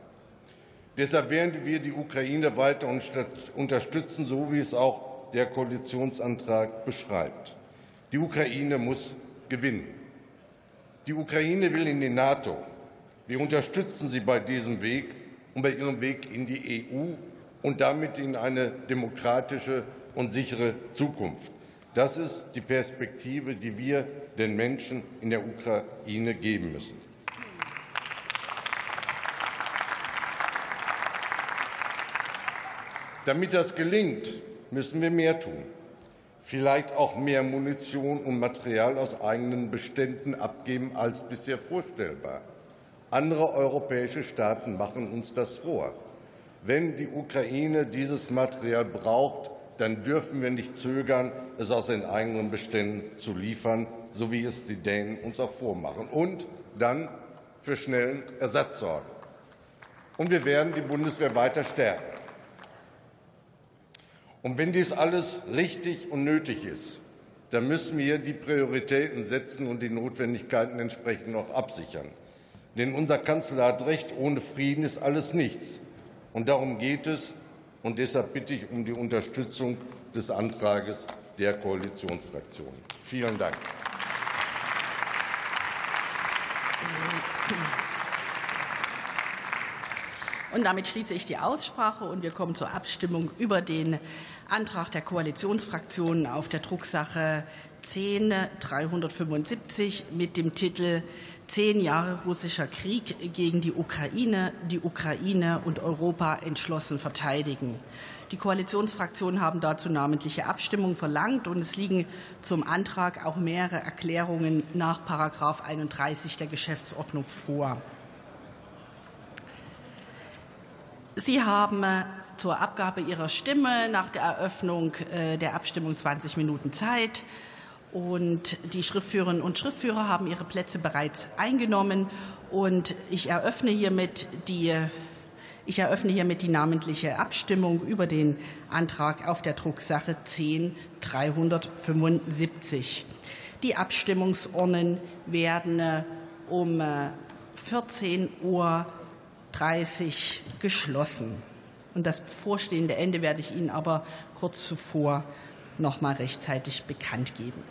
Deshalb werden wir die Ukraine weiter unterstützen, so wie es auch der Koalitionsantrag beschreibt. Die Ukraine muss gewinnen. Die Ukraine will in die NATO. Wir unterstützen sie bei diesem Weg und bei ihrem Weg in die EU und damit in eine demokratische und sichere Zukunft. Das ist die Perspektive, die wir den Menschen in der Ukraine geben müssen. Damit das gelingt, müssen wir mehr tun. Vielleicht auch mehr Munition und Material aus eigenen Beständen abgeben als bisher vorstellbar. Andere europäische Staaten machen uns das vor. Wenn die Ukraine dieses Material braucht, dann dürfen wir nicht zögern, es aus den eigenen Beständen zu liefern, so wie es die Dänen uns auch vormachen, und dann für schnellen Ersatz sorgen. Und wir werden die Bundeswehr weiter stärken. Und wenn dies alles richtig und nötig ist, dann müssen wir die Prioritäten setzen und die Notwendigkeiten entsprechend noch absichern. Denn unser Kanzler hat recht, ohne Frieden ist alles nichts. Und darum geht es. Und deshalb bitte ich um die Unterstützung des Antrags der Koalitionsfraktionen. Vielen Dank. Und damit schließe ich die Aussprache und wir kommen zur Abstimmung über den Antrag der Koalitionsfraktionen auf der Drucksache 10 375 mit dem Titel Zehn Jahre russischer Krieg gegen die Ukraine, die Ukraine und Europa entschlossen verteidigen. Die Koalitionsfraktionen haben dazu namentliche Abstimmung verlangt und es liegen zum Antrag auch mehrere Erklärungen nach Paragraph 31 der Geschäftsordnung vor. Sie haben äh, zur Abgabe Ihrer Stimme nach der Eröffnung äh, der Abstimmung 20 Minuten Zeit. Und die Schriftführerinnen und Schriftführer haben ihre Plätze bereits eingenommen. Und ich eröffne hiermit die, ich eröffne hiermit die namentliche Abstimmung über den Antrag auf der Drucksache 10375. Die Abstimmungsurnen werden äh, um 14 Uhr 30 geschlossen. Und das bevorstehende Ende werde ich Ihnen aber kurz zuvor noch mal rechtzeitig bekannt geben.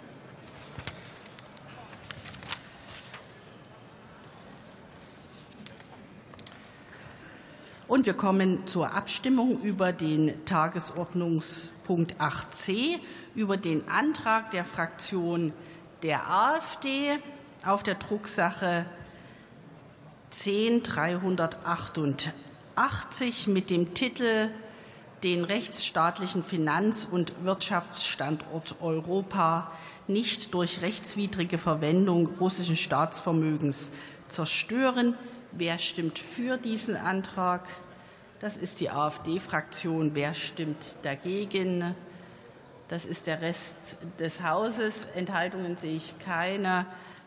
Und wir kommen zur Abstimmung über den Tagesordnungspunkt 8c, über den Antrag der Fraktion der AfD auf der Drucksache 10 388 mit dem Titel den rechtsstaatlichen Finanz- und Wirtschaftsstandort Europa nicht durch rechtswidrige Verwendung russischen Staatsvermögens zerstören. Wer stimmt für diesen Antrag? Das ist die AfD-Fraktion. Wer stimmt dagegen? Das ist der Rest des Hauses. Enthaltungen sehe ich keine.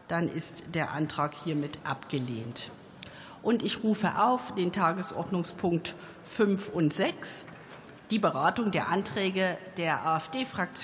Dann ist der Antrag hiermit abgelehnt. Und ich rufe auf den Tagesordnungspunkt 5 und 6, die Beratung der Anträge der AfD-Fraktion